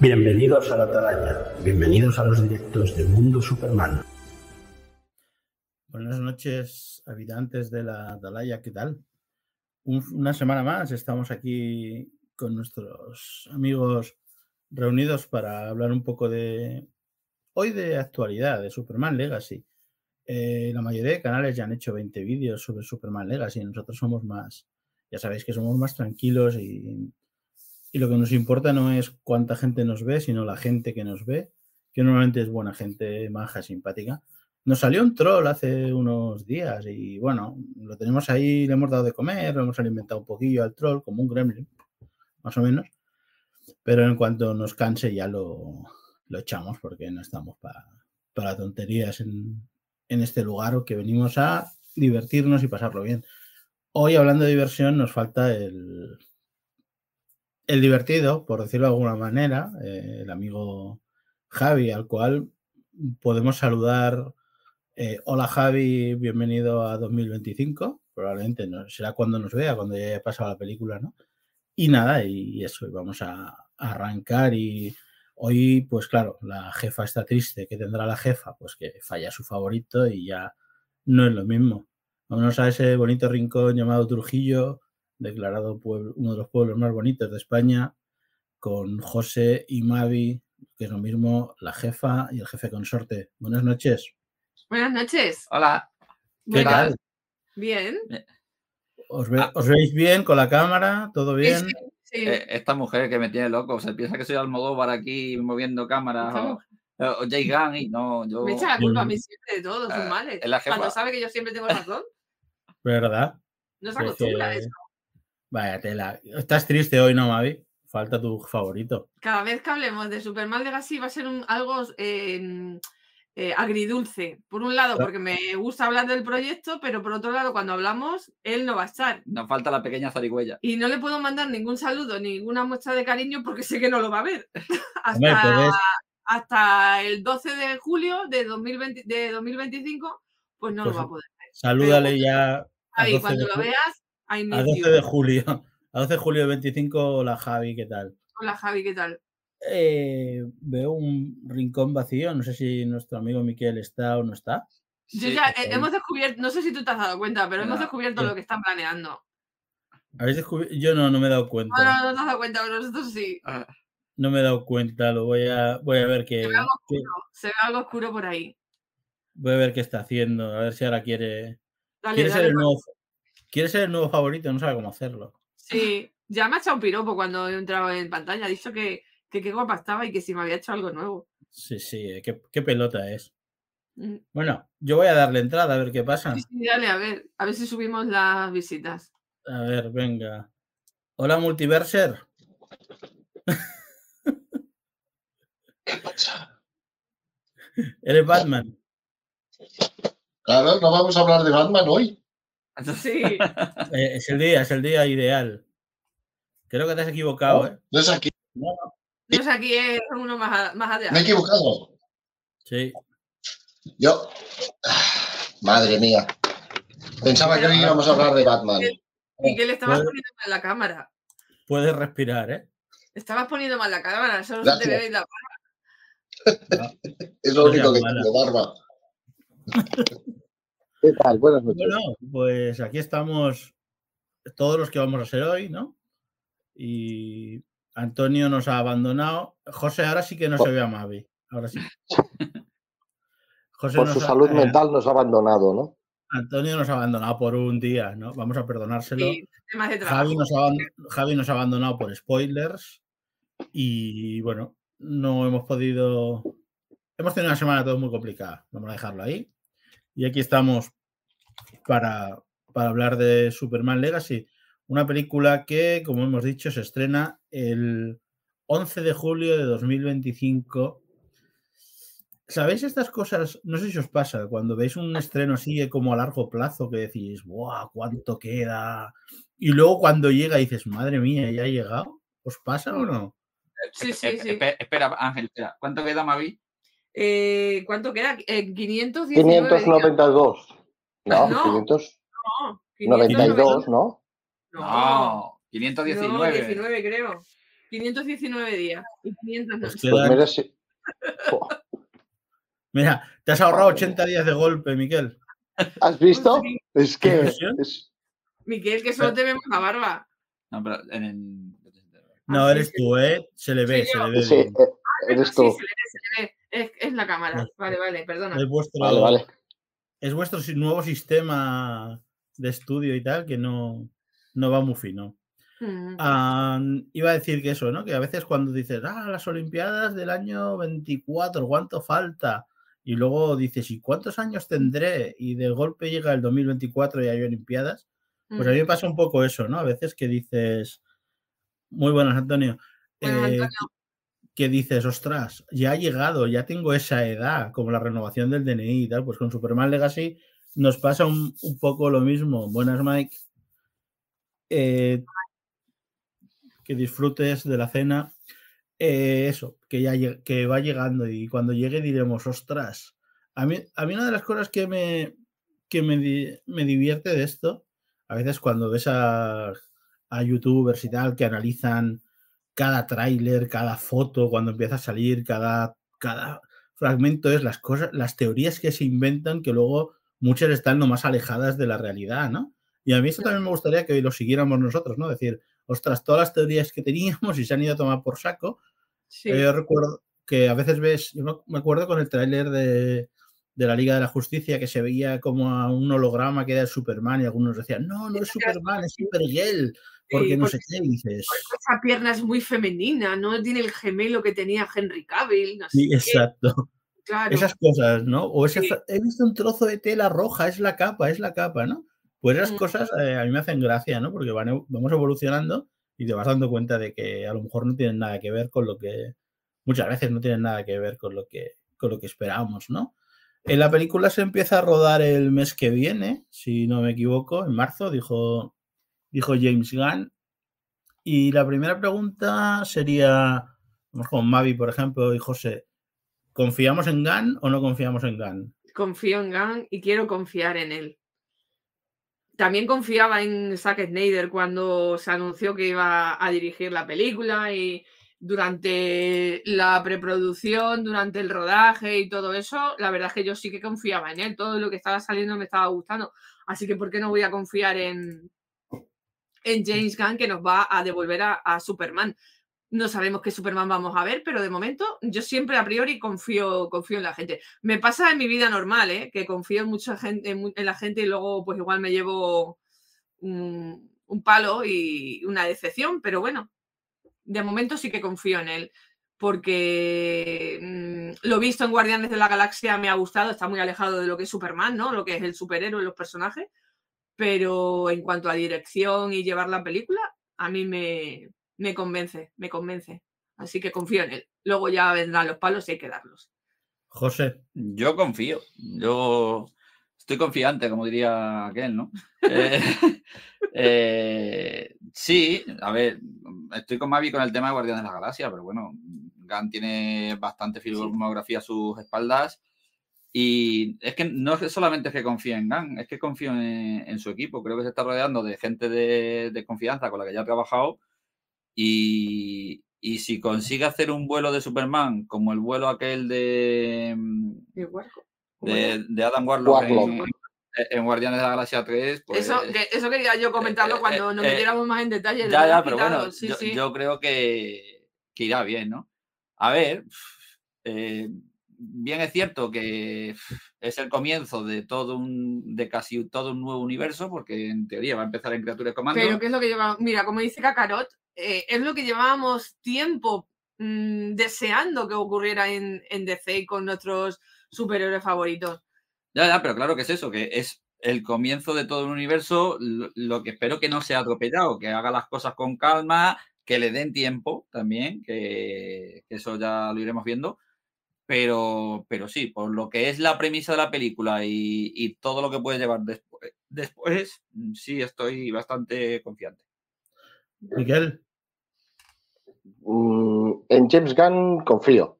Bienvenidos a la Atalaya, bienvenidos a los directos de Mundo Superman. Buenas noches, habitantes de la Atalaya, ¿qué tal? una semana más estamos aquí con nuestros amigos reunidos para hablar un poco de hoy de actualidad, de Superman Legacy. Eh, la mayoría de canales ya han hecho 20 vídeos sobre Superman Legacy, nosotros somos más, ya sabéis que somos más tranquilos y y lo que nos importa no es cuánta gente nos ve, sino la gente que nos ve, que normalmente es buena gente, maja, simpática. Nos salió un troll hace unos días y bueno, lo tenemos ahí, le hemos dado de comer, lo hemos alimentado un poquillo al troll, como un gremlin, más o menos. Pero en cuanto nos canse ya lo, lo echamos porque no estamos para, para tonterías en, en este lugar que venimos a divertirnos y pasarlo bien. Hoy hablando de diversión nos falta el, el divertido, por decirlo de alguna manera, eh, el amigo Javi, al cual podemos saludar. Eh, hola Javi, bienvenido a 2025. Probablemente no, será cuando nos vea, cuando ya haya pasado la película, ¿no? Y nada, y, eso, vamos a, arrancar y hoy, pues claro, la jefa está triste. ¿Qué tendrá la jefa? Pues que falla su favorito y ya no es lo mismo. Vámonos a ese bonito rincón llamado Trujillo, declarado uno de los pueblos más bonitos de España, con José y Mavi, que es lo mismo, la jefa y el jefe consorte. Buenas noches. Buenas noches. Hola. ¿Qué tal? Bien. ¿Os, ah. veis bien con la cámara? ¿Todo bien? Sí, eh, esta mujer que me tiene loco, se piensa que soy Almodóvar aquí moviendo cámaras o, Jay Gunn y no, yo... Me echa la culpa a mí siempre de todos sus eh, males. Cuando sabe que yo siempre tengo razón. ¿Verdad? No se acostumbra a eso. Vaya tela. Estás triste hoy, ¿no, Mavi? Falta tu favorito. Cada vez que hablemos de Superman Legacy va a ser un, algo em, eh, agridulce. Por un lado, porque me gusta hablar del proyecto, pero por otro lado, cuando hablamos, él no va a estar. Nos falta la pequeña zarigüeya. Y no le puedo mandar ningún saludo, ninguna muestra de cariño, porque sé que no lo va a ver. hasta, hasta, el 12 de julio de, 2020, de 2025, pues no lo pues va a poder ver. Salúdale ya. Ahí, cuando lo veas, a 12 de julio. A 12 de julio de 25, hola Javi, ¿qué tal? Hola Javi, ¿qué tal? Eh, veo un rincón vacío, no sé si nuestro amigo Miquel está o no está. Yo ya eh, hemos descubierto, no sé si tú te has dado cuenta, pero hemos descubierto lo que están planeando. Yo no, no me he dado cuenta. No, no, no te has dado cuenta, pero nosotros sí. Ah. No me he dado cuenta, lo voy a, voy a ver qué. Se ve, algo oscuro, se ve algo oscuro por ahí. Voy a ver qué está haciendo, a ver si ahora quiere. quiere ser el nuevo, quiere ser el nuevo favorito, no sabe cómo hacerlo. Sí, ya me ha echado un piropo cuando he entrado en pantalla. Ha dicho que, qué guapa estaba y que si me había hecho algo nuevo. Sí, sí, eh, qué, pelota es. Mm. Bueno, yo voy a darle entrada a ver qué pasa. Sí, dale, a ver, a ver si subimos las visitas. A ver, venga. Hola, Multiverser. ¿Qué pasa? ¿Eres Batman? Claro, no vamos a hablar de Batman hoy. Sí. Eh, es el día, es el día ideal. Creo que te has equivocado, ¿eh? No es aquí. No, es aquí, es uno más, más allá. Me he equivocado. Sí. Yo. Madre mía. Pensaba que hoy íbamos a hablar de Batman. Y que le estabas poniendo mal la cámara. Puedes respirar, ¿eh? Estabas poniendo mal la cámara, solo se te ve la barba. es lo único que tengo, barba. ¿Qué tal? Buenas noches. Bueno, pues aquí estamos todos los que vamos a ser hoy, ¿no? Y Antonio nos ha abandonado. José, ahora sí que no se ve a Mavi. Ahora sí. José por su salud mental nos ha abandonado, ¿no? Antonio nos ha abandonado por un día, ¿no? Vamos a perdonárselo. Javi, nos ha, Javi nos ha abandonado por spoilers. Y bueno, no hemos podido. Hemos tenido una semana todo muy complicada. Vamos a dejarlo ahí. Y aquí estamos para, hablar de Superman Legacy. Una película que, como hemos dicho, se estrena el 11 de julio de 2025. ¿Sabéis estas cosas? No sé si os pasa, cuando veis un estreno así como a largo plazo que decís, ¡buah! ¿Cuánto queda? Y luego cuando llega dices, madre mía, ¿ya ha llegado? ¿Os pasa o no? Sí, sí, sí. Espera, Ángel, espera. ¿Cuánto queda, Mavi? Eh, ¿Cuánto queda? Eh, 519 592. No, No, 592, No, 592, ¿no? No, 519. No, 19 creo. 519 días. Y 500 Pues no. Pues mira, si- Jo, Mira, te has ahorrado 80 días de golpe, Miquel. ¿Has visto? Sí. Es ¿Qué que es- Miquel, que solo te vemos la barba. No, pero en el... No, Ah, sí, eres sí. tú, ¿eh? Se le ve, Sí, se le ve. sí, bien. eh, eres Sí, se le ve, se le ve. Es, es la cámara. Vale, vale, perdona. Es vuestro, Vale, vale. es vuestro si- nuevo sistema de estudio y tal que no, no va muy fino. Mm. Ah, iba a decir que eso, ¿no? Que a veces cuando dices, ah, las Olimpiadas del año 24, ¿cuánto falta? Y luego dices, ¿y cuántos años tendré? Y de golpe llega el 2024 y hay Olimpiadas. Pues a mí me pasa un poco eso, ¿no? A veces que dices, muy buenas, Antonio. Eh, Antonio. Que dices, ostras, ya ha llegado, ya tengo esa edad, como la renovación del DNI y tal. Pues con Superman Legacy nos pasa un, poco lo mismo. Buenas, Mike. Eh, que disfrutes de la cena. Eh, eso, que ya que va llegando y cuando llegue diremos, ostras. A mí, a mí una de las cosas que me, que me, me divierte de esto, a veces cuando ves a, a youtubers y tal que analizan cada tráiler, cada foto, cuando empieza a salir, cada, cada fragmento es las cosas, las teorías que se inventan que luego muchas están lo más alejadas de la realidad, ¿no? Y a mí esto también me gustaría que lo siguiéramos nosotros, ¿no? Decir, ostras, todas las teorías que teníamos y se han ido a tomar por saco. Sí. Eh, Yo recuerdo que a veces ves, yo me- me acuerdo con el tráiler de, de la Liga de la Justicia que se veía como a un holograma que era el Superman y algunos decían, no, no es Superman, es Supergirl, porque no sé qué, dices... Esa pierna es muy femenina, no tiene el gemelo que tenía Henry Cavill. No sé Sí, qué. exacto. Claro. Esas cosas, ¿no? O ese, Sí. he visto un trozo de tela roja, es la capa, es la capa, ¿no? Pues esas Mm. cosas eh, a mí me hacen gracia, ¿no? Porque van, vamos evolucionando y te vas dando cuenta de que a lo mejor no tienen nada que ver con lo que, muchas veces no tienen nada que ver con lo que, con lo que esperábamos, ¿no? En la película se empieza a rodar el mes que viene, si no me equivoco, en marzo, dijo, dijo James Gunn. Y la primera pregunta sería, vamos con Mavi, por ejemplo, y José, ¿confiamos en Gunn o no confiamos en Gunn? Confío en Gunn y quiero confiar en él. También confiaba en Zack Snyder cuando se anunció que iba a dirigir la película y durante la preproducción, durante el rodaje y todo eso, la verdad es que yo sí que confiaba en él. Todo lo que estaba saliendo me estaba gustando. Así que, ¿por qué no voy a confiar en, en James Gunn que nos va a devolver a, a Superman? No sabemos qué Superman vamos a ver, pero de momento yo siempre a priori confío, confío en la gente. Me pasa en mi vida normal, ¿eh? que confío en mucha gente, en, en la gente y luego pues igual me llevo un, un palo y una decepción, pero bueno, de momento sí que confío en él, porque mm, lo visto en Guardianes de la Galaxia me ha gustado, está muy alejado de lo que es Superman, ¿no? Lo que es el superhéroe, los personajes, pero en cuanto a dirección y llevar la película, a mí me, me convence, me convence. Así que confío en él. Luego ya vendrán los palos y hay que darlos. José, Yo confío. Yo estoy confiante, como diría aquel, ¿no? Eh, eh, sí, a ver, estoy con Mavi con el tema de Guardianes de la Galaxia, pero bueno, Gunn tiene bastante filmografía a sus espaldas. Y es que no es que solamente es que confíe en Gunn, es que confío en, en su equipo. Creo que se está rodeando de gente de, de confianza con la que ya ha trabajado. Y, y si consigue hacer un vuelo de Superman como el vuelo aquel de, De Warco. de, Adam Warlock, Warlock. En, en Guardianes de la Galaxia 3, pues... Eso, que- eso quería yo comentarlo eh, cuando nos eh, metiéramos más en detalle. de Ya, ya, pero bueno, Sí, yo, sí. yo creo que, que irá bien, ¿no? A ver, eh, bien es cierto que es el comienzo de todo un, de casi todo un nuevo universo, porque en teoría va a empezar en Criaturas Comando. Pero ¿qué es lo que llevamos? Mira, como dice Kakarot, eh, es lo que llevábamos tiempo mm, deseando que ocurriera en, en DC con nuestros superhéroes favoritos. Ya, ya, pero claro que es eso, que es el comienzo de todo un universo, lo, lo que espero que no sea atropellado, que haga las cosas con calma, que le den tiempo también, que, que eso ya lo iremos viendo. Pero, pero sí, por lo que es la premisa de la película y, y todo lo que puede llevar después, después, mm, sí estoy bastante confiante. Miguel, Mm, en James Gunn confío.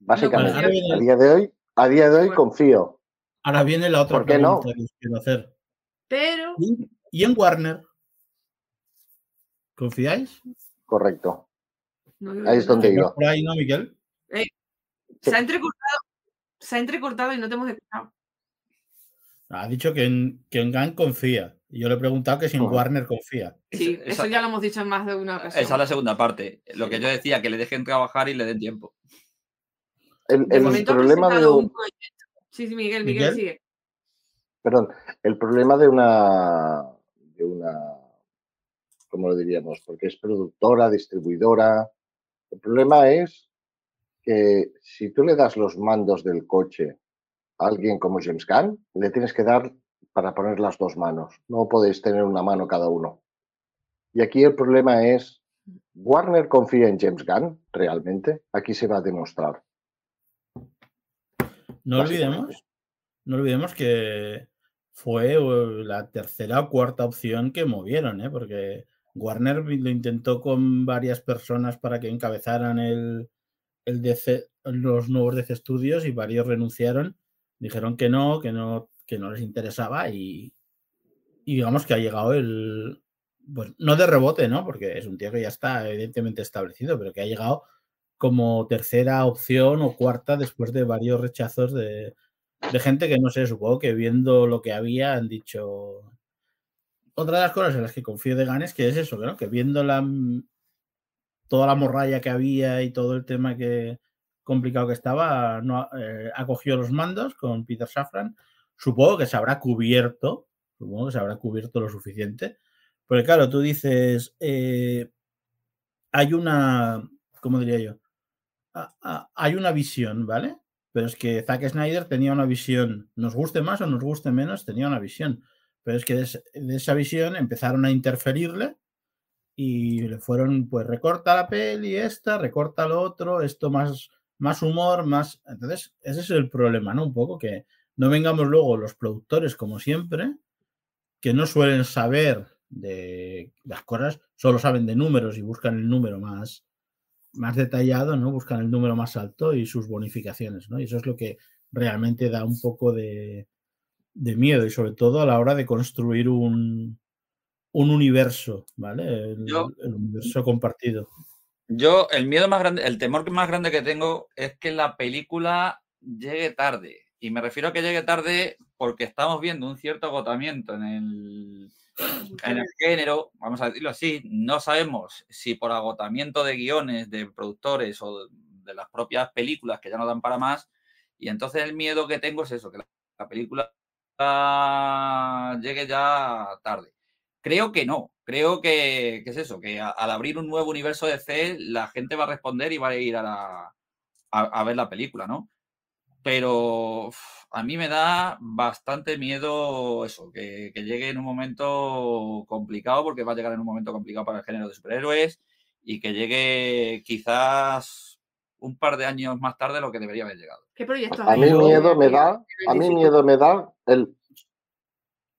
Básicamente, ahora viene- a día de hoy, a día de hoy confío. ahora viene la otra ¿Por qué no? pregunta que os quiero hacer. Pero ¿Y, y en Warner? ¿Confiáis? Correcto. no Ahí es donde iba. por ahí, ¿no, Miguel? Se ha entrecortado, se ha entrecortado y no te hemos escuchado. Ha dicho que en, que en Gunn confía. Y yo le he preguntado que si en. Warner confía. Sí, Esa- eso ya lo hemos dicho en más de una ocasión. Esa es la segunda parte. Lo que yo decía, que le dejen trabajar y le den tiempo. El, De el momento ha problema de un, un proyecto. Sí, sí, Miguel, Miguel, Miguel. sigue. perdón, el problema de una, de una, ¿cómo lo diríamos? Porque es productora, distribuidora. El problema es que si tú le das los mandos del coche a alguien como James Gunn, le tienes que dar para poner las dos manos. No podéis tener una mano cada uno. Y aquí el problema es, ¿Warner confía en James Gunn realmente? Aquí se va a demostrar. No olvidemos, no olvidemos que fue la tercera o cuarta opción que movieron, ¿eh? porque Warner lo intentó con varias personas para que encabezaran el, el DC, los nuevos DC Studios y varios renunciaron, dijeron que no, que no, que no les interesaba y, y digamos que ha llegado el, pues no de rebote, ¿no? Porque es un tío que ya está evidentemente establecido, pero que ha llegado como tercera opción o cuarta después de varios rechazos de, de gente que no sé, supongo que viendo lo que había han dicho. Otra de las cosas en las que confío de Ganes que es eso, ¿no? que viendo la, toda la morralla que había y todo el tema que complicado que estaba, no, eh, acogió los mandos con Peter Safran. Supongo que se habrá cubierto, supongo que se habrá cubierto lo suficiente. Porque claro, tú dices, eh, hay una, ¿cómo diría yo? Hay una visión, ¿vale? Pero es que Zack Snyder tenía una visión, nos guste más o nos guste menos, tenía una visión. Pero es que de esa visión empezaron a interferirle y le fueron, pues recorta la peli esta, recorta lo otro, esto más, más humor, más... Entonces, ese es el problema, ¿no? Un poco que no vengamos luego los productores, como siempre, que no suelen saber de las cosas, solo saben de números y buscan el número más, más detallado, ¿no? Buscan el número más alto y sus bonificaciones, ¿no? Y eso es lo que realmente da un poco de, de miedo y sobre todo a la hora de construir un, un universo, ¿vale? El, Yo- el universo compartido. Yo, el miedo más grande, el temor más grande que tengo es que la película llegue tarde. Y me refiero a que llegue tarde porque estamos viendo un cierto agotamiento en el, en el género, vamos a decirlo así. No sabemos si por agotamiento de guiones, de productores o de las propias películas que ya no dan para más. Y entonces el miedo que tengo es eso, que la, la película llegue ya tarde. Creo que no. Creo que, que es eso, que a- al abrir un nuevo universo de C, la gente va a responder y va a ir a, la- a, a ver la película, ¿no? Pero uf, a mí me da bastante miedo eso, que, que llegue en un momento complicado, porque va a llegar en un momento complicado para el género de superhéroes y que llegue quizás un par de años más tarde de lo que debería haber llegado. ¿Qué proyectos A mí miedo me da, a mí miedo me da el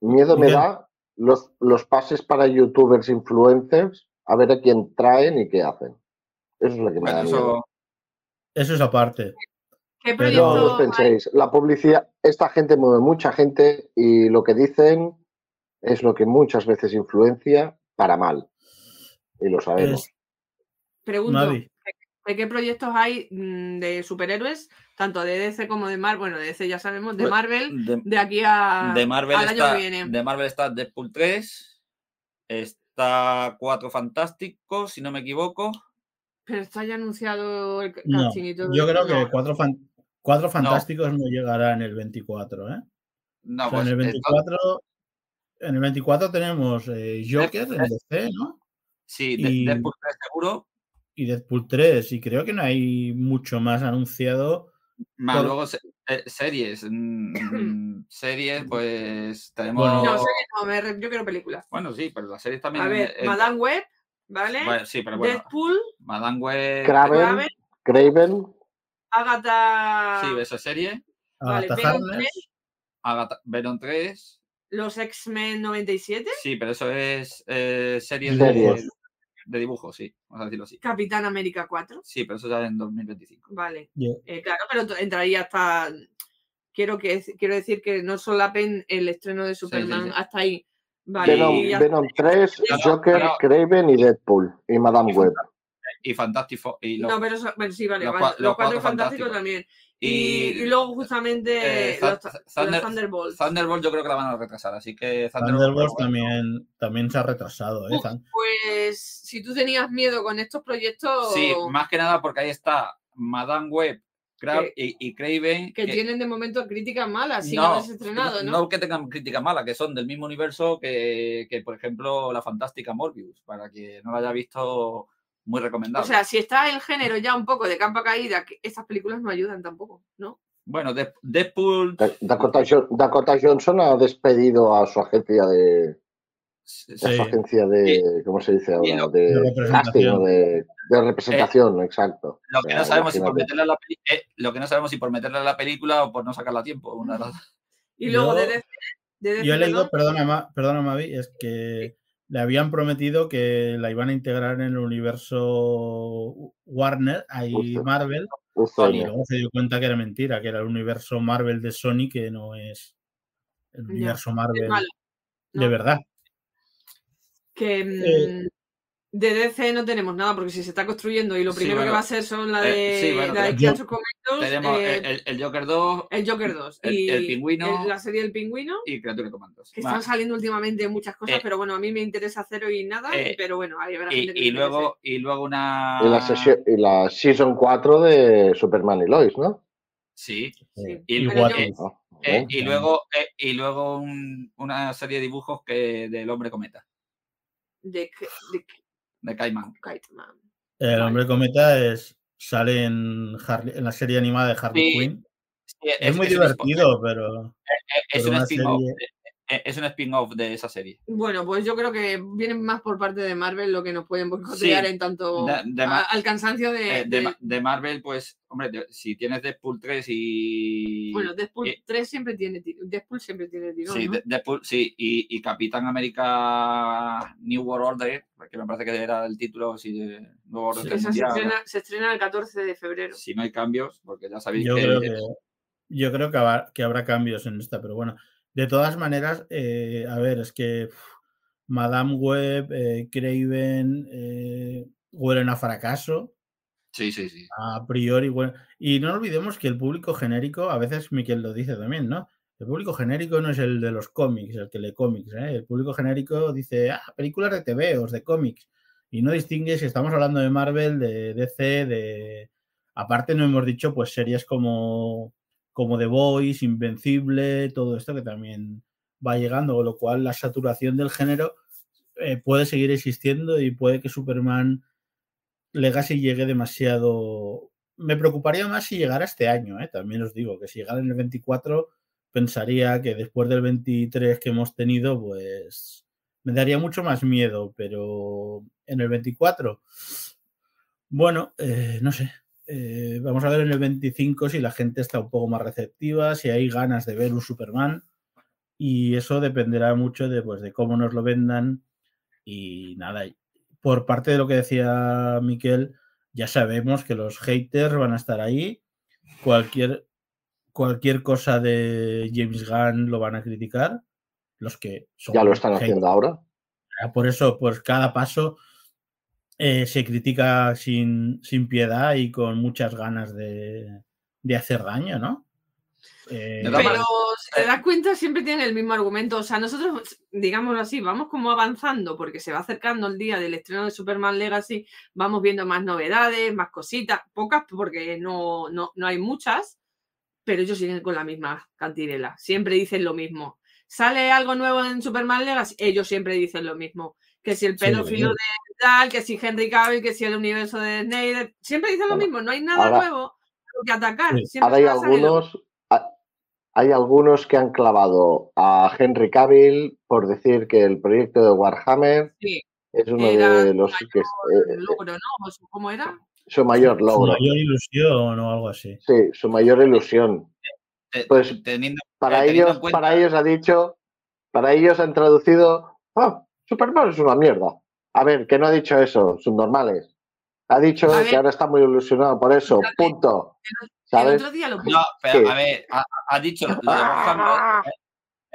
miedo me da los, los pases para youtubers influencers a ver a quién traen y qué hacen. Eso es lo que me da miedo. eso, Eso es aparte. ¿Qué Pero- No os penséis, la publicidad, esta gente mueve mucha gente y lo que dicen es lo que muchas veces influencia para mal. Y lo sabemos. Es, Pregunto, Navi, ¿de qué proyectos hay mm, de superhéroes, tanto de DC como de Marvel? Bueno, de DC ya sabemos, de Pues, Marvel, de, de aquí a, de Marvel al año está, que viene. de Marvel está Deadpool 3, está Cuatro Fantásticos, si no me equivoco. Pero está ya anunciado el no, yo creo que no. cuatro, fan- cuatro fantásticos no. llegará en el 24, ¿eh? No, O sea, pues en el entonces- 24, en el 24 tenemos eh, Joker en DC, ¿no? sí, de- y- Deadpool 3 seguro. Y Deadpool 3, y creo que no hay mucho más anunciado. Más Por- luego se- Eh, series. mm, series, pues tenemos. Bueno, No, series no, me yo quiero películas. Bueno, sí, pero las series también. A ver, eh, Madame Web, ¿vale? bueno, sí, pero bueno. Deadpool, Madame Web. Kraven, Kraven, Craven, Agatha. Sí, esa serie. Vale, Agatha Venom Harkness, 3, Agatha, Venom 3. los X-Men 97, Sí, pero eso es eh, serie Series. de, de dibujos, sí. Vamos a decirlo así. Capitán América 4. Sí, pero eso ya en 2025. Vale. yo- Eh, claro, pero entraría hasta. Quiero, que, quiero decir que no solapen el estreno de Superman sí. hasta ahí. Vale. Venom, y Venom 3, No, Joker, no. Craven y Deadpool. Y Madame Web. Y Fantastic Four. Y los- No, pero eso, sí, vale. los vale, cua- Los, los cuatro Cuatro fantásticos Fantásticos. también. Y, luego, justamente, eh, los, Thunderbolts. Yo creo que la van a retrasar, así que Thunderbolts bueno, también, también se ha retrasado. ¿eh? Uf, Pues si tú tenías miedo con estos proyectos Sí, más que nada porque ahí está Madame Web, Crab y, y Craven. que tienen de momento críticas malas sin haberse estrenado, ¿no? no que tengan crítica mala, que son del mismo universo que, que, por ejemplo, la fantástica Morbius. Para que no la haya visto, muy O recomendable. sea, si está el género ya un poco de campa caída, que estas películas no ayudan tampoco, ¿no? bueno, Dead- Deadpool. Da- Dakota, Dakota Johnson ha despedido a su agencia de. sí, a su agencia de. ¿Cómo se dice ahora? lo- De, de casting o de, de representación, exacto. Lo O que sea, no sabemos si por meterla a la peli- eh, lo que no sabemos si por meterla a la película o por no sacarla a tiempo. Una Y luego Yo- de DC, de DC, Yo he leído, perdón, perdona, perdona Mavi, es que le habían prometido que la iban a integrar en el universo Warner, ahí. Marvel, y luego se dio cuenta que era mentira, que era el universo Marvel de Sony, que no es el Ya, universo es Marvel de verdad. que Eh, mm, de DC no tenemos nada, porque si se está construyendo y lo Sí, primero bueno, que va a ser son la eh, de, sí, bueno, la de yo- Creature Commandos, Tenemos eh, el, el Joker 2 el Joker 2 el- y el Pingüino. el- la serie del pingüino. y Creature Commandos. Que están saliendo últimamente muchas cosas, Eh, pero bueno, a mí me interesa cero y nada, eh, pero bueno, hay habrá Y, gente que y le interese. luego, y luego una. Y la, sesio- y la Season 4 de Superman y Lois, ¿no? Sí. Sí. Y, eh, ¿eh? luego, eh, y luego un- una serie de dibujos que del hombre cometa, de, de de Cayman. Kiteman. El hombre cometa es, sale en, Harley- en la serie animada de Harley Sí, Quinn. Sí, Es, muy divertido, pero Es, pero un una serie- Es un spin-off de esa serie. Bueno, pues yo creo que vienen más por parte de Marvel lo que nos pueden boicotear Sí, en tanto de- de a- Ma- al cansancio de, Eh, de, de- Ma- de Marvel, pues, hombre, de- si tienes Deadpool 3 y. bueno, Deadpool eh, 3 siempre tiene ti- Deadpool siempre tiene tirón, Sí, Deadpool, sí, y, y Capitán América New World Order, que me parece que era el título, sí, de Nuevo Orden Esa se estrena, se estrena el 14 de febrero. Si no hay cambios, porque ya sabéis yo que. creo que yo creo que, habrá, que habrá cambios en esta, pero bueno, de todas maneras, eh, a ver, es que Madame Web, eh, Craven, eh, huelen a fracaso, Sí, sí, sí. a priori. huelen- Y no olvidemos que el público genérico, a veces Miquel lo dice también, ¿no? El público genérico no es el de los cómics, el que lee cómics, ¿eh? El público genérico dice, ah, películas de TVOs, de cómics. Y no distingue si estamos hablando de Marvel, de DC, de... Aparte no hemos dicho, pues, series como, como The Voice, Invencible, todo esto que también va llegando, con lo cual la saturación del género eh, puede seguir existiendo y puede que Superman Legacy llegue demasiado... Me preocuparía más si llegara este año, ¿eh? también os digo, que si llegara en el 24 pensaría que después del 23 que hemos tenido, pues me daría mucho más miedo, pero en el 24, bueno, eh, no sé. Eh, vamos a ver en el 25 si la gente está un poco más receptiva, si hay ganas de ver un Superman. Y eso dependerá mucho de, pues, de cómo nos lo vendan. Y nada, por parte de lo que decía Miquel, ya sabemos que los haters van a estar ahí. Cualquier, cualquier cosa de James Gunn lo van a criticar. Los que son Ya lo están haters. haciendo ahora. Por eso, pues cada paso eh, se critica sin, sin piedad y con muchas ganas de, de hacer daño, ¿no? Eh, Pero si te das cuenta, siempre tienen el mismo argumento. O sea, nosotros, digámoslo así, vamos como avanzando porque se va acercando el día del estreno de Superman Legacy, vamos viendo más novedades, más cositas, pocas porque no, no, no hay muchas, pero ellos siguen con la misma cantirela. Siempre dicen lo mismo. Sale algo nuevo en Superman Legacy, ellos siempre dicen lo mismo. Que si el Sí, pedófilo sí. de tal, que si Henry Cavill, que si el universo de Snyder, siempre dicen lo Bueno, mismo, no hay nada ahora- nuevo que atacar. Ahora hay algunos, hay hay algunos que han clavado a Henry Cavill por decir que el proyecto de Warhammer Sí, es uno Era de los que es, eh, su- ¿Cómo era? su mayor Su logro. mayor ilusión o algo así. Sí, su mayor ilusión. Te- Pues teniendo, para eh, teniendo ellos, cuenta- para ellos ha dicho, para ellos han traducido, ah, Superman es una mierda. A ver, que no ha dicho eso, subnormales. Ha dicho que ahora está muy ilusionado por eso, Fíjate, punto. El ¿Sabes? otro día lo puse. No, pero a ver, ha, ha dicho lo de Warhammer. eh,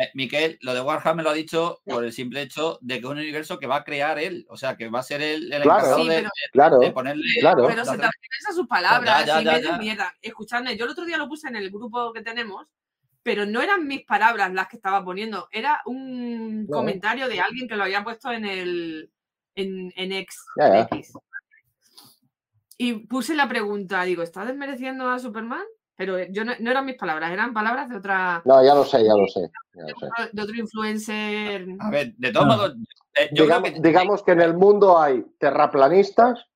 eh, Miquel, lo de Warhammer lo ha dicho por el simple hecho de que es un universo que va a crear él. O sea, que va a ser él el Claro. encargado Sí, de, pero- Claro, de ponerle. claro. Pero se te a sus palabras Ya, ya, y ya, me da ya. mierda. Escuchadme, yo el otro día lo puse en el grupo que tenemos, pero no eran mis palabras las que estaba poniendo, era un No. comentario de alguien que lo había puesto en el en, en X. X. Y puse la pregunta, digo, ¿estás desmereciendo a Superman? Pero yo no, no eran mis palabras, eran palabras de otra No, ya lo sé, ya lo sé. ya lo sé. de otro influencer. A ver, de todos No. modos, eh, yo digamos, que digamos que en el mundo hay terraplanistas,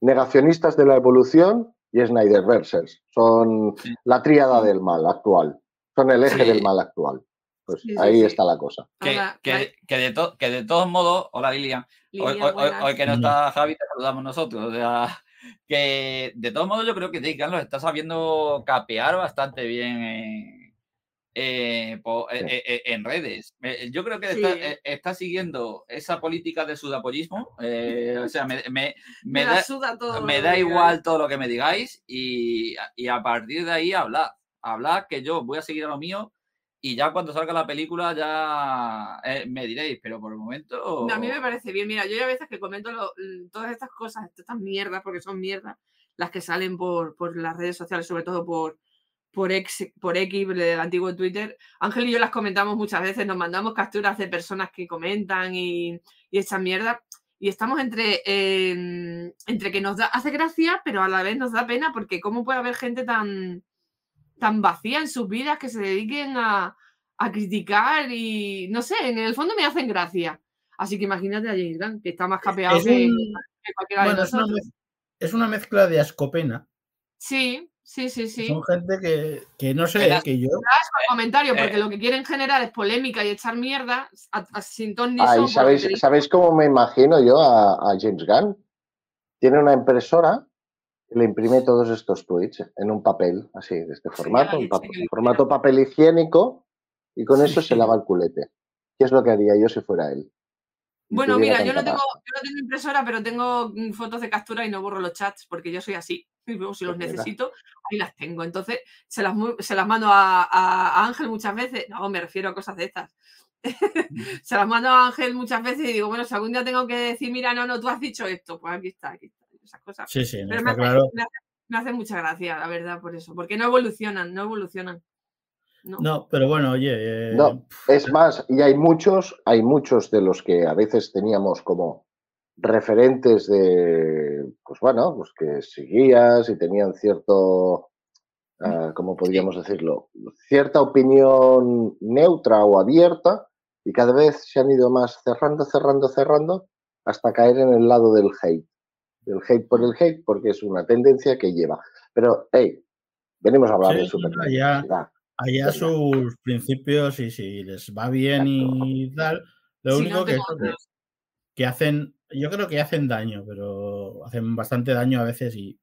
negacionistas de la evolución y Snyderversers. Son Sí. la tríada del mal actual. Son el eje Sí. del mal actual. Pues Sí, sí, ahí sí. está la cosa. que, que- que de to- que de todos modos, hola Lilian, hoy, Lilian, hoy- hoy- buenas. hoy que no está Javi, te saludamos nosotros. O sea, que de todos modos yo creo que Jake lo está sabiendo capear bastante bien en, eh, po- eh, Sí. eh, eh, en redes. Yo creo que Sí. está, eh, está siguiendo esa política de sudapollismo. eh, o sea, me, me- me me da, suda todo. me lo da que digáis. igual todo lo que me digáis y, y a partir de ahí hablar. Hablar que yo voy a seguir a lo mío y ya cuando salga la película ya eh, me diréis, pero por el momento... No, a mí me parece bien. Mira, yo hay veces que comento lo- todas estas cosas, estas mierdas, porque son mierdas, las que salen por, por las redes sociales, sobre todo por, por, X, por X, del antiguo Twitter. Ángel y yo las comentamos muchas veces, nos mandamos capturas de personas que comentan y, y echan mierda. Y estamos entre, eh, entre que nos da, hace gracia, pero a la vez nos da pena, porque ¿cómo puede haber gente tan, tan vacía en sus vidas que se dediquen a, a criticar y no sé, en el fondo me hacen gracia. Así que imagínate a James Gunn, que está más capeado Es que, un- que cualquiera de bueno, es una, nosotros. mez- es una mezcla de ascopena. Sí, sí, sí, sí. Son gente que, que no sé, Era- que yo. Comentario, Eh. porque lo que quieren generar es polémica y echar mierda a- a- sin ton ni Ah, son. ¿y por lo sabéis. ¿sabéis cómo me imagino yo a, a James Gunn? Tiene una impresora le imprime todos estos tweets en un papel, así, de este formato, un formato papel higiénico, y con eso se lava el culete. ¿Qué es lo que haría yo si fuera él? Bueno, mira, yo no, tengo, yo no tengo impresora, pero tengo mm, fotos de captura y no borro los chats porque yo soy así. Y luego, si los necesito, ahí las tengo. Entonces, se las, se las mando a, a- a Ángel muchas veces. No, me refiero a cosas de estas. se las mando a Ángel muchas veces y digo, bueno, si algún día tengo que decir, mira, no, no, tú has dicho esto, pues aquí está, aquí está. Esas cosas. Sí, sí, no Pero me hace, claro. me hace- me hace mucha gracia, la verdad, por eso. Porque no evolucionan, no evolucionan. No. No, pero bueno, oye. eh, No, es más, y hay muchos, hay muchos de los que a veces teníamos como referentes de, pues bueno, pues que seguías y tenían cierto, ah, ¿cómo podríamos decirlo? Cierta opinión neutra o abierta y cada vez se han ido más cerrando, cerrando, cerrando hasta caer en el lado del hate. Del hate por el hate porque es una tendencia que lleva. Pero, hey, venimos a hablar Sí, de Superman. allá sus principios y si les va bien y tal. Lo Si único no que, hacen, yo creo que hacen daño, pero hacen bastante daño a veces y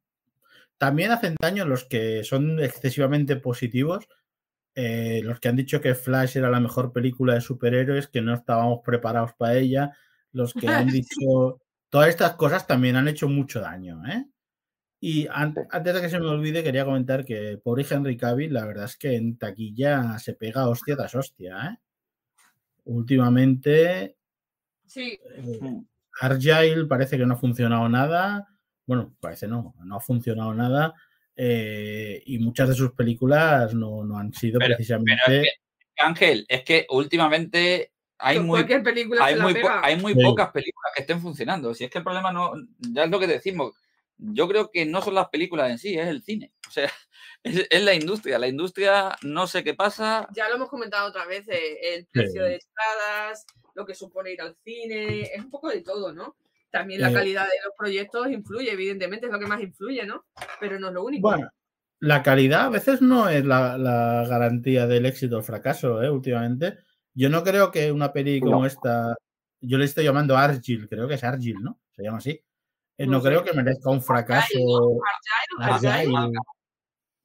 también hacen daño los que son excesivamente positivos, eh, los que han dicho que Flash era la mejor película de superhéroes, que no estábamos preparados para ella, los que han dicho todas estas cosas también han hecho mucho daño, ¿eh? Y an- antes de que se me olvide, quería comentar que pobre Henry Cavill, la verdad es que en taquilla se pega hostia tras hostia, ¿eh? Últimamente, Sí, eh, Mm. Argyle parece que no ha funcionado nada. Bueno, parece no, no ha funcionado nada. eh, y muchas de sus películas no, no han sido Pero- precisamente. Pero es que, Ángel, es que últimamente hay muy, cualquier película hay se la muy, po- pega. hay muy Sí. pocas películas que estén funcionando. Si es que el problema no, ya es lo que decimos. Yo creo que no son las películas en sí, es el cine. O sea, es, es la industria. La industria no sé qué pasa. Ya lo hemos comentado otra vez, eh, el precio Sí. de entradas, lo que supone ir al cine, es un poco de todo, ¿no? También la Eh, calidad de los proyectos influye, evidentemente, es lo que más influye, ¿no? Pero no es lo único. Bueno, la calidad a veces no es la, la garantía del éxito o el fracaso, ¿eh? últimamente. Yo no creo que una peli como No. esta, yo le estoy llamando Argyle, creo que es Argyle, ¿no? Se llama así. Eh, No no sé. creo que merezca un fracaso. Argyle, Argyle. Argyle.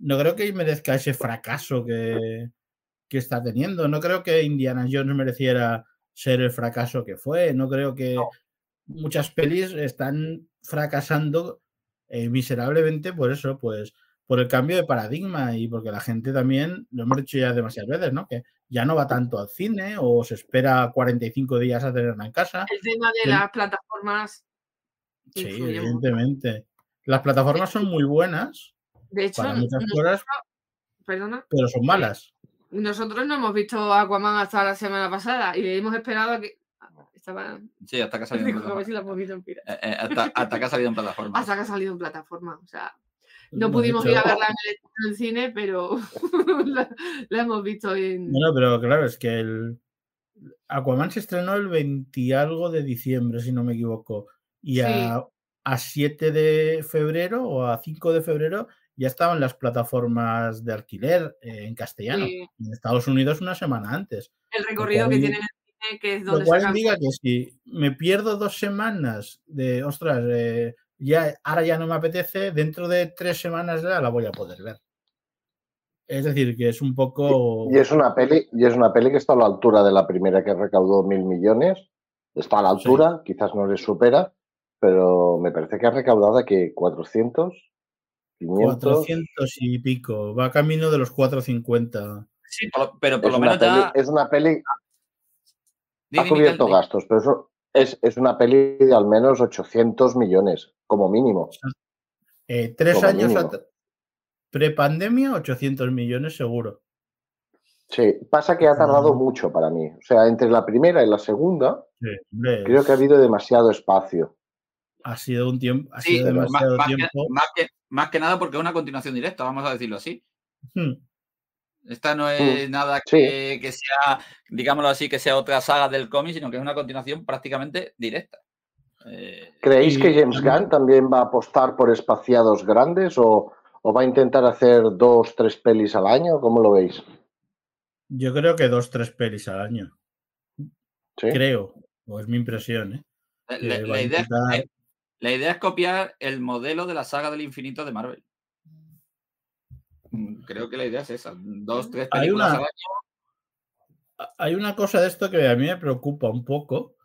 No creo que merezca ese fracaso que, que está teniendo. No creo que Indiana Jones mereciera ser el fracaso que fue. No creo que muchas pelis están fracasando eh, miserablemente por eso, pues por el cambio de paradigma y porque la gente también, lo hemos dicho ya demasiadas veces, ¿no? Que ya no va tanto al cine o se espera 45 días a tenerla en casa. El tema de Sí. las plataformas. Sí, influye evidentemente. Las plataformas son muy buenas De hecho, para muchas nos- cosas, perdona, pero son malas. nosotros no hemos visto Aquaman hasta la semana pasada y hemos esperado a que. Estaba. Sí, hasta que ha salido en plataforma. Eh, eh, hasta que ha salido en plataforma. Hasta que ha salido en plataforma. O sea, no pudimos ir a verla en el, cine, pero la, la hemos visto en. Bueno, pero claro, es que el Aquaman se estrenó el 20 y algo de diciembre, si no me equivoco. Y Sí. a, a 7 de febrero o a 5 de febrero ya estaban las plataformas de alquiler eh, en castellano. Sí. En Estados Unidos una semana antes. el recorrido que cual- tienen en el cine, que es Lo donde cual sacan. indica que si me pierdo dos semanas de, ostras, eh, ya, ahora ya no me apetece, dentro de tres semanas ya la voy a poder ver. Es decir, que es un poco... Y es una peli, y es una peli que está a la altura de la primera que recaudó mil millones. Está a la Sí. altura, quizás no le supera, pero me parece que ha recaudado que 400, 500. 400 y pico. Va camino de los 450. Sí, pero por Es lo menos peli, ya. es una peli, ha cubierto gastos, pero eso es, es una peli de al menos 800 millones, como mínimo. Eh, tres Como años mínimo. at- prepandemia, 800 millones seguro. Sí, pasa que ha tardado mucho para mí. O sea, entre la primera y la segunda, Sí, creo que ha habido demasiado espacio. ha sido un tiempo, ha Sí, sido más, demasiado más que, tiempo. más, que, más que nada porque es una continuación directa, vamos a decirlo así. Hmm. Esta no es nada Sí. que, sea, digámoslo así, que sea otra saga del cómic, sino que es una continuación prácticamente directa. Eh, ¿Creéis Y que James Gunn también va a apostar por espaciados grandes o, o va a intentar hacer dos, tres pelis al año? ¿Cómo lo veis? Yo creo que dos, tres pelis al año. ¿Sí? Creo, o es mi impresión, ¿eh? la, que la- va a la idea, intentar- eh, la idea es copiar el modelo de la saga del infinito de Marvel. Creo que la idea es esa. Dos, tres Hay una- al año. Hay una cosa de esto que a mí me preocupa un poco,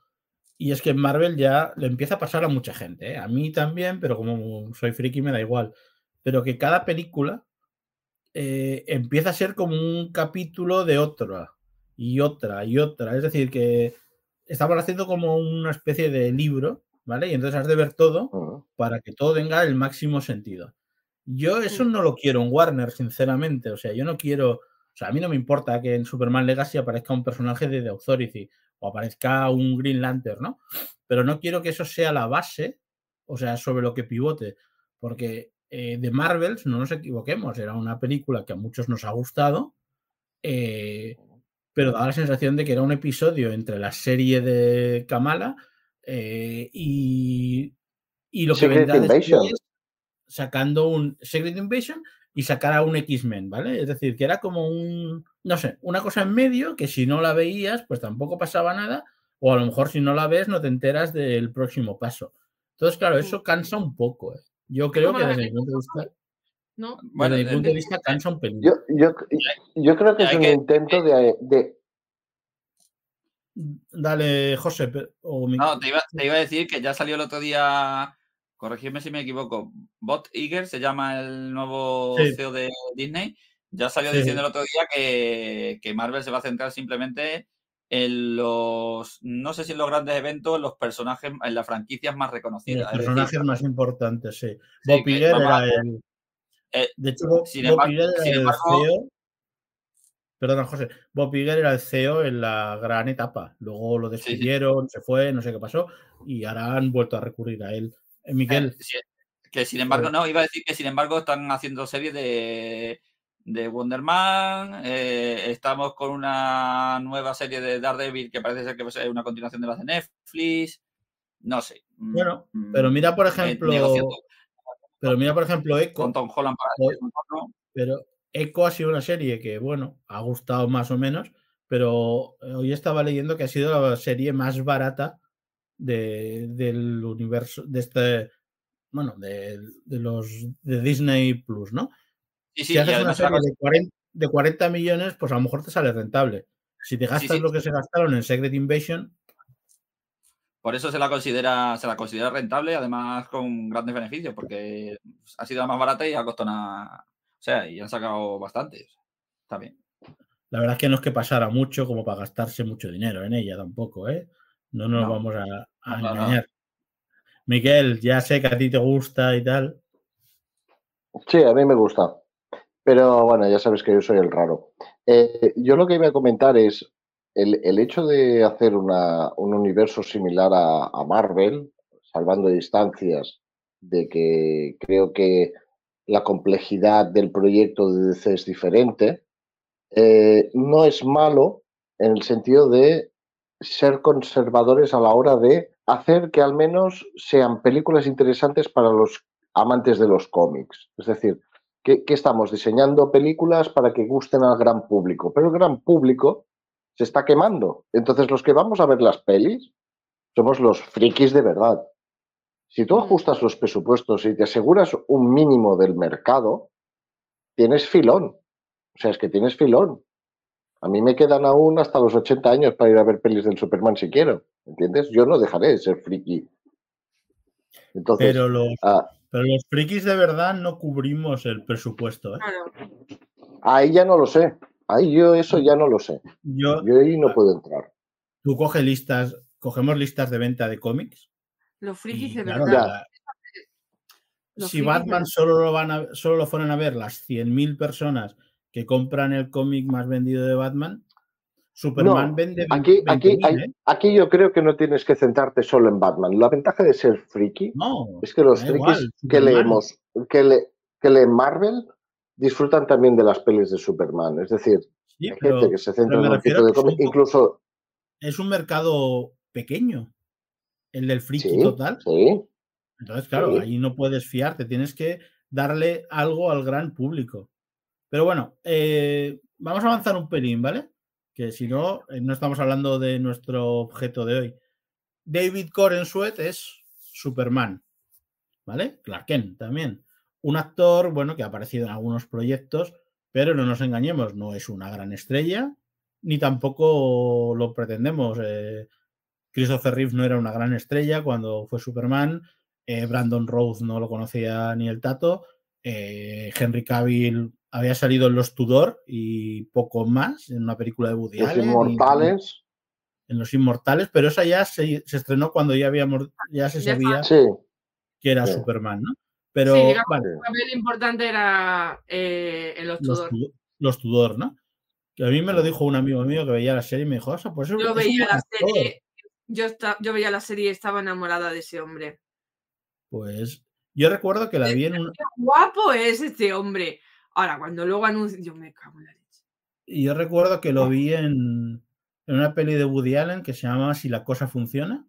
y es que en Marvel ya le empieza a pasar a mucha gente, ¿eh? a mí también, pero como soy friki me da igual, pero que cada película eh, empieza a ser como un capítulo de otra, y otra, y otra, es decir, que estamos haciendo como una especie de libro, ¿vale? Y entonces has de ver todo para que todo tenga el máximo sentido. Yo eso no lo quiero en Warner, sinceramente. O sea, yo no quiero. O sea, a mí no me importa que en Superman Legacy aparezca un personaje de The Authority o aparezca un Green Lantern, ¿no? Pero no quiero que eso sea la base, o sea, sobre lo que pivote. Porque eh, de Marvels, no nos equivoquemos, era una película que a muchos nos ha gustado, eh, pero da la sensación de que era un episodio entre la serie de Kamala eh, y, y lo que Secret vendrá Invasion. después, sacando un Secret Invasion y sacar a un X-Men, ¿vale? Es decir, que era como un, no sé, una cosa en medio que si no la veías, pues tampoco pasaba nada, o a lo mejor si no la ves no te enteras del próximo paso. Entonces, claro, eso cansa un poco. ¿eh? Yo creo que desde mi punto de vista, ¿no? Bueno, desde mi punto de vista cansa un pelín. Yo, yo, yo creo que es un que- intento de, de- Dale, José, o mi- No, te iba, te iba a decir que ya salió el otro día, corregidme si me equivoco, Bot Iger se llama el nuevo Sí. CEO de Disney. Ya salió Sí. diciendo el otro día que, que Marvel se va a centrar simplemente en los, no sé si en los grandes eventos, en los personajes, en las franquicias más los reconocidas. Decir, personajes más importantes, sí. Bob Iger era el. eh, De hecho, Bob, sin Bob embargo- Iger era sin el CEO. Perdona, José. Bob Iger era el CEO en la gran etapa. Luego lo despidieron, se fue, no sé qué pasó. Y ahora han vuelto a recurrir a él. Eh, Miquel, Eh, que sin embargo, no, iba a decir que sin embargo están haciendo series de, de Wonder Man, eh, estamos con una nueva serie de Daredevil que parece ser que va a ser una continuación de las de Netflix, no sé. mm, Bueno, mm, pero mira, por ejemplo, pero mira, por ejemplo, Echo. con Tom Holland para. Pero Echo ha sido una serie que, bueno, ha gustado más o menos, pero hoy estaba leyendo que ha sido la serie más barata de, del universo, de este, bueno, de, de los de Disney Plus, ¿no? Sí, sí, si haces una serie de 40, de 40 millones, pues a lo mejor te sale rentable. Si te gastas sí. lo que se gastaron en Secret Invasion, por eso se la considera, se la considera rentable, además con grandes beneficios, porque ha sido la más barata y ha costado nada. O sea, y han sacado bastante. Está bien. la verdad es que no es que pasara mucho como para gastarse mucho dinero en ella tampoco, ¿eh? No nos No. vamos a, a No, no, no. engañar. Miguel, ya sé que a ti te gusta y tal. Sí, a mí me gusta. Pero bueno, ya sabes que yo soy el raro. Eh, yo lo que iba a comentar es el, el hecho de hacer una- un universo similar a, a Marvel, salvando distancias, de que creo que la complejidad del proyecto de DC es diferente, eh, no es malo en el sentido de ser conservadores a la hora de hacer que al menos sean películas interesantes para los amantes de los cómics. Es decir, que, que estamos diseñando películas para que gusten al gran público, pero el gran público se está quemando. Entonces los que vamos a ver las pelis somos los frikis de verdad. Si tú Mm. ajustas los presupuestos y te aseguras un mínimo del mercado, tienes filón. O sea, es que tienes filón. A mí me quedan aún hasta los 80 años para ir a ver pelis del Superman si quiero. ¿Entiendes? Yo no dejaré de ser friki. Entonces, Pero los, ah, pero los frikis de verdad no cubrimos el presupuesto. ¿eh? Ahí ya no lo sé. Ahí yo eso ya no lo sé. Yo, Yo ahí no puedo entrar. tú coges listas, cogemos listas de venta de cómics. Los frikis y, de claro, verdad. la- Los si frikis Batman solo lo, van a, solo lo fueran a ver las 100.000 personas que compran el cómic más vendido de Batman, Superman No, vende Aquí, 20.000, aquí, hay- ¿eh? aquí yo creo que no tienes que centrarte solo en Batman. La ventaja de ser friki No, es que los frikis igual, que leemos, que, le, que leen Marvel, disfrutan también de las pelis de Superman. Es decir, sí, hay pero gente que se centra en un tipo de cómic, incluso. es un mercado pequeño, el del friki Sí, total. sí. Entonces, claro, ahí no puedes fiarte, tienes que darle algo al gran público. Pero bueno, eh, vamos a avanzar un pelín, ¿vale? Que si no, eh, no estamos hablando de nuestro objeto de hoy. David Corenswet es Superman, ¿vale? Clark Kent también. Un actor, bueno, que ha aparecido en algunos proyectos, pero no nos engañemos, no es una gran estrella, ni tampoco lo pretendemos. eh, Christopher Reeve no era una gran estrella cuando fue Superman. eh, Brandon Rhodes no lo conocía ni el tato. Henry Cavill había salido en Los Tudor y poco más en una película de Woody Los Allen y- inmortales. en Los Inmortales, pero esa ya se, se estrenó cuando ya habíamos ya se sabía Sí. que era sí. Superman, ¿no? Pero Sí, digamos vale, que un papel importante era eh, en los Tudor. Los Tudor, ¿no? Que a mí me lo dijo un amigo mío que veía la serie y me dijo, "O sea, pues es, Yo veía la actor". serie, yo, esta- yo veía la serie y estaba enamorada de ese hombre. Pues yo recuerdo que la vi en un, Qué guapo es este hombre. Ahora, cuando luego anuncio, yo me cago en la leche. y yo recuerdo que lo vi en, en una peli de Woody Allen que se llamaba Si la cosa funciona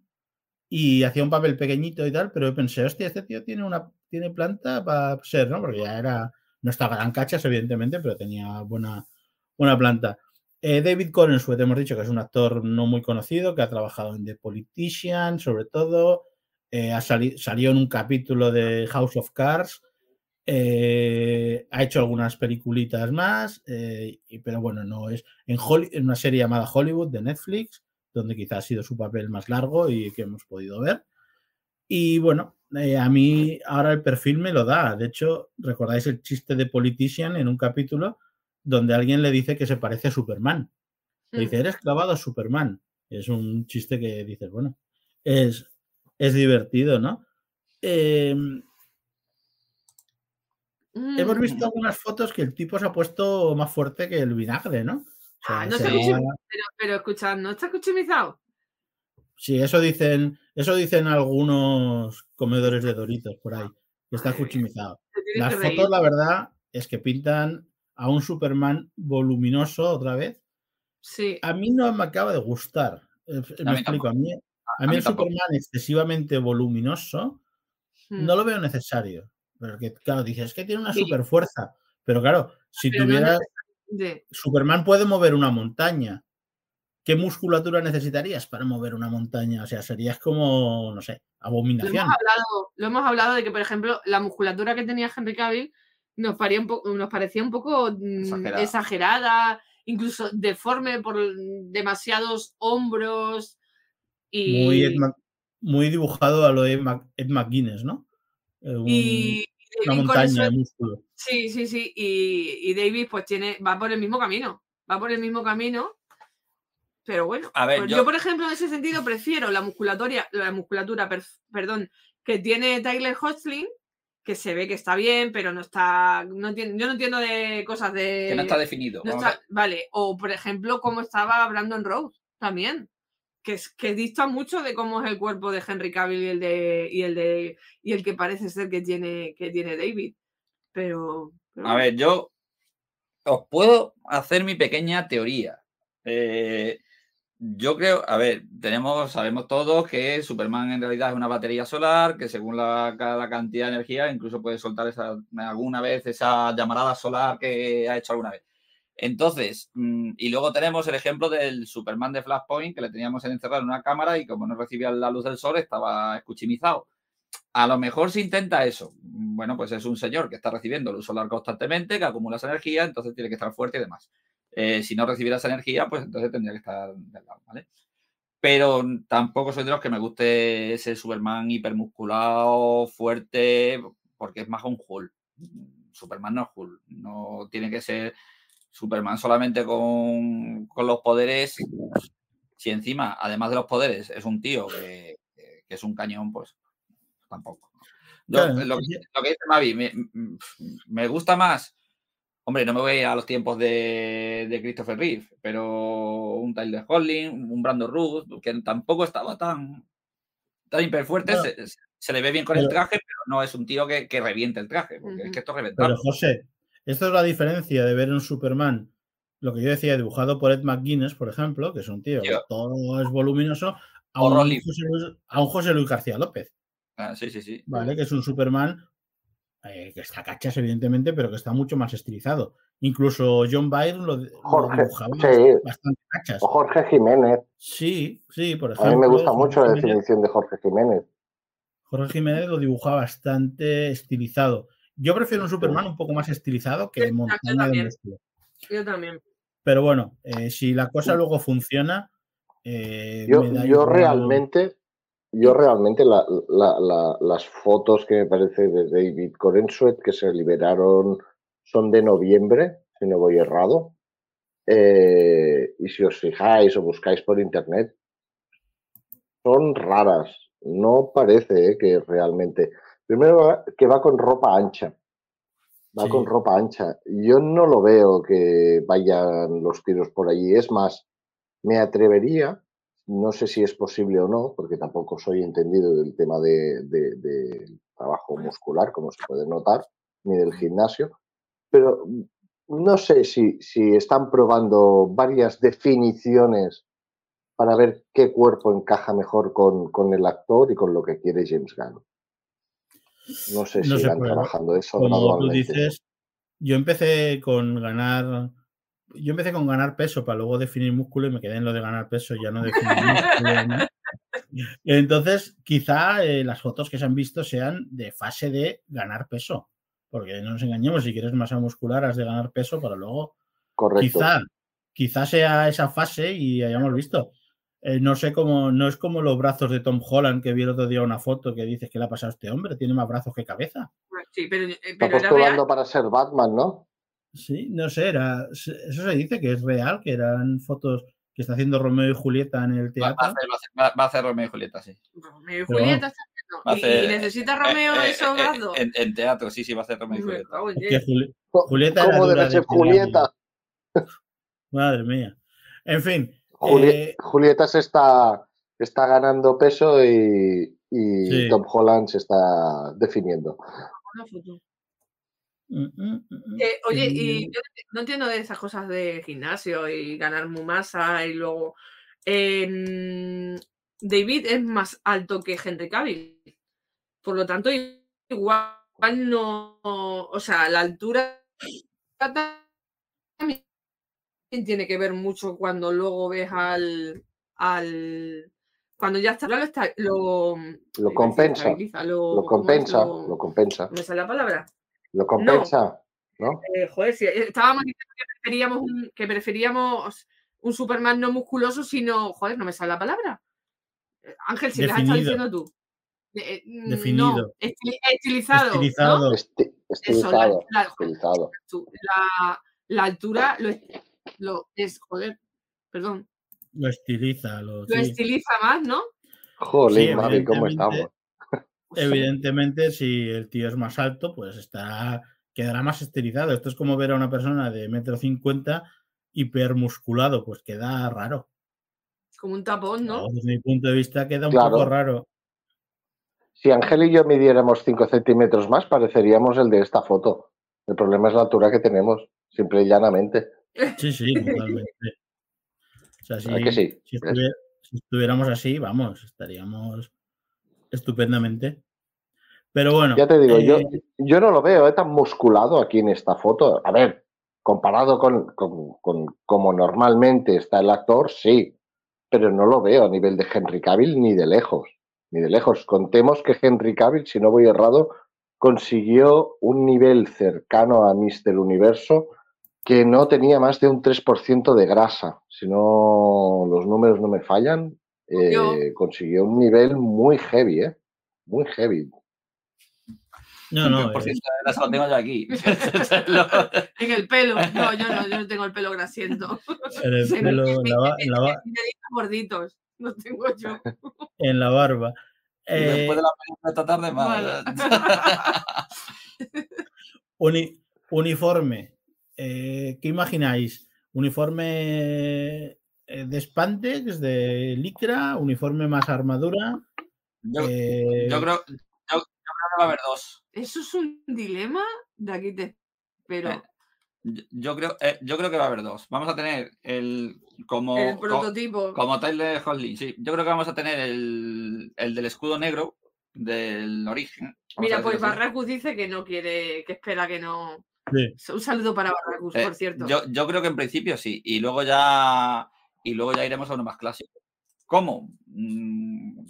y hacía un papel pequeñito y tal, pero yo pensé, hostia, este tío tiene una tiene planta para ser, ¿no? Porque ya era, no estaba gran cachas, evidentemente, pero tenía buena, buena planta. Eh, David Corenswet, hemos dicho que es un actor no muy conocido, que ha trabajado en The Politician, sobre todo, eh, ha sali- salió en un capítulo de House of Cards, eh, ha hecho algunas peliculitas más, eh, y- pero bueno, no es en, en una serie llamada Hollywood de Netflix, donde quizás ha sido su papel más largo y que hemos podido ver. Y bueno, eh, a mí ahora el perfil me lo da. De hecho, recordáis el chiste de Politician en un capítulo donde alguien le dice que se parece a Superman. Le dice, eres clavado a Superman. Es un chiste que dices, bueno, es, es divertido, ¿no? Eh, hemos Mm. visto algunas fotos que el tipo se ha puesto más fuerte que el vinagre, ¿no? O sea, Ah, no se está pero, pero escuchad, ¿no está cuchimizado? Sí, eso dicen, eso dicen algunos comedores de Doritos por ahí, que está tienes Las fotos, la verdad, es que pintan a un Superman voluminoso otra vez. Sí. A mí no me acaba de gustar. Eh, Me explico. A mí, a A mí mí el tampoco. Superman excesivamente voluminoso Mm. no lo veo necesario. Porque, claro, dices, es que tiene una super fuerza. Pero claro, si Pero tuvieras. Superman puede mover una montaña. ¿Qué musculatura necesitarías para mover una montaña? O sea, serías como, no sé, Lo hemos, abominación. hablado, lo hemos hablado de que, por ejemplo, la musculatura que tenía Henry Cavill nos, paría un po- nos parecía un poco mm, Exagerada. exagerada. incluso deforme por demasiados hombros. Y, Muy, Ed muy dibujado a lo de Ed, Mac- Ed McGuinness, ¿no? Un- y- una montaña eso- de músculo. Sí, sí, sí. Y, y David pues tiene, va por el mismo camino. Va por el mismo camino. Pero bueno. A ver, pues yo- yo... por ejemplo, en ese sentido, prefiero la musculatura, la musculatura, per- perdón, que tiene Tyler Hoechlin, que se ve que está bien, pero no está. No entiendo, yo no entiendo de cosas de. Que no está definido. no está- vale. O por ejemplo, como estaba Brandon Rose también. Que, es, que dista mucho de cómo es el cuerpo de Henry Cavill y el de. y el de. y el que parece ser que tiene, que tiene David. Pero. pero A ver, yo os puedo hacer mi pequeña teoría. Eh, yo creo, a ver, tenemos, sabemos todos que Superman en realidad es una batería solar, que según la, la cantidad de energía, incluso puede soltar esa, alguna vez esa llamarada solar que ha hecho alguna vez. Entonces, mm, y luego tenemos el ejemplo del Superman de Flashpoint, que le teníamos encerrado en una cámara y como no recibía la luz del sol, estaba escuchimizado. A lo mejor se intenta eso. Bueno, pues es un señor que está recibiendo luz solar constantemente, que acumula esa energía, entonces tiene que estar fuerte y demás. Eh, si no recibiera esa energía, pues entonces tendría que estar del lado, ¿vale? Pero tampoco soy de los que me guste ese Superman hipermusculado, fuerte, porque es más un Hulk. Superman no es Hulk. No tiene que ser Superman solamente con, con los poderes. Si encima, además de los poderes, es un tío que, es un cañón, pues tampoco. Yo, Claro, lo, que- lo que dice Mavi, me, gusta más. Hombre, no me voy a ir a los tiempos de, de Christopher Reeve, pero un Tyler Hollin, un Brandon Ruth, que tampoco estaba tan, tan hiperfuerte, Bueno, se, se le ve bien con el traje, pero no es un tío que, que reviente el traje, porque es que esto es Pero. José, esto es la diferencia de ver un Superman, lo que yo decía, dibujado por Ed McGuinness, por ejemplo, que es un tío que Tío. todo es voluminoso, a un. José Luis, a un José Luis García López, Ah, sí, sí, sí. ¿vale? Que es un Superman eh, que está cachas, evidentemente, pero que está mucho más estilizado. Incluso John Byrne lo, lo Jorge, dibujaba sí. bastante cachas. O Jorge Jiménez. Sí, sí, por A ejemplo. mí me gusta Jorge mucho la Jiménez- definición de Jorge Jiménez. Jorge Jiménez lo dibuja bastante estilizado. Yo prefiero un Superman un poco más estilizado que Yo montaña de músculo. Yo también. Pero bueno, eh, si la cosa luego funciona, eh, Yo, me da yo realmente, yo realmente la- la- la- las fotos que me parece de David Corenswet que se liberaron son de noviembre, si no voy errado. Eh, y si os fijáis o buscáis por internet, son raras. No parece eh, que realmente. Primero que va con ropa ancha. Va Sí. con ropa ancha. Yo no lo veo que vayan los tiros por allí. Es más, me atrevería, no sé si es posible o no, porque tampoco soy entendido del tema de, de- del trabajo muscular, como se puede notar, ni del gimnasio, pero no sé si, si están probando varias definiciones para ver qué cuerpo encaja mejor con, con el actor y con lo que quiere James Gunn. No sé si No pero trabajando eso Como tú dices, yo empecé con ganar. Yo empecé con ganar peso para luego definir músculo y me quedé en lo de ganar peso, ya no definir músculo. ¿no? Entonces, quizá eh, las fotos que se han visto sean de fase de ganar peso. Porque no nos engañemos, si quieres masa muscular, has de ganar peso para luego Correcto. Quizá, quizá sea esa fase y hayamos visto. Eh, no sé cómo, no es como los brazos de Tom Holland que vi el otro día una foto que dices que le ha pasado a este hombre, tiene más brazos que cabeza. Sí, pero, eh, Está pero postulando para ser Batman, ¿no? Sí, no sé, era, eso se dice que es real, que eran fotos que está haciendo Romeo y Julieta en el Va, va a teatro. hacer, va a hacer- va- va a hacer Romeo y Julieta, sí. Romeo y Pero Julieta está haciendo- y, necesita Romeo Eh, eh, esos eh, brazos. En, en teatro, sí, sí, va a hacer Romeo y Julieta. en Es que. Juli- Julieta era ¿Cómo dura debe de ser. Julieta? Madre mía. En fin, Juli- eh, Julieta se está, está ganando peso y, y Sí. Tom Holland se está definiendo. Una foto. mm, mm, mm, Eh, oye, y yo no entiendo de esas cosas de gimnasio y ganar masa y luego. em, David es más alto que Henry Cavill. Por lo tanto, igual no. O sea, la altura también tiene que ver mucho cuando luego ves al. al cuando ya está, lo, está, lo, Lo compensa. lo, compensa, Lo- lo compensa. ¿Me sale la palabra? Lo compensa, ¿no? Eh, joder, si estábamos diciendo que preferíamos, un, que preferíamos un Superman no musculoso, sino. Joder, no me sale la palabra. Eh, Ángel, si la has estado Definido. diciendo tú. Eh, eh, Definido. No, esti- estilizado. ¿no? Estilizado. Esti- Eso, la, estilizado, la- estilizado. la- la altura lo, es- lo es, joder, perdón, Lo estiliza. Lo, lo sí. estiliza más, ¿no? Jolín, Sí, Mavi, ¿cómo evidentemente. estamos? Evidentemente, si el tío es más alto, pues estará, quedará más estilizado. Esto es como ver a una persona de metro cincuenta hipermusculado, pues queda raro. Como un tapón, ¿no? Desde mi punto de vista queda un Claro. poco raro. Si Ángel y yo midiéramos 5 centímetros más, pareceríamos el de esta foto. El problema es la altura que tenemos, simple y llanamente. Sí, sí, totalmente. O sea, si, ¿Verdad que sí? si estuviéramos así, vamos, estaríamos estupendamente. Pero bueno, Ya te digo, yo, eh, yo no lo veo ¿eh? tan musculado aquí en esta foto. A ver, comparado con, con- con como normalmente está el actor, sí, pero no lo veo a nivel de Henry Cavill ni de lejos, ni de lejos. Contemos que Henry Cavill, si no voy errado, consiguió un nivel cercano a Mister Universo que no tenía más de un 3% de grasa. Si no los números no me fallan, eh, consiguió un nivel muy heavy, ¿eh? Muy heavy. no, no, Por es- ciento de grasa lo tengo yo aquí. En el pelo. No, yo no, yo no tengo el pelo grasiento. en el pelo, en la, ba- me- en la ba- me dedican gorditos. No tengo yo. en la barba. y Eh, después de la película esta tarde, más. Uni- uniforme. Eh, ¿Qué imagináis? ¿Uniforme eh, de spandex, de licra? ¿Uniforme más armadura? Yo, Eh, yo creo, yo, yo creo que va a haber dos. Eso es un dilema de aquí te espero. Eh, Yo, yo creo, eh, yo creo que va a haber dos. Vamos a tener el como, el co- prototipo. como Tyler Holley, sí. Yo creo que vamos a tener el, el del escudo negro del origen. vamos Mira, pues. Barracus dice que no quiere, que espera que no. Sí. Un saludo para Barracus, Eh, por cierto. Yo, yo creo que en principio sí. Y luego ya. Y luego ya iremos a uno más clásico. ¿Cómo? Mm,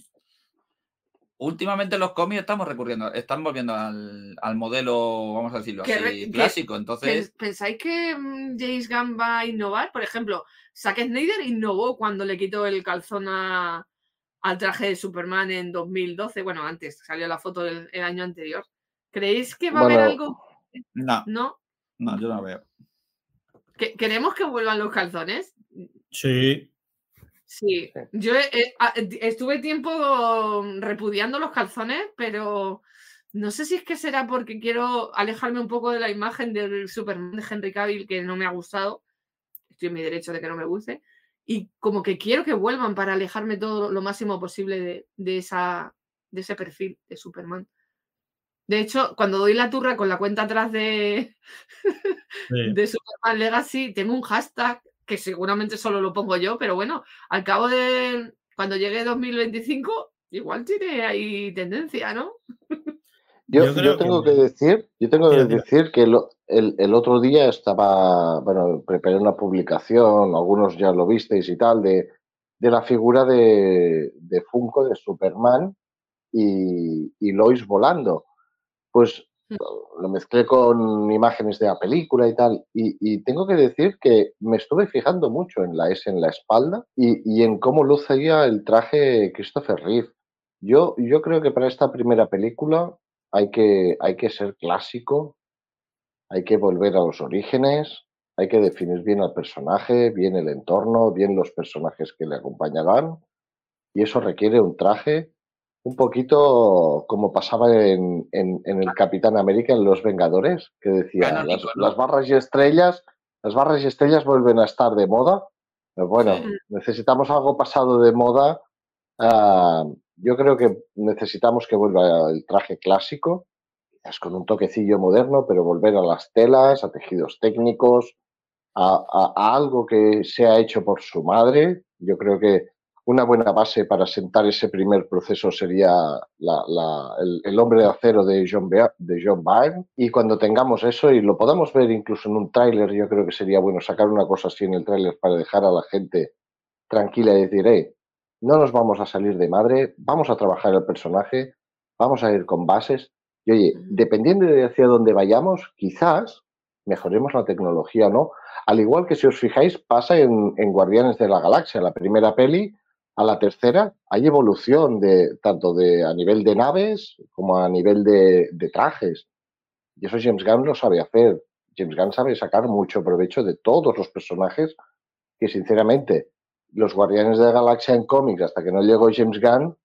Últimamente en los cómics estamos recurriendo, están volviendo al, al modelo, vamos a decirlo así, re- clásico. Entonces, Pens- ¿Pensáis que mm, James Gunn va a innovar? Por ejemplo, Zack Snyder innovó cuando le quitó el calzón a- al traje de Superman en 2012. Bueno, antes, salió la foto del el año anterior. ¿Creéis que va a haber Bueno. No, ¿No? no, yo no veo. ¿Que- ¿Queremos que vuelvan los calzones? Sí, Sí, yo a- eh, estuve tiempo repudiando los calzones, pero no sé si es que será porque quiero alejarme un poco de la imagen del Superman de Henry Cavill que no me ha gustado. Estoy en mi derecho de que no me guste. Y como que quiero que vuelvan para alejarme todo lo máximo posible de, de esa, de ese perfil de Superman. De hecho, cuando doy la turra con la cuenta atrás de, sí. de Superman Legacy, tengo un hashtag que seguramente solo lo pongo yo, pero bueno, al cabo de cuando llegue 2025, igual tiene ahí tendencia, ¿no? Yo, Yo yo creo tengo que- que, decir, yo tengo que decir que lo- el, el otro día estaba, bueno, preparé una publicación, algunos ya lo visteis y tal, de, de la figura de, de Funko de Superman y, y Lois volando. Pues Mm. lo mezclé con imágenes de la película y tal, y, y tengo que decir que me estuve fijando mucho en la S en la espalda y, y en cómo lucía el traje Christopher Reeve. Yo, yo creo que para esta primera película hay que, hay que ser clásico, hay que volver a los orígenes, hay que definir bien al personaje, bien el entorno, bien los personajes que le acompañarán, y eso requiere un traje un poquito como pasaba en, en- en el Capitán América en Los Vengadores, que decía, las, Canónico, ¿no? las barras y estrellas, las barras y estrellas vuelven a estar de moda. Pero bueno, Sí. necesitamos algo pasado de moda. Ah, yo creo que necesitamos que vuelva el traje clásico, quizás con un toquecillo moderno, pero volver a las telas, a tejidos técnicos, a, a- a algo que se ha hecho por su madre. Yo creo que una buena base para sentar ese primer proceso sería el, hombre de acero de John, de John Byrne. Y cuando tengamos eso, y lo podamos ver incluso en un tráiler, yo creo que sería bueno sacar una cosa así en el tráiler para dejar a la gente tranquila y decir, hey, no nos vamos a salir de madre, vamos a trabajar el personaje, vamos a ir con bases. Y oye, dependiendo de hacia dónde vayamos, quizás mejoremos la tecnología o no. Al igual que si os fijáis, pasa en, en Guardianes de la Galaxia, la primera peli a la tercera hay evolución de tanto de a nivel de naves como a nivel de, trajes. Y eso James Gunn lo sabe hacer. James Gunn sabe sacar mucho provecho de todos los personajes que sinceramente los Guardianes de la Galaxia en cómics hasta que no llegó James Gunn,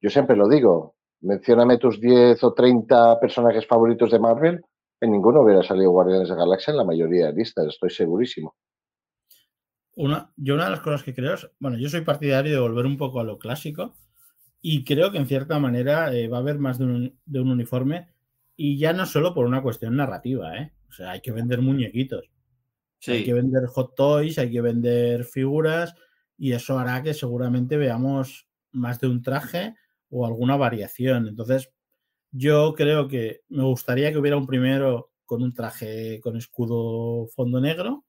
yo siempre lo digo, mencióname tus 10 o 30 personajes favoritos de Marvel, en ninguno hubiera salido Guardianes de la Galaxia en la mayoría de listas, estoy segurísimo. Una, yo una de las cosas que creo es, bueno, yo soy partidario de volver un poco a lo clásico y creo que en cierta manera eh, va a haber más de un, uniforme y ya no solo por una cuestión narrativa, ¿eh? O sea, hay que vender muñequitos. Hay que vender hot toys, hay que vender figuras y eso hará que seguramente veamos más de un traje o alguna variación. Entonces, yo creo que me gustaría que hubiera un primero con un traje con escudo fondo negro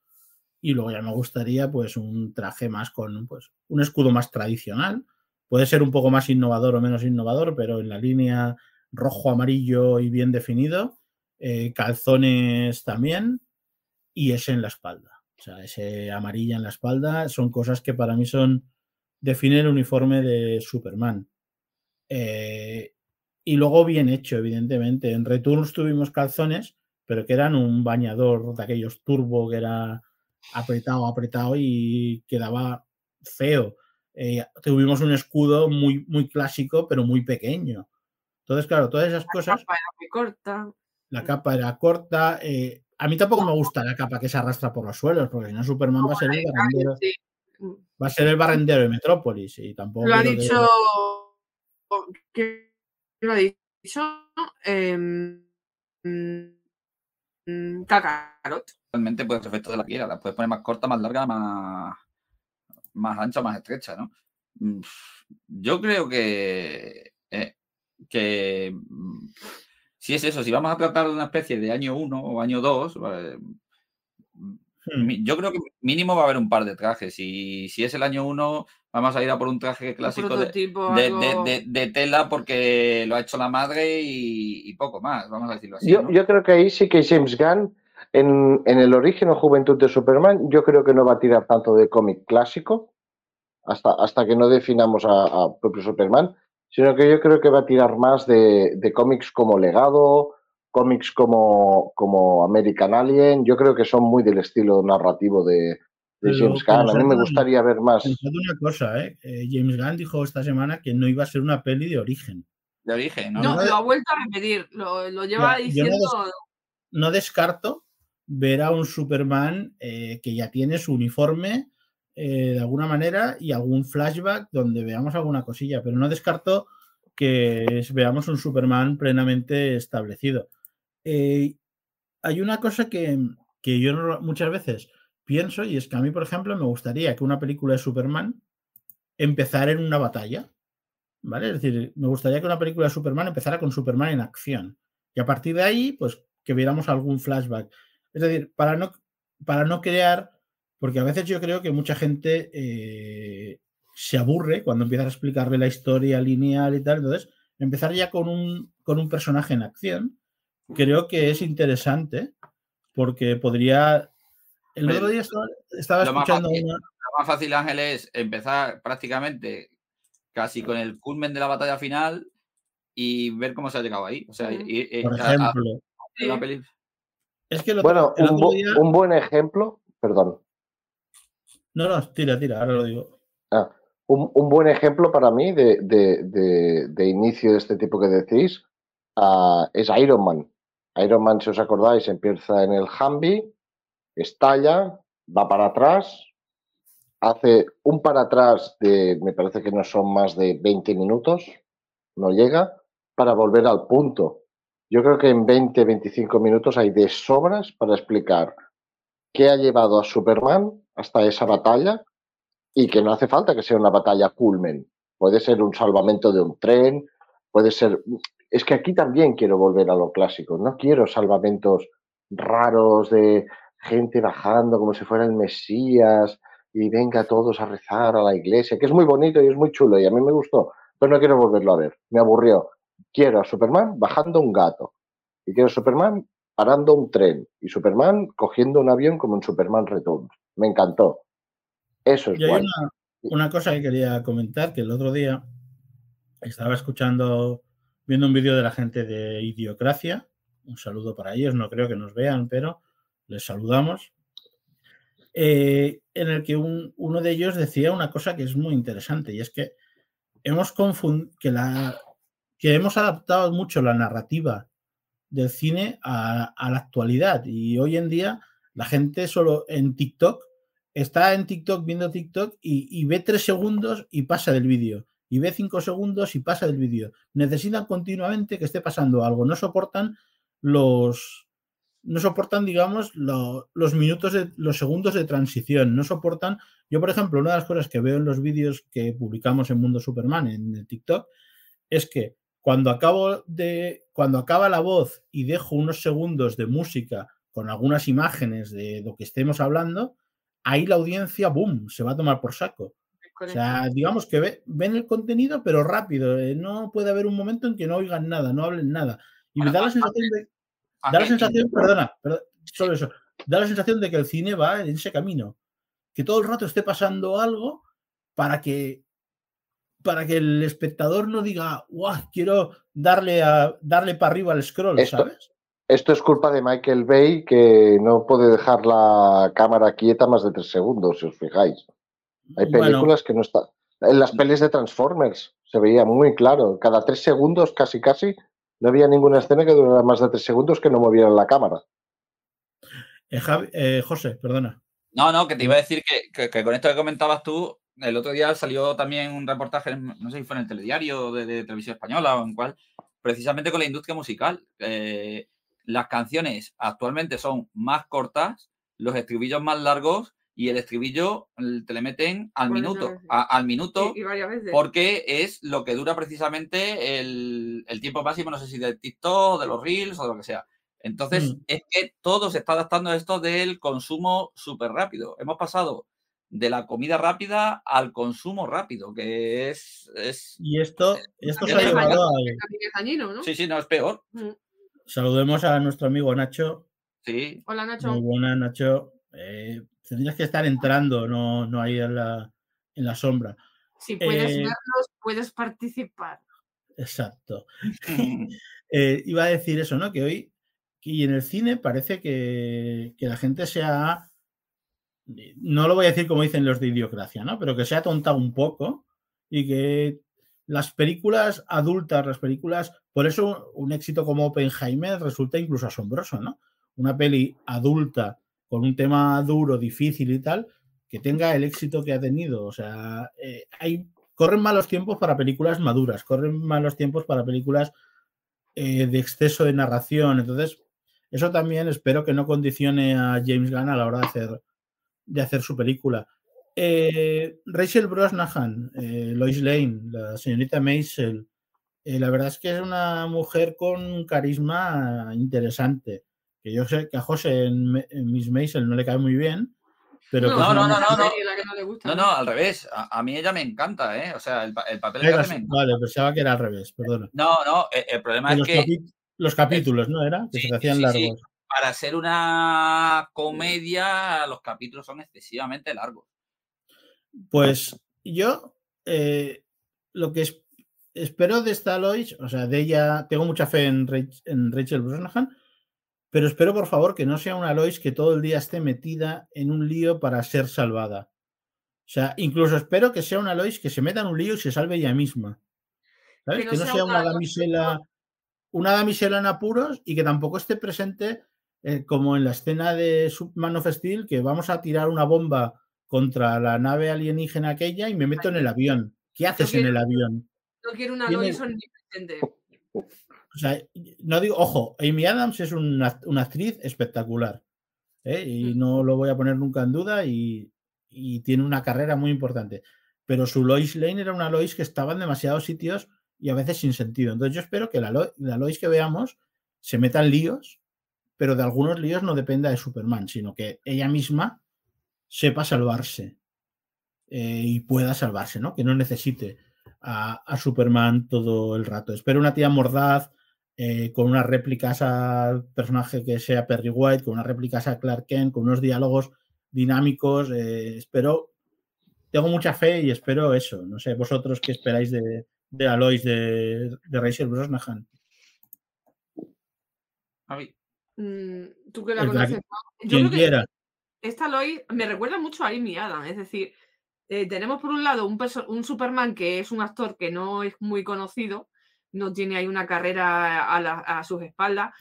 y luego ya me gustaría pues un traje más con pues, un escudo más tradicional. Puede ser un poco más innovador o menos innovador, pero en la línea rojo, amarillo y bien definido. Eh, calzones también y ese en la espalda. O sea, ese amarilla en la espalda son cosas que para mí son define el uniforme de Superman. Eh, y luego bien hecho, evidentemente. En Returns tuvimos calzones, pero que eran un bañador de aquellos turbo que era apretado, apretado y quedaba feo. Eh, tuvimos un escudo muy, muy clásico, pero muy pequeño. Entonces, claro, todas esas cosas. La capa era muy corta. La capa era corta. Eh, a mí tampoco me gusta la capa que se arrastra por los suelos, porque si no, Superman va a ser el barrendero. Va a ser el barrendero de Metrópolis. Y tampoco. Lo ha dicho. lo ha dicho? Eh... Kakarot realmente puedes efectos de la quiera. La puedes poner más corta, más larga, más, más ancha, más estrecha, ¿no? Mm, yo creo que, eh, que mm, si es eso, si vamos a tratar de una especie de año 1 o año 2, hmm. Yo creo que mínimo va a haber un par de trajes. Y si es el año 1, vamos a ir a por un traje clásico de, tela porque lo ha hecho la madre y, poco más, vamos a decirlo así. Yo, yo creo que ahí sí que James Gunn en, el origen o juventud de Superman, yo creo que no va a tirar tanto de cómic clásico, hasta, hasta que no definamos a, propio Superman, sino que yo creo que va a tirar más de, cómics como Legado, cómics como, como American Alien, yo creo que son muy del estilo narrativo de, James Gunn. A mí me gustaría ver más. una cosa, ¿eh? ¿eh? James Gunn dijo esta semana que no iba a ser una peli de origen. De origen, ¿no? No, lo ha vuelto a repetir, lo, lleva diciendo. no, descarto ver a un Superman eh, que ya tiene su uniforme eh, de alguna manera y algún flashback donde veamos alguna cosilla, pero no descarto que veamos un Superman plenamente establecido. Eh, hay una cosa que, que yo muchas veces pienso y es que a mí, por ejemplo, me gustaría que una película de Superman empezara en una batalla. ¿Vale? Es decir, me gustaría que una película de Superman empezara con Superman en acción. Y a partir de ahí, pues que viéramos algún flashback. Es decir, para no, para no crear, porque a veces yo creo que mucha gente eh, se aburre cuando empiezas a explicarle la historia lineal y tal. Entonces, empezar ya con un, con un personaje en acción, creo que es interesante porque podría... El otro día estaba, escuchando Lo más fácil, Ángel, es empezar prácticamente casi con el culmen de la batalla final y ver cómo se ha llegado ahí. O sea, Por ejemplo, bueno, un, buen ejemplo, perdón. No, no, tira, tira, ahora lo digo. Ah, un, buen ejemplo para mí de, inicio de este tipo que decís ah, es Iron Man. Iron Man, si os acordáis, empieza en el Humvee, estalla, va para atrás, hace un para atrás de, me parece que no son más de 20 minutos, no llega, para volver al punto. Yo creo que en 20, 25 minutos hay de sobras para explicar qué ha llevado a Superman hasta esa batalla, y que no hace falta que sea una batalla culmen. Puede ser un salvamento de un tren, puede ser... Es que aquí también quiero volver a lo clásico. No quiero salvamentos raros de gente bajando como si fuera el Mesías y venga todos a rezar a la iglesia, que es muy bonito y es muy chulo y a mí me gustó, pero no quiero volverlo a ver. Me aburrió. Quiero a Superman bajando un gato y quiero a Superman parando un tren y Superman cogiendo un avión como en Superman Returns. Me encantó. Eso es bueno. Una, cosa que quería comentar, que el otro día estaba escuchando, viendo un vídeo de la gente de Idiocracia. Un saludo para ellos, no creo que nos vean, pero les saludamos. Eh, en el que uno de ellos decía una cosa que es muy interesante y es que hemos que, la, que hemos adaptado mucho la narrativa del cine a, la actualidad y hoy en día la gente solo en TikTok está en TikTok viendo TikTok y, ve tres segundos y pasa del vídeo. Y ve cinco segundos y pasa del vídeo. Necesitan continuamente que esté pasando algo. No soportan los. No soportan, digamos, los minutos de los segundos de transición. No soportan. Yo, por ejemplo, una de las cosas que veo en los vídeos que publicamos en Mundo Superman en el TikTok es que cuando acabo de. Cuando acaba la voz y dejo unos segundos de música con algunas imágenes de lo que estemos hablando, ahí la audiencia, boom, se va a tomar por saco. O sea, digamos que ven el contenido, pero rápido. Eh, no puede haber un momento en que no oigan nada, no hablen nada. Y me da la sensación de. Da la sensación, perdona, solo eso. Da la sensación de que el cine va en ese camino. Que todo el rato esté pasando algo para que para que el espectador no diga, guau, quiero darle a darle para arriba al scroll, ¿sabes? Esto es culpa de Michael Bay, que no puede dejar la cámara quieta más de tres segundos, si os fijáis. Hay películas que no están. En las pelis de Transformers se veía muy claro. Cada tres segundos, casi casi, no había ninguna escena que durara más de tres segundos que no movieran la cámara. Eh, eh, José, perdona. No, no, que te iba a decir que, con esto que comentabas tú, el otro día salió también un reportaje, no sé si fue en el telediario de, Televisión Española o en cual, precisamente con la industria musical. Eh, las canciones actualmente son más cortas, los estribillos más largos y el estribillo te le meten al minuto, al minuto, porque es lo que dura precisamente el, tiempo máximo, no sé si de TikTok, de los Reels o de lo que sea. Entonces, mm. es que todo se está adaptando a esto del consumo súper rápido. Hemos pasado de la comida rápida al consumo rápido, que es... y esto, esto se ha llevado a... Sí, sí, no, es peor. Mm. Saludemos a nuestro amigo Nacho. Sí. Hola, Nacho. Muy buena, Nacho. Eh, tendrías que estar entrando, no, no ahí en la, en la sombra. Si puedes eh, vernos, puedes participar. Exacto. Eh, iba a decir eso, ¿no? Que hoy, y en el cine parece que, que, la gente se ha, no lo voy a decir como dicen los de idiocracia, ¿no? Pero que se ha tontado un poco y que las películas adultas, las películas, por eso un éxito como Oppenheimer resulta incluso asombroso, ¿no? Una peli adulta con un tema duro, difícil y tal, que tenga el éxito que ha tenido. O sea, eh, hay, corren malos tiempos para películas maduras, corren malos tiempos para películas eh, de exceso de narración. Entonces, eso también espero que no condicione a James Gunn a la hora de hacer, de hacer su película. Eh, Rachel Brosnahan, Lois Lane, la señorita Maisel, la verdad es que es una mujer con un carisma interesante. Que yo sé que a José en, Miss Maisel no le cae muy bien, pero. No, no, no, no, no, no, al revés. A, mí ella me encanta, ¿eh? O sea, el, papel de me Vale, pensaba que era al revés, perdona. No, no, el, problema es que. los capítulos, ¿no? Era que se hacían largos. Para ser una comedia, los capítulos son excesivamente largos. Pues yo eh, lo que espero de esta Lois, o sea, de ella, tengo mucha fe en, Rachel Brosnahan, pero espero por favor que no sea una Lois que todo el día esté metida en un lío para ser salvada. O sea, incluso espero que sea una Lois que se meta en un lío y se salve ella misma. ¿Sabes? Que no, sea, una damisela, una damisela en apuros y que tampoco esté presente eh, como en la escena de Man of Steel, que vamos a tirar una bomba contra la nave alienígena aquella y me meto en el avión. ¿Qué haces en el avión? No quiero una Lois omnipresente. O sea, no digo, ojo, Amy Adams es una, actriz espectacular. ¿eh? Y mm. no lo voy a poner nunca en duda. Y y tiene una carrera muy importante. Pero su Lois Lane era una Lois que estaba en demasiados sitios y a veces sin sentido. Entonces yo espero que la, la Lois que veamos se meta en líos, pero de algunos líos no dependa de Superman, sino que ella misma sepa salvarse eh, y pueda salvarse, ¿no? Que no necesite a, Superman todo el rato. Espero una tía mordaz, eh, con unas réplicas al personaje que sea Perry White, con unas réplicas a Clark Kent, con unos diálogos dinámicos. Eh, espero, tengo mucha fe y espero eso. No sé, vosotros qué esperáis de, de Alois de, de Rachel Brosnahan. Mm, tú que la conoces, Yo creo que esta Alois me recuerda mucho a Amy Adam, es decir, eh, tenemos por un lado un, un, Superman que es un actor que no es muy conocido, no tiene ahí una carrera a, sus espaldas.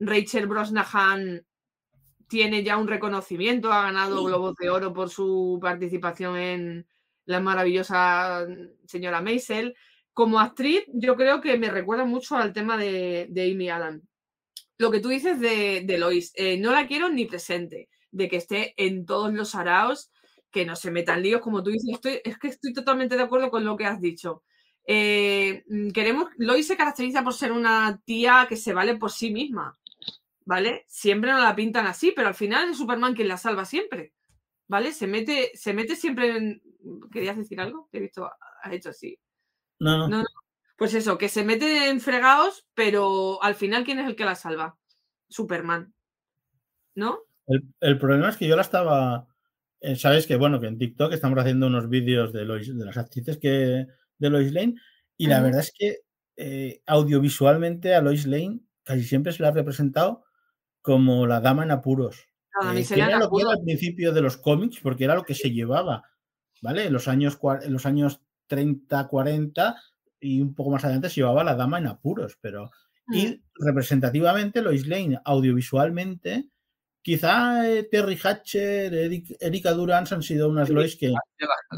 Rachel Brosnahan tiene ya un reconocimiento, ha ganado Globos de Oro por su participación en la maravillosa señora Maisel. Como actriz, yo creo que me recuerda mucho al tema de, Amy Adam. Lo que tú dices de, Lois, eh, no la quiero ni presente, de que esté en todos los araos que no se metan líos, como tú dices. Estoy, es que estoy totalmente de acuerdo con lo que has dicho. Eh, mm, queremos, Lois se caracteriza por ser una tía que se vale por sí misma, ¿vale? Siempre no la pintan así, pero al final es Superman quien la salva siempre, ¿vale? Se mete, se mete siempre en... ¿Querías decir algo? Te he visto, has hecho así. No, no. Pues eso, que se mete en fregados, pero al final, ¿quién es el que la salva? Superman. ¿No? el problema es que yo la estaba eh, sabes que, bueno, que en TikTok estamos haciendo unos vídeos de, de las actrices que, de Lois Lane y la verdad es que eh, audiovisualmente a Lois Lane casi siempre se la ha representado como la dama en apuros. Eh, era lo que era al principio de los cómics, porque era lo que se llevaba, ¿vale? En los años, en los años 30, 40 y un poco más adelante se llevaba la dama en apuros, pero... Y mm. representativamente Lois Lane audiovisualmente Quizá eh, Terry Hatcher, Erika Durance han sido unas Lois que.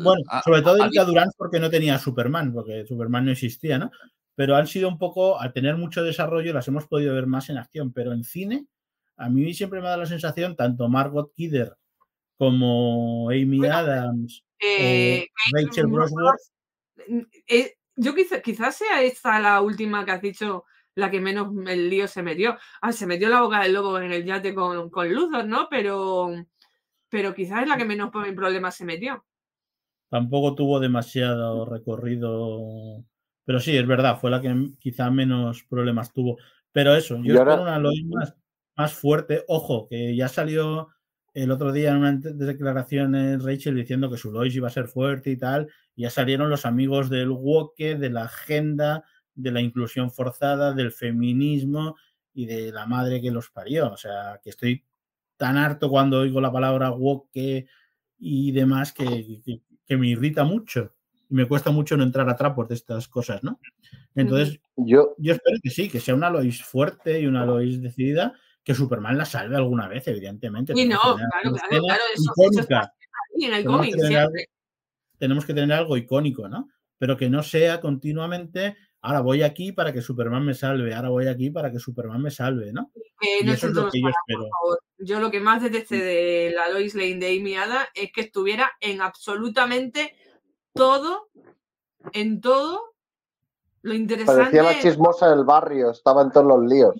Bueno, sobre todo Erika Durance porque no tenía Superman, porque Superman no existía, ¿no? Pero han sido un poco, al tener mucho desarrollo, las hemos podido ver más en acción. Pero en cine, a mí siempre me da la sensación, tanto Margot Kidder como Amy Adams o eh, Rachel Brosworth. Eh, yo quizás sea esta la última que has dicho la que menos el lío se metió. Ah, se metió la boca del lobo en el yate con, con Luthor, ¿no? Pero, pero quizás es la que menos problemas se metió. Tampoco tuvo demasiado recorrido. Pero sí, es verdad, fue la que quizá menos problemas tuvo. Pero eso, yo espero una Lois más, más fuerte. Ojo, que ya salió el otro día en una declaración Rachel diciendo que su Lois iba a ser fuerte y tal. Y ya salieron los amigos del Woke, de la agenda, de la inclusión forzada, del feminismo y de la madre que los parió. O sea, que estoy tan harto cuando oigo la palabra woke y demás que, me irrita mucho. Y me cuesta mucho no entrar a trapos de estas cosas, ¿no? Entonces, yo, yo espero que sí, que sea una Lois fuerte y una Lois decidida, que Superman la salve alguna vez, evidentemente. Y no, claro, claro, claro, eso, en el cómic, tenemos que tener algo icónico, ¿no? Pero que no sea continuamente ahora voy aquí para que Superman me salve, ahora voy aquí para que Superman me salve, ¿no? eso es lo que yo espero. Yo lo que más detesté de la Lois Lane de Amy Ada es que estuviera en absolutamente todo, en todo lo interesante. Parecía la chismosa del barrio, estaba en todos los líos.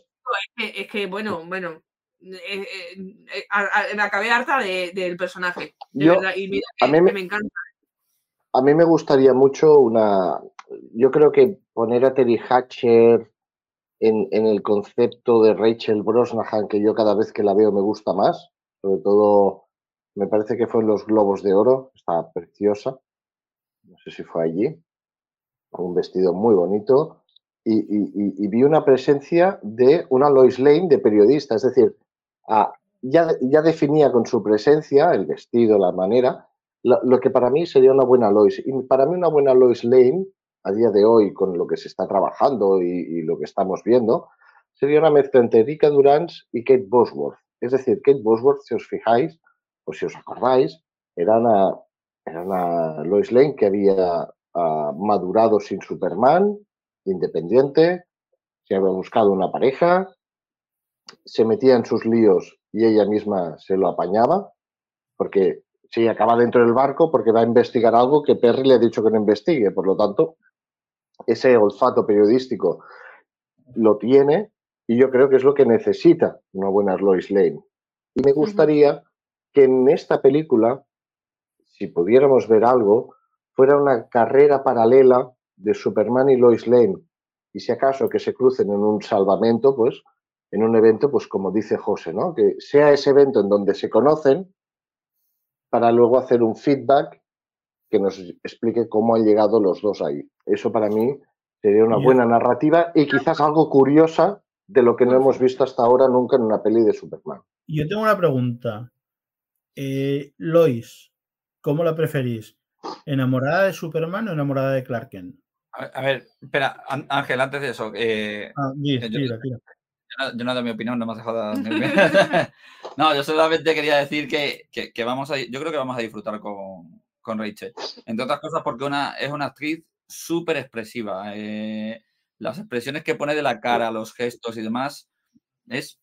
Es que, bueno, bueno, eh, eh, eh, me acabé harta del personaje, de verdad, y mira a mí me encanta. A mí me gustaría mucho una, yo creo que poner a Terry Hatcher en, el concepto de Rachel Brosnahan, que yo cada vez que la veo me gusta más, sobre todo me parece que fue en los Globos de Oro, está preciosa, no sé si fue allí, con un vestido muy bonito, y, vi una presencia de una Lois Lane de periodista, es decir, ya, ya definía con su presencia, el vestido, la manera, lo, lo, que para mí sería una buena Lois. Y para mí una buena Lois Lane a día de hoy con lo que se está trabajando y, lo que estamos viendo, sería una mezcla entre Erika Durance y Kate Bosworth. Es decir, Kate Bosworth, si os fijáis o si os acordáis, era una, era Lois Lane que había ah, madurado sin Superman, independiente, se había buscado una pareja, se metía en sus líos y ella misma se lo apañaba, porque Sí, acaba dentro del barco porque va a investigar algo que Perry le ha dicho que no investigue. Por lo tanto, ese olfato periodístico lo tiene y yo creo que es lo que necesita una buena Lois Lane. Y me gustaría que en esta película, si pudiéramos ver algo, fuera una carrera paralela de Superman y Lois Lane. Y si acaso que se crucen en un salvamento, pues en un evento, pues como dice José, ¿no? Que sea ese evento en donde se conocen para luego hacer un feedback que nos explique cómo han llegado los dos ahí. Eso para mí sería una buena narrativa y quizás algo curiosa de lo que no hemos visto hasta ahora nunca en una peli de Superman. Yo tengo una pregunta. Eh, Lois, ¿cómo la preferís? ¿Enamorada de Superman o enamorada de Clark Kent? A ver, espera, Ángel, antes de eso. Eh, ah, mira, yo, mira, Yo, no, doy mi opinión, no me has dejado no, yo solamente quería decir que, que, vamos a, yo creo que vamos a disfrutar con, con Rachel. Entre otras cosas porque una, es una actriz súper expresiva. Eh, las expresiones que pone de la cara, los gestos y demás, es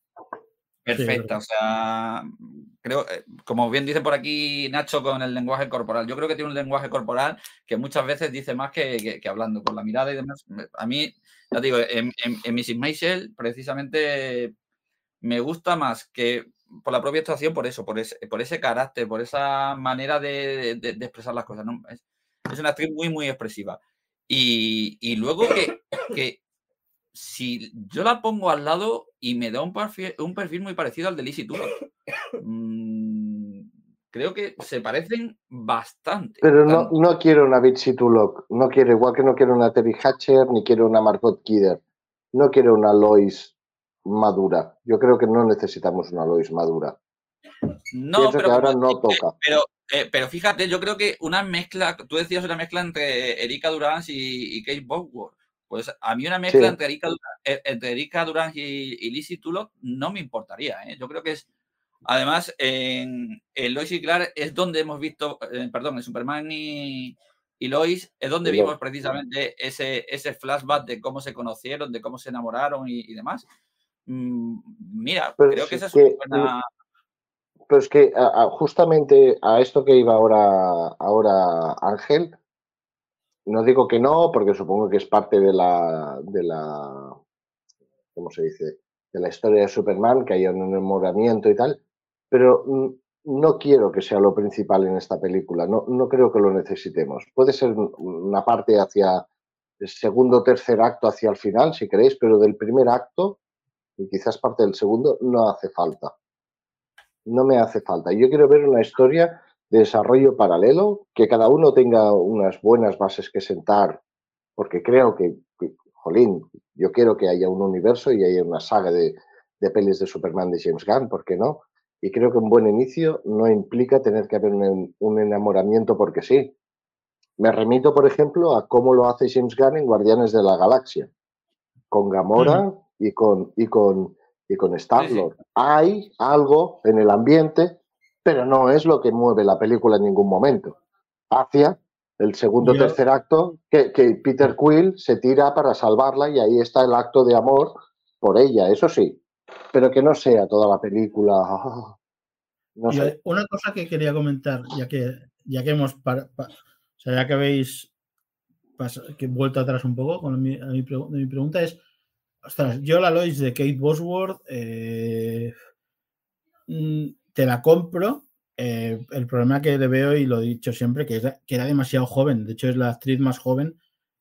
perfecta. o sea, creo, eh, como bien dice por aquí Nacho con el lenguaje corporal, yo creo que tiene un lenguaje corporal que muchas veces dice más que, que, hablando, con la mirada y demás. A mí, ya digo, en, en, Mrs. Maisel, precisamente me gusta más que por la propia actuación, por eso, por ese, por ese carácter, por esa manera de, expresar las cosas. Es, es, una actriz muy, muy expresiva. Y, luego que, si yo la pongo al lado y me da un perfil, un perfil muy parecido al de Lizzie mm, creo que se parecen bastante. Pero no, no quiero una Bitsy Tulloch, no quiero, igual que no quiero una Terry Hatcher, ni quiero una Margot Kidder, no quiero una Lois madura. Yo creo que no necesitamos una Lois madura. No, pero ahora no toca. Pero eh, pero fíjate, yo creo que una mezcla, tú decías una mezcla entre Erika Durán y, Kate Bosworth. Pues a mí una mezcla entre, Erika Durán, eh, entre Erika Durán y, y Lizzie Tulloch no me importaría. ¿eh? Yo creo que es, además, en, Lois y Clark es donde hemos visto, perdón, en Superman y, Lois, es donde vimos precisamente ese, ese flashback de cómo se conocieron, de cómo se enamoraron y, demás. Mm, mira, creo que esa es una buena pero es que justamente a esto que iba ahora, ahora Ángel, no digo que no, porque supongo que es parte de la, de la, ¿cómo se dice? De la historia de Superman, que haya un enamoramiento y tal, pero no quiero que sea lo principal en esta película, no, no creo que lo necesitemos. Puede ser una parte hacia el segundo o tercer acto, hacia el final, si queréis, pero del primer acto, y quizás parte del segundo, no hace falta no me hace falta. Yo quiero ver una historia de desarrollo paralelo, que cada uno tenga unas buenas bases que sentar, porque creo que, jolín, yo quiero que haya un universo y haya una saga de, de pelis de Superman de James Gunn, ¿por qué no? Y creo que un buen inicio no implica tener que haber un, enamoramiento porque sí. Me remito, por ejemplo, a cómo lo hace James Gunn en Guardianes de la Galaxia, con Gamora y con, y con y con Star-Lord. Hay algo en el ambiente, pero no es lo que mueve la película en ningún momento. Hacia el segundo o tercer acto, que, Peter Quill se tira para salvarla y ahí está el acto de amor por ella, eso sí, pero que no sea toda la película. Una cosa que quería comentar, ya que, ya que hemos, ya que habéis que vuelto atrás un poco con mi, mi pregunta es, Ostras, yo la Lois de Kate Bosworth eh, mm, te la compro. Eh, el problema que le veo, y lo he dicho siempre, que, que era demasiado joven. De hecho, es la actriz más joven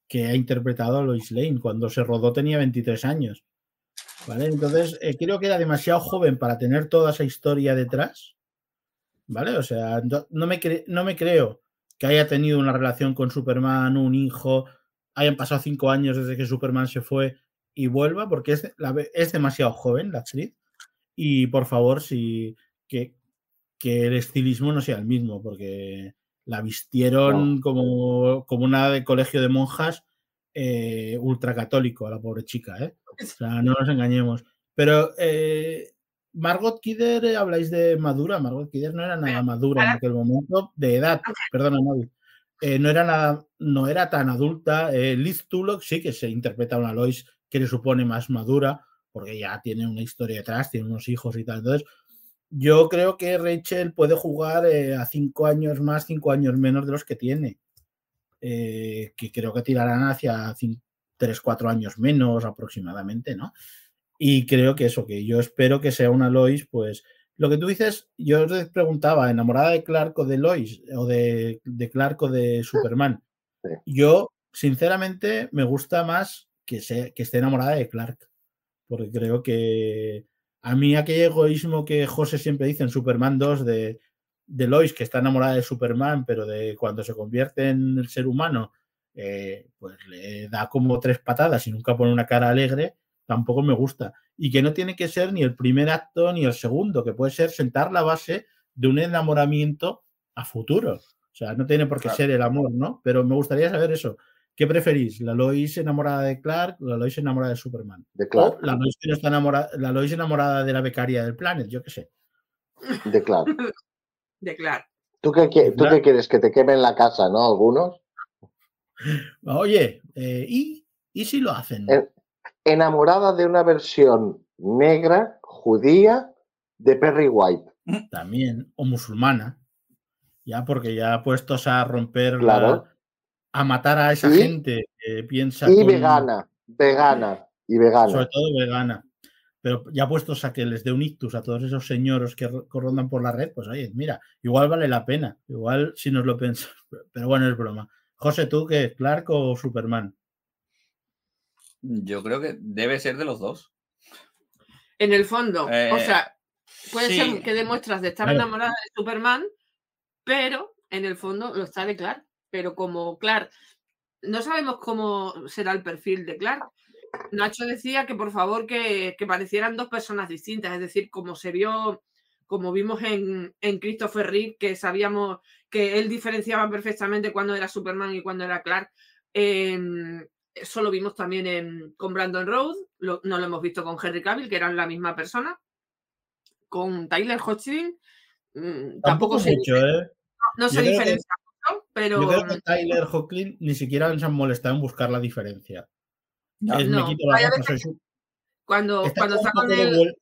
que ha interpretado a Lois Lane. Cuando se rodó tenía 23 años. ¿Vale? Entonces, eh, creo que era demasiado joven para tener toda esa historia detrás. ¿Vale? O sea, no, me no me creo que haya tenido una relación con Superman, un hijo, hayan pasado cinco años desde que Superman se fue y vuelva porque es, es demasiado joven la actriz y por favor si que, que, el estilismo no sea el mismo porque la vistieron como, como una de colegio de monjas eh, ultracatólico a la pobre chica, ¿eh? O sea, no nos engañemos. Pero eh, Margot Kidder, eh, habláis de madura, Margot Kidder no era nada madura en aquel momento, de edad, perdona, no era nada, no era tan adulta. Liz Tulloch sí que se interpreta a una Lois que le supone más madura, porque ya tiene una historia detrás, tiene unos hijos y tal. Entonces, yo creo que Rachel puede jugar eh, a cinco años más, cinco años menos de los que tiene. Eh, que creo que tirarán hacia tres, cuatro años menos aproximadamente, ¿no? Y creo que eso, que yo espero que sea una Lois, pues lo que tú dices, yo te preguntaba, ¿enamorada de Clark o de Lois? O de, de Clark o de Superman. Yo, sinceramente, me gusta más que, se, que esté enamorada de Clark. Porque creo que a mí aquel egoísmo que José siempre dice en Superman 2 de, de Lois, que está enamorada de Superman, pero de cuando se convierte en el ser humano, eh, pues le da como tres patadas y nunca pone una cara alegre, tampoco me gusta. Y que no tiene que ser ni el primer acto ni el segundo, que puede ser sentar la base de un enamoramiento a futuro. O sea, no tiene por qué ser el amor, ¿no? Pero me gustaría saber eso. ¿Qué preferís? ¿La Lois enamorada de Clark o la Lois enamorada de Superman? De Clark. O la Lois, está enamorada, la Lois enamorada de la becaria del Planet, yo qué sé. De Clark. De Clark. ¿Tú qué, ¿Tú qué quieres? ¿Que te quemen la casa, no? Algunos. Oye, eh, ¿y, ¿y si lo hacen? enamorada de una versión negra, judía, de Perry White. También, o musulmana. Ya, porque ya puestos a romper claro. A matar a esa gente que piensa. Y vegana, vegana, y vegana. Sobre todo vegana. Pero ya puestos a que les dé un ictus a todos esos señores que rondan por la red, pues oye, mira, igual vale la pena. Igual si nos lo pensamos. Pero bueno, es broma. José, ¿tú qué? ¿Clark o Superman? Yo creo que debe ser de los dos. En el fondo, o Eh, sea, puede sí. ser que demuestras de estar enamorada de Superman, pero en el fondo lo está de Clark. Pero como Clark, no sabemos cómo será el perfil de Clark. Nacho decía que por favor que, que parecieran dos personas distintas, es decir, como se vio, como vimos en, en Christopher Reeve, que sabíamos que él diferenciaba perfectamente cuando era Superman y cuando era Clark. em, eso lo vimos también en- con Brandon Road, lo- no lo hemos visto con Henry Cavill, que eran la misma persona. Con Tyler Hoechlin mm, tampoco, se, mucho, ¿eh? no se creo que- diferencia pero Yo creo que Tyler Hoechlin ni siquiera se han molestado en buscar la diferencia. Es, no, me quito la veces soy cuando, Está cuando está con de el... vuel-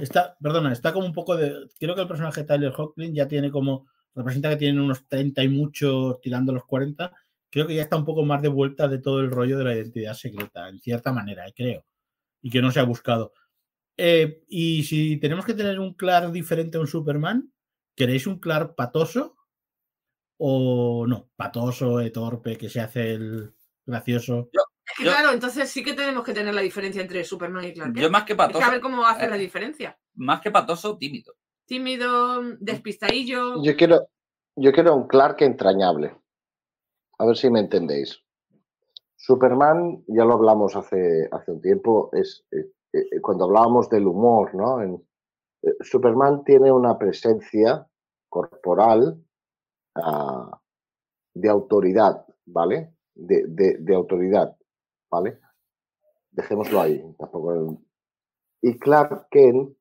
Está, perdona, está como un poco de. Creo que el personaje de Tyler Hoechlin ya tiene como. Representa que tiene unos 30 y mucho tirando los 40. Creo que ya está un poco más de vuelta de todo el rollo de la identidad secreta, en cierta manera, eh, creo. Y que no se ha buscado. Eh, y si tenemos que tener un Clark diferente a un Superman, ¿queréis un Clark patoso? O no, patoso, eh, torpe, que se hace el gracioso. Es que Yo- claro, entonces sí que tenemos que tener la diferencia entre Superman y Clark. Kent. Yo más que Es que a patoso, ver cómo hace eh, la diferencia. más que patoso, tímido. Tímido, despistadillo. Yo quiero, yo quiero un Clark entrañable. A ver si me entendéis. Superman, ya lo hablamos hace, hace un tiempo, es eh, eh, cuando hablábamos del humor, ¿no? En- eh, Superman tiene una presencia corporal ah, de autoridad, ¿vale? De, de- autoridad, ¿vale? Dejémoslo ahí. Tampoco... Y Clark Kent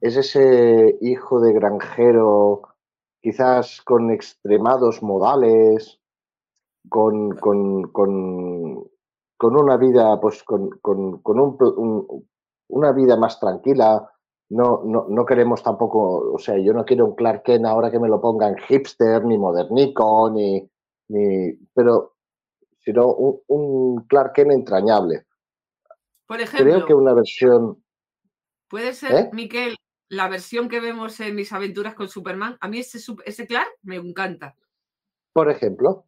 es ese hijo de granjero, quizás con extremados modales, con, con, con, con una vida, pues con, un- una vida más tranquila. No, no, no queremos tampoco, o sea, yo no quiero un Clark Kent ahora que me lo pongan hipster, ni modernico, ni, ni pero sino un, un Clark Kent entrañable. Por ejemplo, Creo que una versión, puede ser, ¿Eh? Miquel, la versión que vemos en mis aventuras con Superman. A mí ese, ese Clark me encanta. por ejemplo,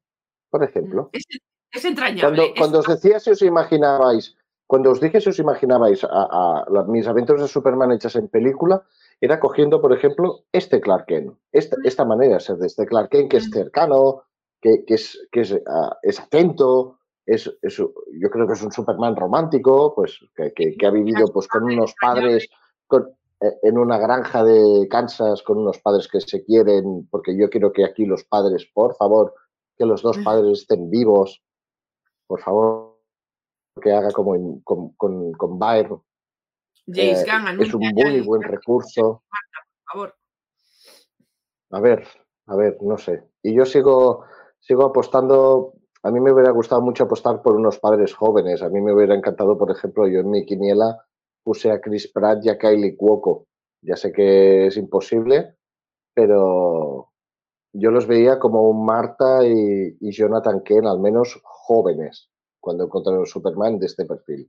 por ejemplo, Es, es entrañable. Cuando, es- cuando os decía si os imaginabais, cuando os dije si os imaginabais a, mis aventuras de Superman hechas en película, era cogiendo, por ejemplo, este Clark Kent, esta, esta manera de ser de este Clark Kent, que es cercano, que, que es, que es, ah, es atento, es, es- yo creo que es un Superman romántico, pues que, que- que ha vivido pues con unos padres con- eh, en una granja de Kansas con unos padres que se quieren, porque yo quiero que aquí los padres, por favor, que los dos padres estén vivos, por favor, que haga como en- con, con, con Baer. James Eh, Gunn es un muy buen recurso. por favor. A ver, a ver, no sé. Y yo sigo, sigo apostando. A mí me hubiera gustado mucho apostar por unos padres jóvenes. A mí me hubiera encantado, por ejemplo, yo en mi quiniela puse a Chris Pratt y a Kylie Cuoco. Ya sé que es imposible, pero yo los veía como un Marta y, y Jonathan Kent, al menos jóvenes, cuando encontraron Superman de este perfil.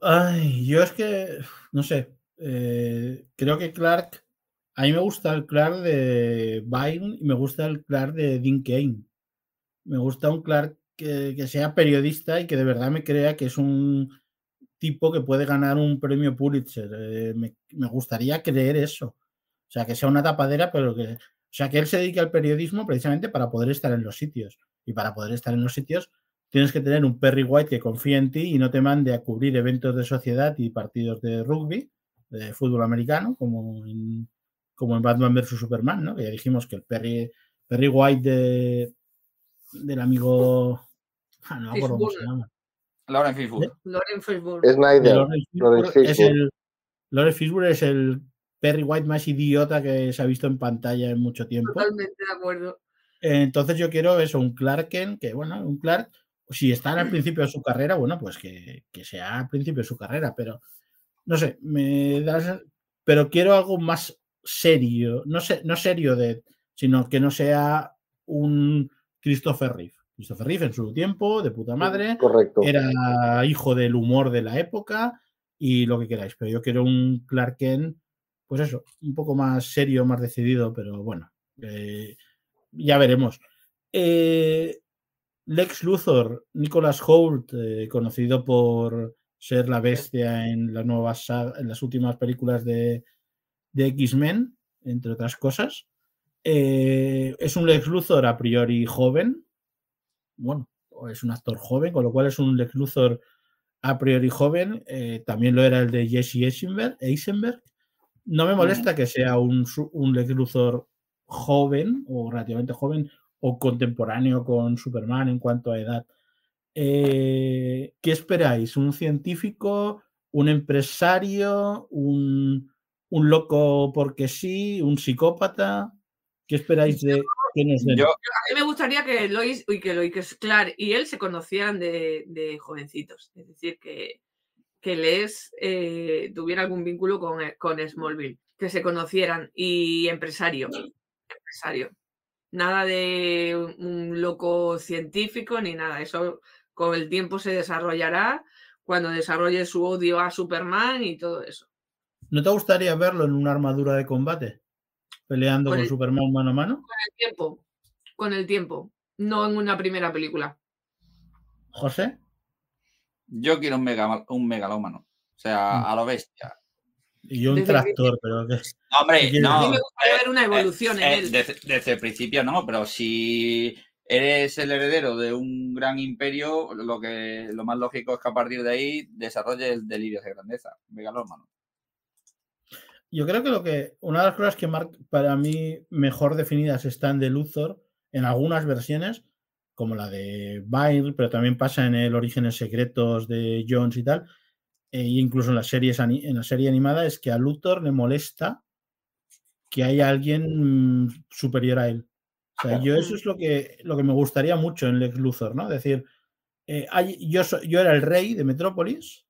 Ay, yo es que, no sé, eh, creo que Clark, a mí me gusta el Clark de Byrne y me gusta el Clark de Dean Kane. Me gusta un Clark que, que sea periodista y que de verdad me crea que es un tipo que puede ganar un premio Pulitzer. Eh, me, me gustaría creer eso. O sea, que sea una tapadera, pero que, o sea, que él se dedique al periodismo precisamente para poder estar en los sitios. Y para poder estar en los sitios tienes que tener un Perry White que confíe en ti y no te mande a cubrir eventos de sociedad y partidos de rugby, de fútbol americano, como en, como en Batman vs. Superman, ¿no? Que ya dijimos que el Perry, Perry White de, del amigo... Ah, no me acuerdo cómo se llama. Lauren Fishburne. Lauren Fishburne. De Snyder, Lawrence Fishburne es el, Lawrence Fishburne es el Perry White más idiota que se ha visto en pantalla en mucho tiempo. Totalmente de acuerdo. Entonces yo quiero eso, un Clark Kent, que bueno, un Clark, si está al principio de su carrera, bueno, pues que, que sea al principio de su carrera, pero no sé, me da, esa- pero quiero algo más serio, no sé, no serio de, sino que no sea un Christopher Reeve. Christopher Reeve en su tiempo, de puta madre, Correcto. era hijo del humor de la época y lo que queráis, pero yo quiero un Clark Kent, pues eso, un poco más serio, más decidido, pero bueno, eh, ya veremos. Eh, Lex Luthor, Nicholas Hoult, eh, conocido por ser la bestia en las nuevas en las últimas películas de, de X-Men, entre otras cosas. Eh, es un Lex Luthor a priori joven. Bueno, es un actor joven, con lo cual es un Lex Luthor a priori joven. eh, también lo era el de Jesse Eisenberg. Eisenberg. No me molesta que sea un Lex Luthor joven o relativamente joven o contemporáneo con Superman en cuanto a edad. Eh, ¿Qué esperáis? ¿Un científico? ¿Un empresario? ¿Un, un loco porque sí? ¿Un psicópata? ¿Qué esperáis de que nos den? Yo, A mí me gustaría que Lois, uy, que Lois, que es Clark y él se conocieran de, de jovencitos. Es decir, que, que Les eh, tuviera algún vínculo con, con Smallville. Que se conocieran. Y empresario. Empresario. Nada de un, loco científico ni nada. Eso con el tiempo se desarrollará cuando desarrolle su odio a Superman y todo eso. ¿No te gustaría verlo en una armadura de combate? Peleando Con con el- Superman mano a mano. Con el tiempo. Con el tiempo. No en una primera película. José. yo quiero un, mega, un megalómano. O sea, Mm. a lo bestia. Y un Desde el tractor, pero que Hombre, ¿Qué quieres no. A mí me eh, gustaría ver una eh, evolución en eh, él. desde, desde el principio no, pero si eres el heredero de un gran imperio, lo que lo más lógico es que a partir de ahí desarrolles delirios de grandeza. Megalómano. Yo creo que lo que una de las cosas que mar- para mí mejor definidas están de Luthor en algunas versiones, como la de Byrne, pero también pasa en el Orígenes Secretos de Jones y tal, e incluso en las series en la serie animada, es que a Luthor le molesta que haya alguien mm, superior a él. O sea, yo eso es lo que, lo que me gustaría mucho en Lex Luthor, ¿no? Decir, eh, hay- yo, so- yo era el rey de Metrópolis,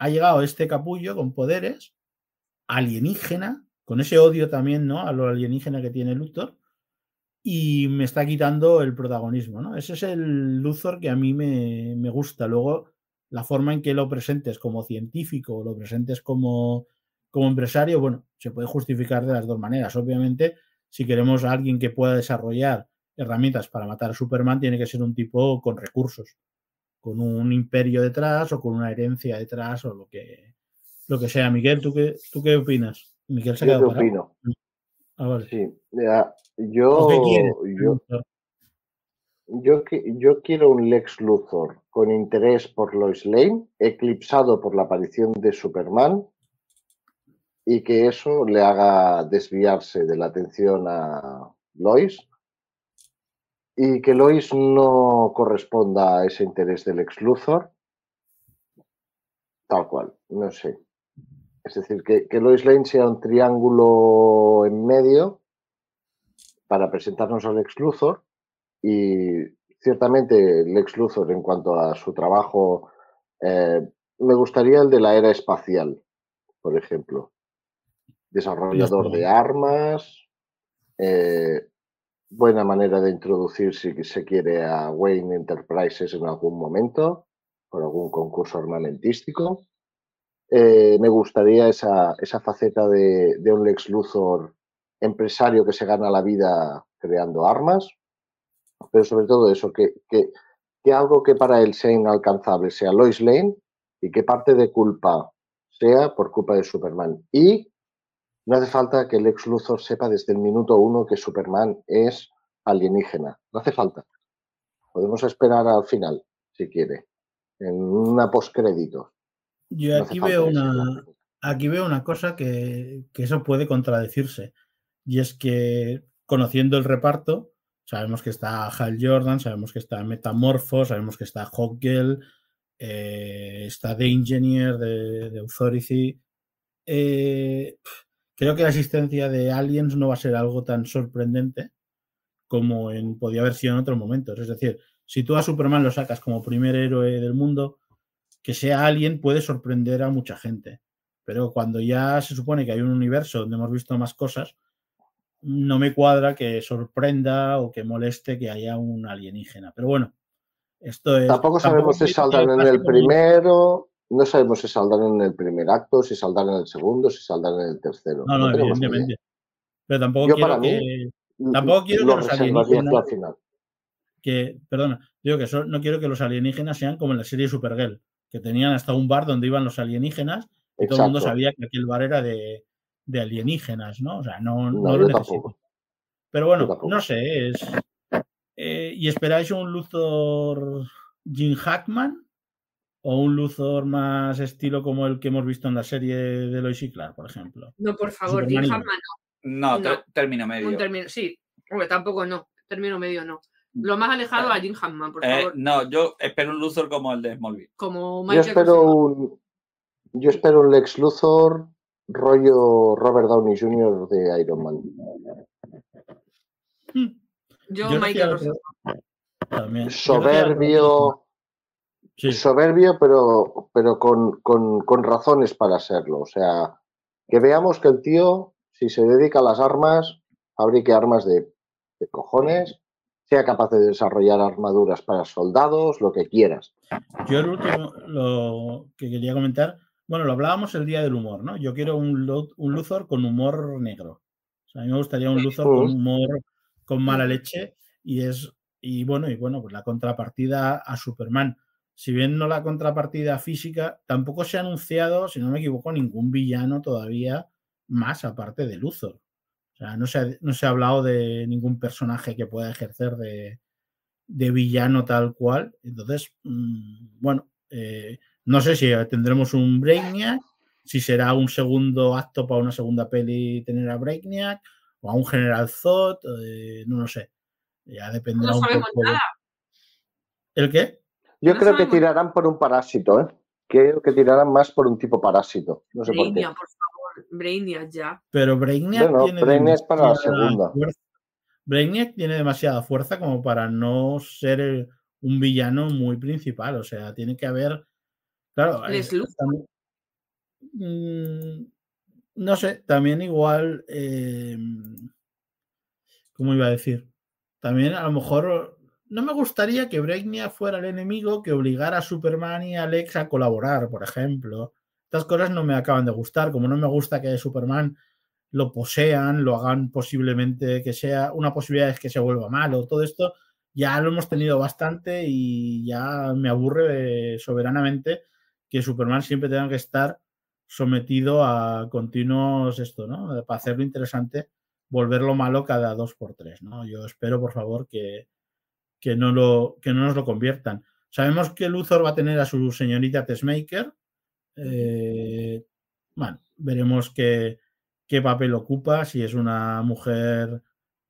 ha llegado este capullo con poderes, alienígena, con ese odio también, ¿no? A lo alienígena que tiene Luthor, y me está quitando el protagonismo, ¿no? Ese es el Luthor que a mí me, me gusta. Luego, la forma en que lo presentes como científico o lo presentes como, como empresario, bueno, se puede justificar de las dos maneras. Obviamente, si queremos a alguien que pueda desarrollar herramientas para matar a Superman, tiene que ser un tipo con recursos, con un imperio detrás o con una herencia detrás o lo que, lo que sea. Miguel, ¿tú qué, tú qué opinas? Miguel se ha Yo quedado qué opino. Ah, vale. Sí, ya, yo, ¿O qué quieres? yo, yo, yo quiero un Lex Luthor con interés por Lois Lane, eclipsado por la aparición de Superman, y que eso le haga desviarse de la atención a Lois, y que Lois no corresponda a ese interés del Lex Luthor, tal cual, no sé. Es decir, que, que Lois Lane sea un triángulo en medio para presentarnos al Lex Luthor y ciertamente Lex Luthor en cuanto a su trabajo, eh, me gustaría el de la era espacial, por ejemplo. desarrollador de armas, eh, buena manera de introducir si se quiere a Wayne Enterprises en algún momento, por algún concurso armamentístico. Eh, me gustaría esa, esa faceta de, de, un Lex Luthor empresario que se gana la vida creando armas, pero sobre todo eso, que, que, que algo que para él sea inalcanzable sea Lois Lane y que parte de culpa sea por culpa de Superman. Y no hace falta que Lex Luthor sepa desde el minuto uno que Superman es alienígena. No hace falta. Podemos esperar al final, si quiere, en una postcrédito. Yo aquí veo una, aquí veo una cosa que, que, eso puede contradecirse. Y es que conociendo el reparto, sabemos que está Hal Jordan, sabemos que está Metamorpho, sabemos que está Hawkgirl, eh, está The Engineer de, de Authority. Eh, creo que la existencia de aliens no va a ser algo tan sorprendente como en, podía haber sido en otros momentos. Es decir, si tú a Superman lo sacas como primer héroe del mundo, que sea alguien puede sorprender a mucha gente. Pero cuando ya se supone que hay un universo donde hemos visto más cosas, no me cuadra que sorprenda o que moleste que haya un alienígena. Pero bueno, esto es. Tampoco sabemos tampoco si saldrán en el primero, no sabemos si saldrán en el primer acto, si saldrán en el segundo, si saldrán en el tercero. No, no, no evidentemente. Pero tampoco Yo quiero que. Mí, tampoco quiero que los alienígenas. Que, perdona, digo que so, no quiero que los alienígenas sean como en la serie Supergirl, que tenían hasta un bar donde iban los alienígenas y Exacto. todo el mundo sabía que aquel bar era de, de alienígenas, ¿no? O sea, no, no, no lo necesito. Tampoco. Pero bueno, no sé, es. Eh, ¿Y esperáis un Luthor Jim Hackman? ¿O un Luthor más estilo como el que hemos visto en la serie de Lois y Clark, por ejemplo? No, por favor, Jim Hackman no. No, no. término medio. Un término, sí, hombre, tampoco no. Término medio no. Lo más alejado a Jim Hackman, por eh, favor. no, yo espero un Luthor como el de Smallville. Como Michael yo espero un, yo espero un Lex Luthor rollo Robert Downey Jr. de Iron Man. Yo, yo Michael También. Soberbio. Sí. Soberbio, pero, pero con, con, con, razones para serlo. O sea, que veamos que el tío, si se dedica a las armas, fabrique armas de, de cojones, sea capaz de desarrollar armaduras para soldados, lo que quieras. Yo el último, lo que quería comentar, bueno, lo hablábamos el día del humor, ¿no? Yo quiero un, un Luthor con humor negro. O sea, a mí me gustaría un Luthor con humor con mala leche y es y bueno, y bueno, pues la contrapartida a Superman. Si bien no la contrapartida física, tampoco se ha anunciado, si no me equivoco, ningún villano todavía más aparte de Luthor. O sea, no se ha, no se ha hablado de ningún personaje que pueda ejercer de, de villano tal cual. Entonces, mmm, bueno, eh, no sé si tendremos un Brainiac, si será un segundo acto para una segunda peli tener a Brainiac o a un General Zod, eh, no lo sé. Ya dependerá no un poco. Nada. ¿El qué? Yo no creo que tirarán por un parásito, ¿eh? Creo que tirarán más por un tipo parásito. No sé Brainiac, por, por favor. Brainiac ya. Pero Brainiac tiene Brainiac para la segunda. Fuerza. Brainiac tiene demasiada fuerza como para no ser un villano muy principal. O sea, tiene que haber. Claro. Les también, mmm, no sé, también igual. Eh, ¿Cómo iba a decir? También a lo mejor no me gustaría que Brainiac fuera el enemigo que obligara a Superman y a Alex a colaborar, por ejemplo. Estas cosas no me acaban de gustar, como no me gusta que Superman lo posean, lo hagan posiblemente que sea, una posibilidad es que se vuelva malo, todo esto ya lo hemos tenido bastante y ya me aburre soberanamente que Superman siempre tenga que estar sometido a continuos esto, ¿no? Para hacerlo interesante, volverlo malo cada dos por tres, ¿no? Yo espero, por favor, que, que, no, lo, que no nos lo conviertan. Sabemos que Luthor va a tener a su señorita Tessmaker. Eh, bueno, veremos qué, qué papel ocupa, si es una mujer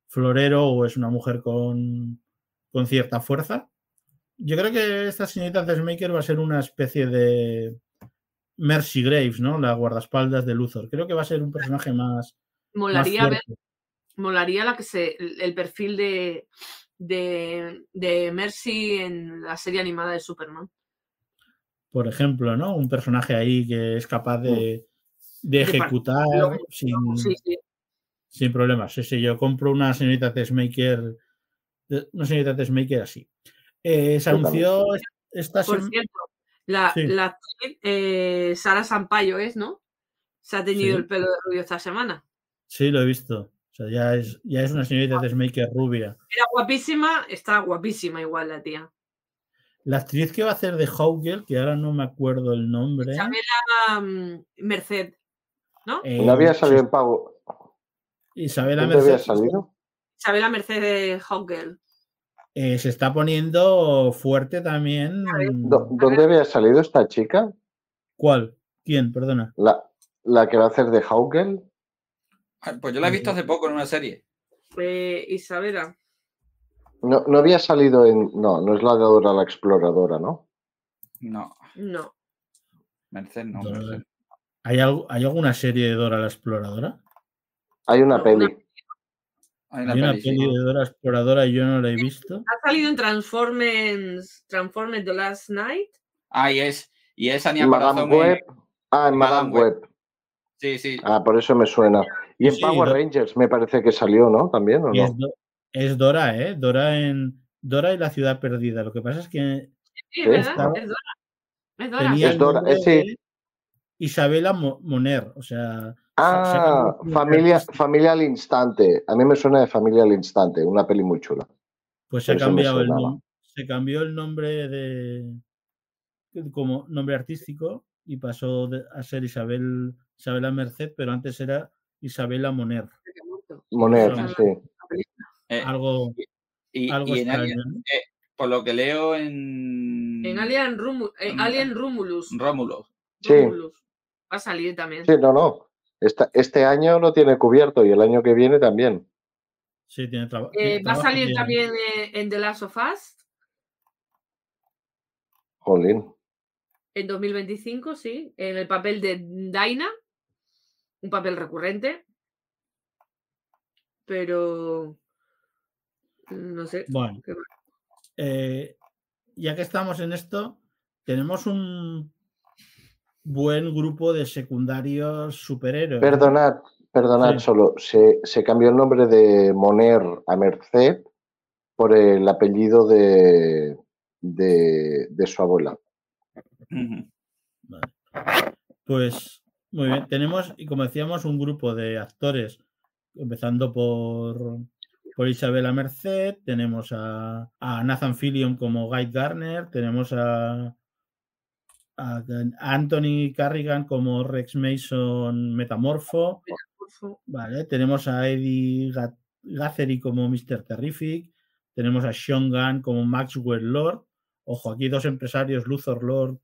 florero o es una mujer con, con cierta fuerza. Yo creo que esta señorita Tessmaker va a ser una especie de Mercy Graves, ¿no? La guardaespaldas de Luthor. Creo que va a ser un personaje más. Molaría más ver, molaría la que se, el perfil de, de, de, Mercy en la serie animada de Superman. Por ejemplo, ¿no? Un personaje ahí que es capaz de, de ejecutar sin, Sí, sí. sin problemas. Sí, sí, yo compro una señorita Testmaker, de- una señorita Testmaker así. Eh, se anunció esta Por cierto, la, Sí. la actriz, eh, Sara Sampaio es, ¿no? Se ha teñido Sí. el pelo de rubio esta semana. Sí, lo he visto. O sea, ya es, ya es una señorita Testmaker rubia. Era guapísima, está guapísima igual la tía. La actriz que va a hacer de Hawkgirl, que ahora no me acuerdo el nombre. Isabela mm, Merced, ¿no? eh, ¿No había salido en pago? Isabela ¿Dónde había Merced salido? Isabela Merced de Hawkgirl. Eh, se está poniendo fuerte también. ¿Dó- ¿Dónde había salido esta chica? ¿Cuál? ¿Quién? Perdona. La, la que va a hacer de Haukel. Ah, Pues yo la he visto hace poco en una serie. Eh, Isabela. No, no había salido en. No, no es la de Dora la exploradora, ¿no? No, No. Merced no. Merced. ¿Hay, algo- ¿Hay alguna serie de Dora la Exploradora? Hay una No, peli. una- Hay una Hay una peli, sí. peli de Dora Exploradora y yo no la he visto. Ha salido en Transformers, Transformers The Last Night. Ah, y es, y es Anya Madame en- Web. Ah, en Madame Madame Web. Sí, sí. Ah, por eso me suena. Y en Sí, Power Rangers me parece que salió, ¿no? También, ¿o es, no? Do- es Dora, ¿eh? Dora en Dora y la ciudad perdida. Lo que pasa es que Sí, es verdad, estaba- es Dora. Es Dora. tenía Es Dora, eh, Isabela Mo- Moner. O sea, Ah, familia, al instante. A mí me suena de Familia al instante, una peli muy chula. Pues se ha cambiado el nombre. Se cambió el nombre de como nombre artístico y pasó de- a ser Isabel Isabela Merced, pero antes era Isabela Moner. Moner, sí. Eh, Algo, y, algo y en extraño. Alien, ¿no? por lo que leo en, En Alien, Rumu- eh. Alien Rumulus. Rómulo. Sí. Romulus. Va a salir también. Sí, no, no. Esta- este año lo tiene cubierto y el año que viene también. Sí, tiene trabajo. Eh, va a salir también eh, en The Last of Us Jolín. en 2025, sí, en el papel de Daina, un papel recurrente, pero no sé. Bueno, eh, ya que estamos en esto, tenemos un buen grupo de secundarios superhéroes. Perdonad, perdonad, Sí. solo se, se cambió el nombre de Moner a Merced por el apellido de, de, de su abuela. Vale. Pues muy bien, tenemos, y como decíamos, un grupo de actores, empezando por, por Isabela Merced, tenemos a, a Nathan Fillion como Guy Garner, tenemos a, a Anthony Carrigan como Rex Mason Metamorfo, Vale, tenemos a Eddie Ga- Gathery como Mr. Terrific, tenemos a Sean Gunn como Maxwell Lord. Ojo, aquí dos empresarios, Luthor Lord,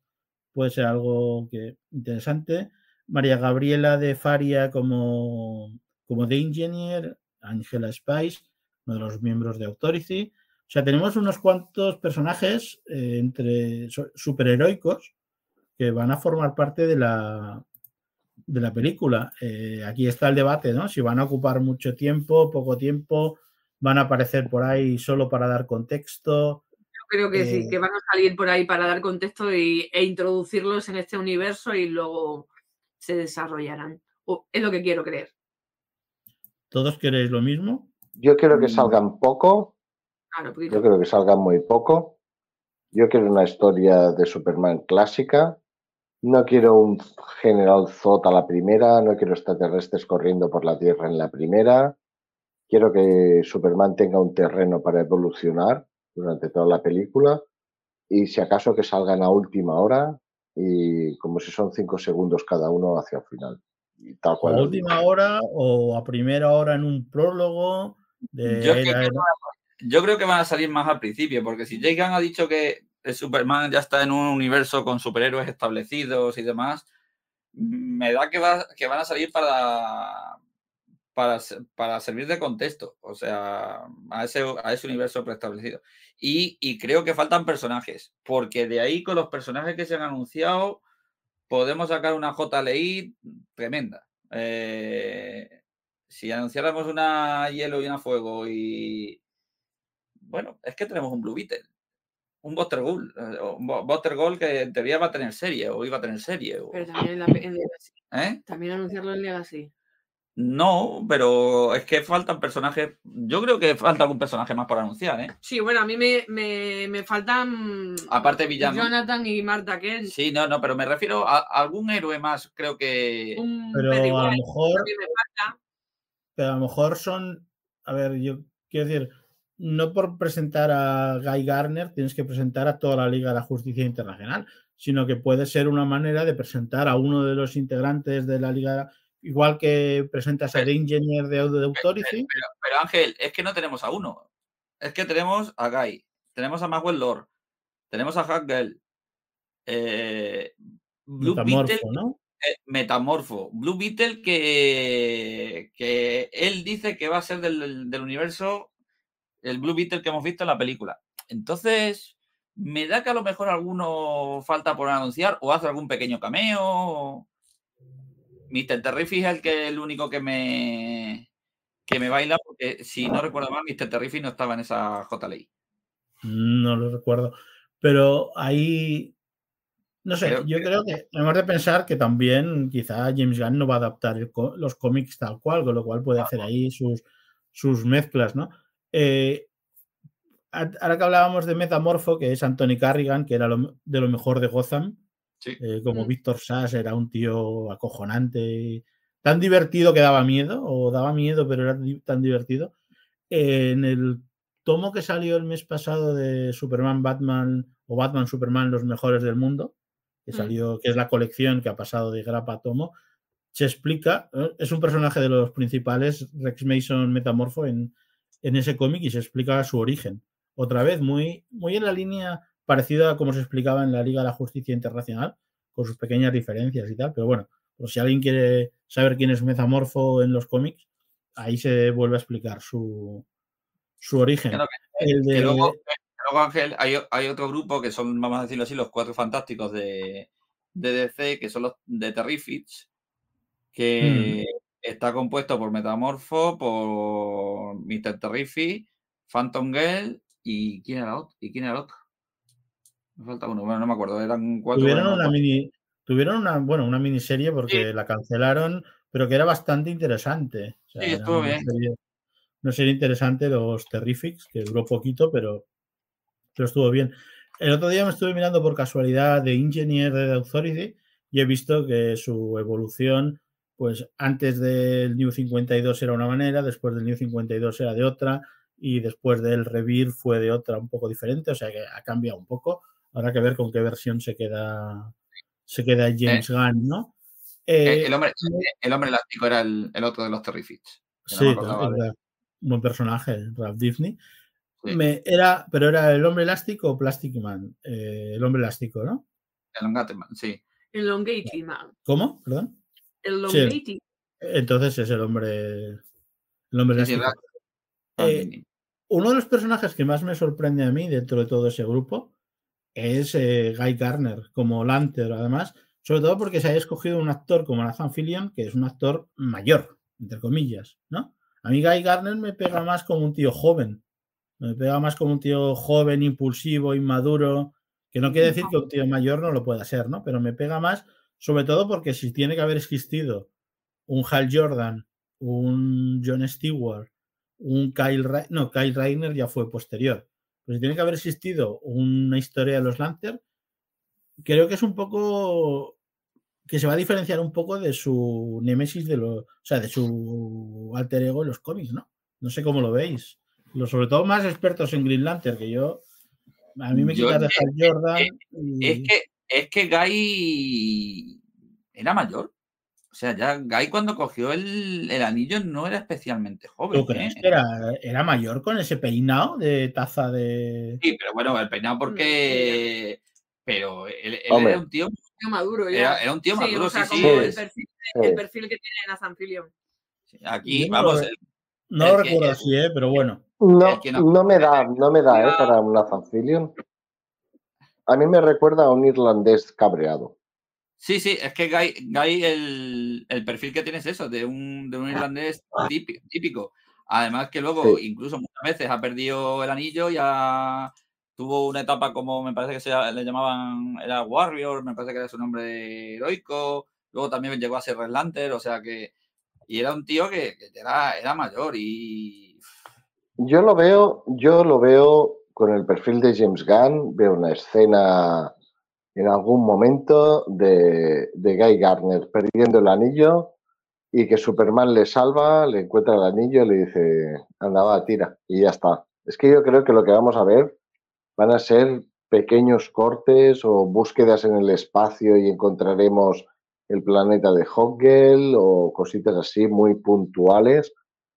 puede ser algo que, interesante. María Gabriela de Faria como, como The Engineer, Angela Spice, uno de los miembros de Authority. O sea, tenemos unos cuantos personajes eh, entre superheroicos que van a formar parte de la, de la película. Eh, aquí está el debate, ¿no? Si van a ocupar mucho tiempo, poco tiempo, van a aparecer por ahí solo para dar contexto. Yo creo que sí, Eh, que van a salir por ahí para dar contexto y, e introducirlos en este universo y luego se desarrollarán. O es lo que quiero creer. ¿Todos queréis lo mismo? Yo quiero que Mm. salgan poco, Claro, yo creo que salgan muy poco. Yo quiero una historia de Superman clásica. No quiero un general Zod a la primera, no quiero extraterrestres corriendo por la Tierra en la primera. Quiero que Superman tenga un terreno para evolucionar durante toda la película y si acaso que salgan a última hora y como si son cinco segundos cada uno hacia el final. Y tal ¿O cual. a última hora o a primera hora en un prólogo? De Yo, creo era- que, era- yo creo que van a salir más al principio, porque si Jake Gunn ha dicho que Superman ya está en un universo con superhéroes establecidos y demás, me da que, va- que van a salir para, para, para servir de contexto, o sea, a ese, a ese universo preestablecido. Y, y creo que faltan personajes, porque de ahí con los personajes que se han anunciado podemos sacar una JLI tremenda. Eh, si anunciáramos una hielo y una fuego y... Bueno, es que tenemos un Blue Beetle. Un Buster Goal. eh, o un Bo- Buster Goal que en teoría va a tener serie o iba a tener serie. o- Pero también en, la, en Legacy. ¿eh? También anunciarlo en Legacy. No, pero es que faltan personajes. Yo creo que falta algún personaje más por anunciar, ¿eh? Sí, bueno, a mí me, me, me faltan Aparte villano. Jonathan y Marta Kent. Sí, no, no, pero me refiero a, a algún héroe más, creo que. Un Pero a lo mejor, también me falta. pero a lo mejor son, a ver, yo quiero decir, no por presentar a Guy Garner tienes que presentar a toda la Liga de la Justicia Internacional, sino que puede ser una manera de presentar a uno de los integrantes de la Liga, igual que presentas a The Engineer de Audio Authority. Pero, pero, Ángel, es que no tenemos a uno. Es que tenemos a Guy, tenemos a Maxwell Lord, tenemos a Hackgirl, eh, Blue Beetle, ¿no? eh, Metamorfo, Blue Beetle que, que él dice que va a ser del, del universo el Blue Beetle que hemos visto en la película. Entonces, me da que a lo mejor alguno falta por anunciar o hace algún pequeño cameo. Mr. Terrific es el que el único que me que me baila porque si no recuerdo mal, Mr. Terrific no estaba en esa J-Ley. No lo recuerdo. Pero ahí, no sé, Creo yo creo que hemos de pensar que también quizá James Gunn no va a adaptar el los cómics tal cual, con lo cual puede hacer ahí sus, sus mezclas, ¿no? Eh, ahora que hablábamos de Metamorfo, que es Anthony Carrigan, que era lo- de lo mejor de Gotham, Sí. eh, como Mm. Víctor Sass era un tío acojonante, tan divertido que daba miedo, o daba miedo, pero era tan divertido. Eh, en el tomo que salió el mes pasado de Superman, Batman o Batman, Superman, los mejores del mundo, que Mm. salió, que es la colección que ha pasado de grapa a tomo, se explica, ¿eh? es un personaje de los principales, Rex Mason Metamorfo, en, en ese cómic y se explica su origen. Otra vez, muy, muy en la línea parecida a como se explicaba en la Liga de la Justicia Internacional, con sus pequeñas diferencias y tal, pero bueno, por si alguien quiere saber quién es Metamorfo en los cómics, ahí se vuelve a explicar su, su origen. Que El Que de- luego, que luego, Ángel, hay, hay otro grupo que son, vamos a decirlo así, los cuatro fantásticos de, de DC, que son los de Terrifics, que está compuesto por Metamorfo, por Mr. Terrific, Phantom Girl y ¿quién era el otro? ¿Y quién era el otro? Me falta uno, bueno, no me acuerdo, eran cuatro. tuvieron una mini, tuvieron una, bueno, una miniserie porque la cancelaron, pero que era bastante interesante. O sea, Sí, estuvo bien. serie, una serie interesante, los Terrifics, que duró poquito, pero, pero estuvo bien. El otro día me estuve mirando por casualidad de Engineer de The Authority y he visto que su evolución, pues antes del New 52 era una manera, después del New 52 era de otra y después del Revir fue de otra un poco diferente, o sea que ha cambiado un poco. Habrá que ver con qué versión se queda, se queda James Gunn, ¿no? Eh, Eh, el, hombre, el hombre elástico era el, el otro de los Terrifics. no sí, me acordaba claro, de- era un buen personaje, Ralph Disney. Sí. Me, era, pero era el hombre elástico o Plastic Man. Eh, el hombre elástico, ¿no? el Ungatman, sí. El man. ¿Cómo? Perdón. El Sí. Longati. Entonces es el hombre. El hombre Sí, sí, Eh, uno de los personajes que más me sorprende a mí dentro de todo ese grupo es eh, Guy Garner como Lantern, además, sobre todo porque se haya escogido un actor como Nathan Fillion, que es un actor mayor, entre comillas, ¿no? A mí Guy Garner me pega más como un tío joven, me pega más como un tío joven, impulsivo, inmaduro, que no quiere decir que un tío mayor no lo pueda ser, ¿no? Pero me pega más, sobre todo porque si tiene que haber existido un Hal Jordan, un John Stewart, un Kyle Ra- no, Kyle Reiner ya fue posterior. Pues si tiene que haber existido una historia de los Lantern, creo que es un poco que se va a diferenciar un poco de su némesis de lo, o sea, de su alter ego en los cómics, ¿no? No sé cómo lo veis. Los sobre todo más expertos en Green Lantern que yo. A mí me Yo quitas de Hal Jordan. y- Es que, es que Guy era mayor. O sea, ya Guy cuando cogió el, el anillo no era especialmente joven. ¿Tú crees ¿eh? que era, era mayor con ese peinado de taza de. Sí, pero bueno, el peinado porque. Pero él, él era un tío. Tío maduro ya. Era, era un tío sí, maduro, o sea, sí, sí. el, perfil, Sí. el perfil que tiene Fillion. Aquí, no vamos, lo- el- No lo recuerdo así, ¿eh? pero bueno. No, no. no me da, no me da, ¿eh? Para un Nathan Fillion. A mí me recuerda a un irlandés cabreado. Sí, sí, es que Guy, Guy el, el perfil que tiene es eso, de un, de un irlandés típi- típico. Además que luego, Sí. incluso muchas veces ha perdido el anillo y ha, tuvo una etapa como me parece que se le llamaban, era Warrior, me parece que era su nombre heroico, luego también llegó a ser Red Lantern, o sea que, y era un tío que, que era, era mayor y... Yo lo veo, yo lo veo con el perfil de James Gunn, veo una escena en algún momento de, de Guy Garner perdiendo el anillo y que Superman le salva, le encuentra el anillo y le dice, anda, va, tira, y ya está. Es que yo creo que lo que vamos a ver van a ser pequeños cortes o búsquedas en el espacio y encontraremos el planeta de Hoggle o cositas así muy puntuales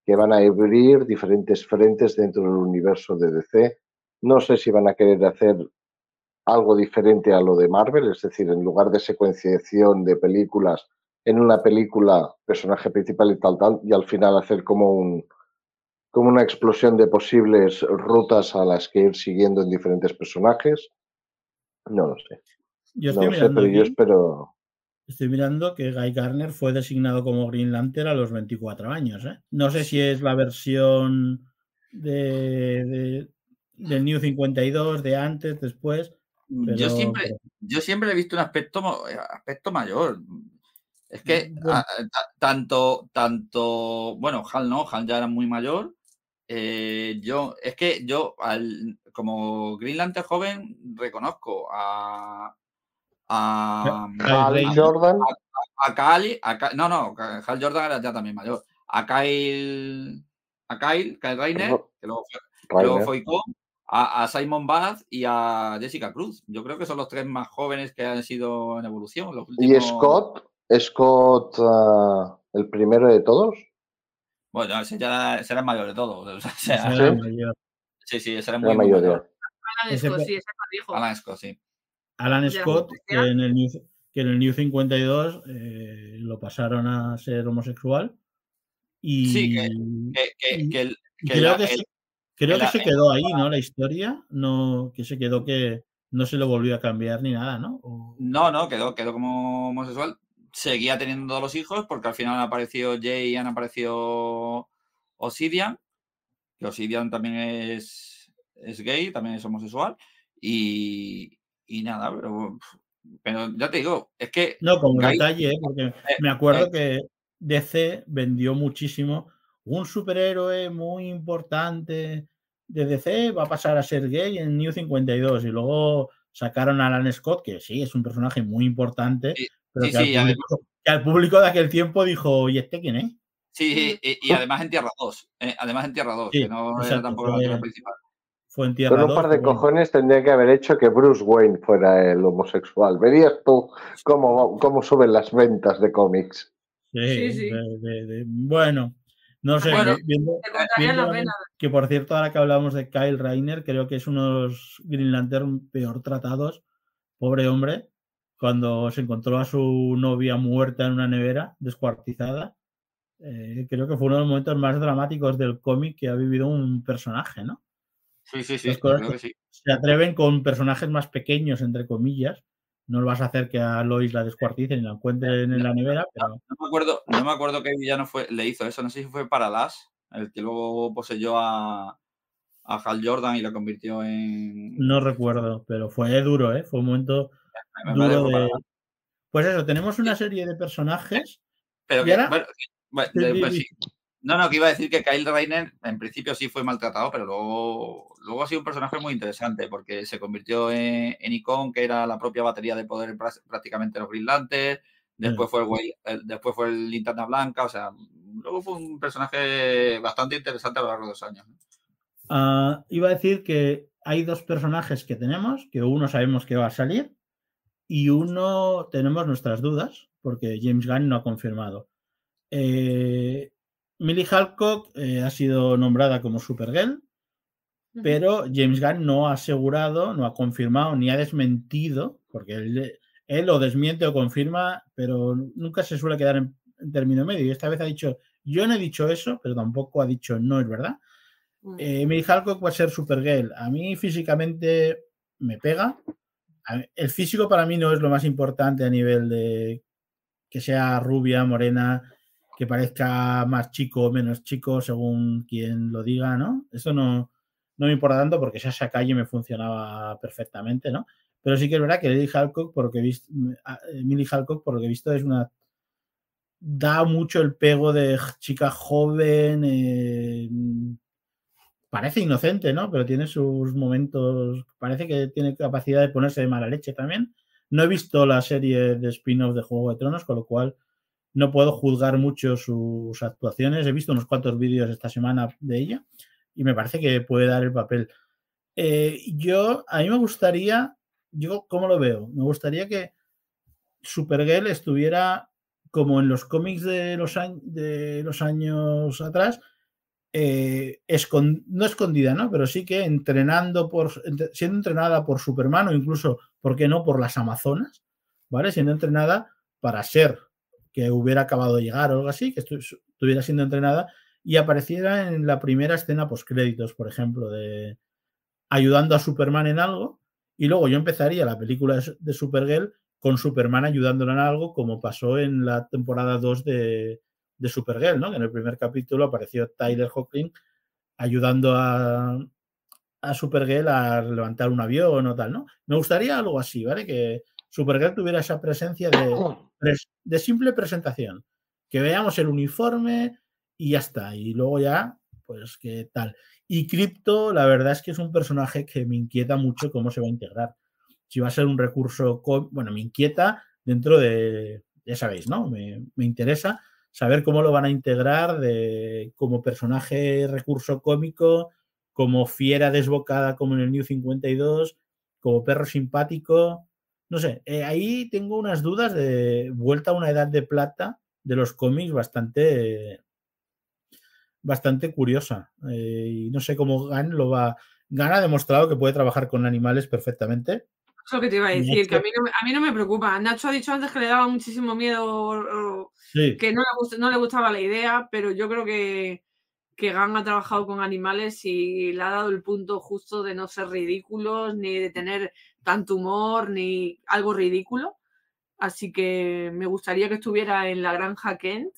que van a abrir diferentes frentes dentro del universo de DC. No sé si van a querer hacer algo diferente a lo de Marvel, es decir, en lugar de secuenciación de películas, en una película, personaje principal y tal, tal, y al final hacer como un, como una explosión de posibles rutas a las que ir siguiendo en diferentes personajes. No lo sé. Yo No estoy lo sé, pero yo espero. estoy mirando que Guy Garner fue designado como Green Lantern a los 24 años. ¿eh? No sé si es la versión de, de- del New 52, de antes, después. yo, Pero- siempre, yo siempre he visto un aspecto, eh, aspecto mayor. Es que Bueno. a- ta- tanto, tanto, bueno, Hal no, Hal ya era muy mayor. eh, yo, es que yo, al, como Green Lantern joven, reconozco a, a, Rayner. Jordan, a Kyle, a no, no, Hal Jordan era ya también mayor. A Kyle, a Kyle, Kyle Rayner, Ro- que luego fue, luego Rainer. fue Icon, a, a Simon Bath y a Jessica Cruz. Yo creo que son los tres más jóvenes que han sido en evolución. Los Y Scott, Scott, ah, el primero de todos. Bueno, ese ya ese era el mayor de todos. O sea, ese ¿sí? era mayor. sí, sí, ese era mayoría. mayor. Alan Scott, sí, ese dijo. Alan Scott, sí. Alan Scott, que en el New, que en el New 52 eh, lo pasaron a ser homosexual. Y, Sí, Que, que- y- que el- que creo la- que, el- creo que se quedó ahí, ¿no? La historia, no, que se quedó que no se lo volvió a cambiar ni nada, ¿no? O- No, no, quedó, quedó como homosexual. Seguía teniendo todos los hijos porque al final han aparecido Jay y han aparecido Obsidian. Que Obsidian también es, es gay, también es homosexual. Y, y nada, pero, pero ya te digo, es que No, como Guy- detalle, ¿eh? porque me acuerdo que DC vendió muchísimo. Un superhéroe muy importante de DC va a pasar a ser gay en New 52 y luego sacaron a Alan Scott, que sí, es un personaje muy importante, Sí, pero sí, que, al sí, público, que al público de aquel tiempo dijo, ¿y este quién es? sí, y, y además en Tierra 2. eh, además en Tierra 2, Sí, que no era tampoco la fue- Tierra principal. Fue en Tierra Con un 2, par de bueno. cojones tendría que haber hecho que Bruce Wayne fuera el homosexual. Verías tú cómo, cómo suben las ventas de cómics. Sí, Sí, sí. de- de- de- bueno, no sé, Bueno, viendo, viendo que por cierto, ahora que hablamos de Kyle Rainer, creo que es uno de los Green Lantern peor tratados, pobre hombre, cuando se encontró a su novia muerta en una nevera, descuartizada. Eh, creo que fue uno de los momentos más dramáticos del cómic que ha vivido un personaje, ¿no? Sí, sí, sí, Las yo cosas creo que sí. Se atreven con personajes más pequeños, entre comillas. No lo vas a hacer que a Lois la descuarticen y la encuentren en la nevera, pero No me acuerdo, no me acuerdo qué villano fue, le hizo eso, no sé si fue para Las, el que luego poseyó a, a Hal Jordan y lo convirtió en. no recuerdo, pero fue duro, ¿eh? Fue un momento me duro de... Pues eso, tenemos una serie de personajes. Pero ¿Y que, bueno, bueno, de- pues sí. No, no, que iba a decir que Kyle Rayner en principio sí fue maltratado, pero luego, luego ha sido un personaje muy interesante porque se convirtió en, en Icon, que era la propia batería de poder prá- prácticamente los Green Lantern. Después fue el, después fue el Linterna Blanca, o sea, luego fue un personaje bastante interesante a lo largo de los años. Ah, iba a decir que hay dos personajes que tenemos, que uno sabemos que va a salir y uno tenemos nuestras dudas, porque James Gunn no ha confirmado. Eh, Millie Halcock eh, ha sido nombrada como Supergirl, pero James Gunn no ha asegurado, no ha confirmado ni ha desmentido, porque él, él lo desmiente o confirma, pero nunca se suele quedar en, en término medio. Y esta vez ha dicho, yo no he dicho eso, pero tampoco ha dicho no es verdad. Eh, Millie Halcock va a ser Supergirl. A mí físicamente me pega. El físico para mí no es lo más importante a nivel de que sea rubia, morena, que parezca más chico o menos chico según quien lo diga, ¿no? Eso no, no me importa tanto porque esa calle me funcionaba perfectamente, ¿no? Pero sí que es verdad que Lily Halcock, por lo que he visto, Millie Halcock, por lo que he visto, es una. da mucho el pego de chica joven. eh, parece inocente, ¿no? Pero tiene sus momentos. Parece que tiene capacidad de ponerse de mala leche también. No he visto la serie de spin-off de Juego de Tronos, con lo cual no puedo juzgar mucho sus actuaciones. He visto unos cuantos vídeos esta semana de ella y me parece que puede dar el papel. Eh, yo, a mí me gustaría, yo, ¿cómo lo veo? Me gustaría que Supergirl estuviera como en los cómics de los, años, de los años atrás, eh, no escondida, ¿no? Pero sí que entrenando por, siendo entrenada por Superman o incluso, ¿por qué no?, por las Amazonas, ¿vale? Siendo entrenada para ser que hubiera acabado de llegar o algo así, que estuviera siendo entrenada y apareciera en la primera escena post créditos, por ejemplo, de ayudando a Superman en algo y luego yo empezaría la película de, Supergirl con Superman ayudándola en algo, como pasó en la temporada 2 de, de Supergirl, ¿no? Que en el primer capítulo apareció Tyler Hoechlin ayudando a, a Supergirl a levantar un avión o tal, ¿no? Me gustaría algo así, ¿vale? Que Supergirl tuviera esa presencia de, de simple presentación. Que veamos el uniforme y ya está. Y luego ya, pues, ¿qué tal? Y Crypto, la verdad es que es un personaje que me inquieta mucho cómo se va a integrar. Si va a ser un recurso, bueno, me inquieta dentro de, ya sabéis, ¿no? Me, me interesa saber cómo lo van a integrar de, como personaje recurso cómico, como fiera desbocada como en el New 52, como perro simpático. No sé, eh, ahí tengo unas dudas de vuelta a una edad de plata de los cómics bastante, bastante curiosa. Eh, y no sé cómo Gan lo va. Gan ha demostrado que puede trabajar con animales perfectamente. Es lo que te iba a decir, que a mí, no, a mí no me preocupa. Nacho ha dicho antes que le daba muchísimo miedo, o, Sí. que no le, no le, gustaba la idea, pero yo creo que, que Gang ha trabajado con animales y le ha dado el punto justo de no ser ridículos, ni de tener tanto humor, ni algo ridículo. Así que me gustaría que estuviera en la granja Kent,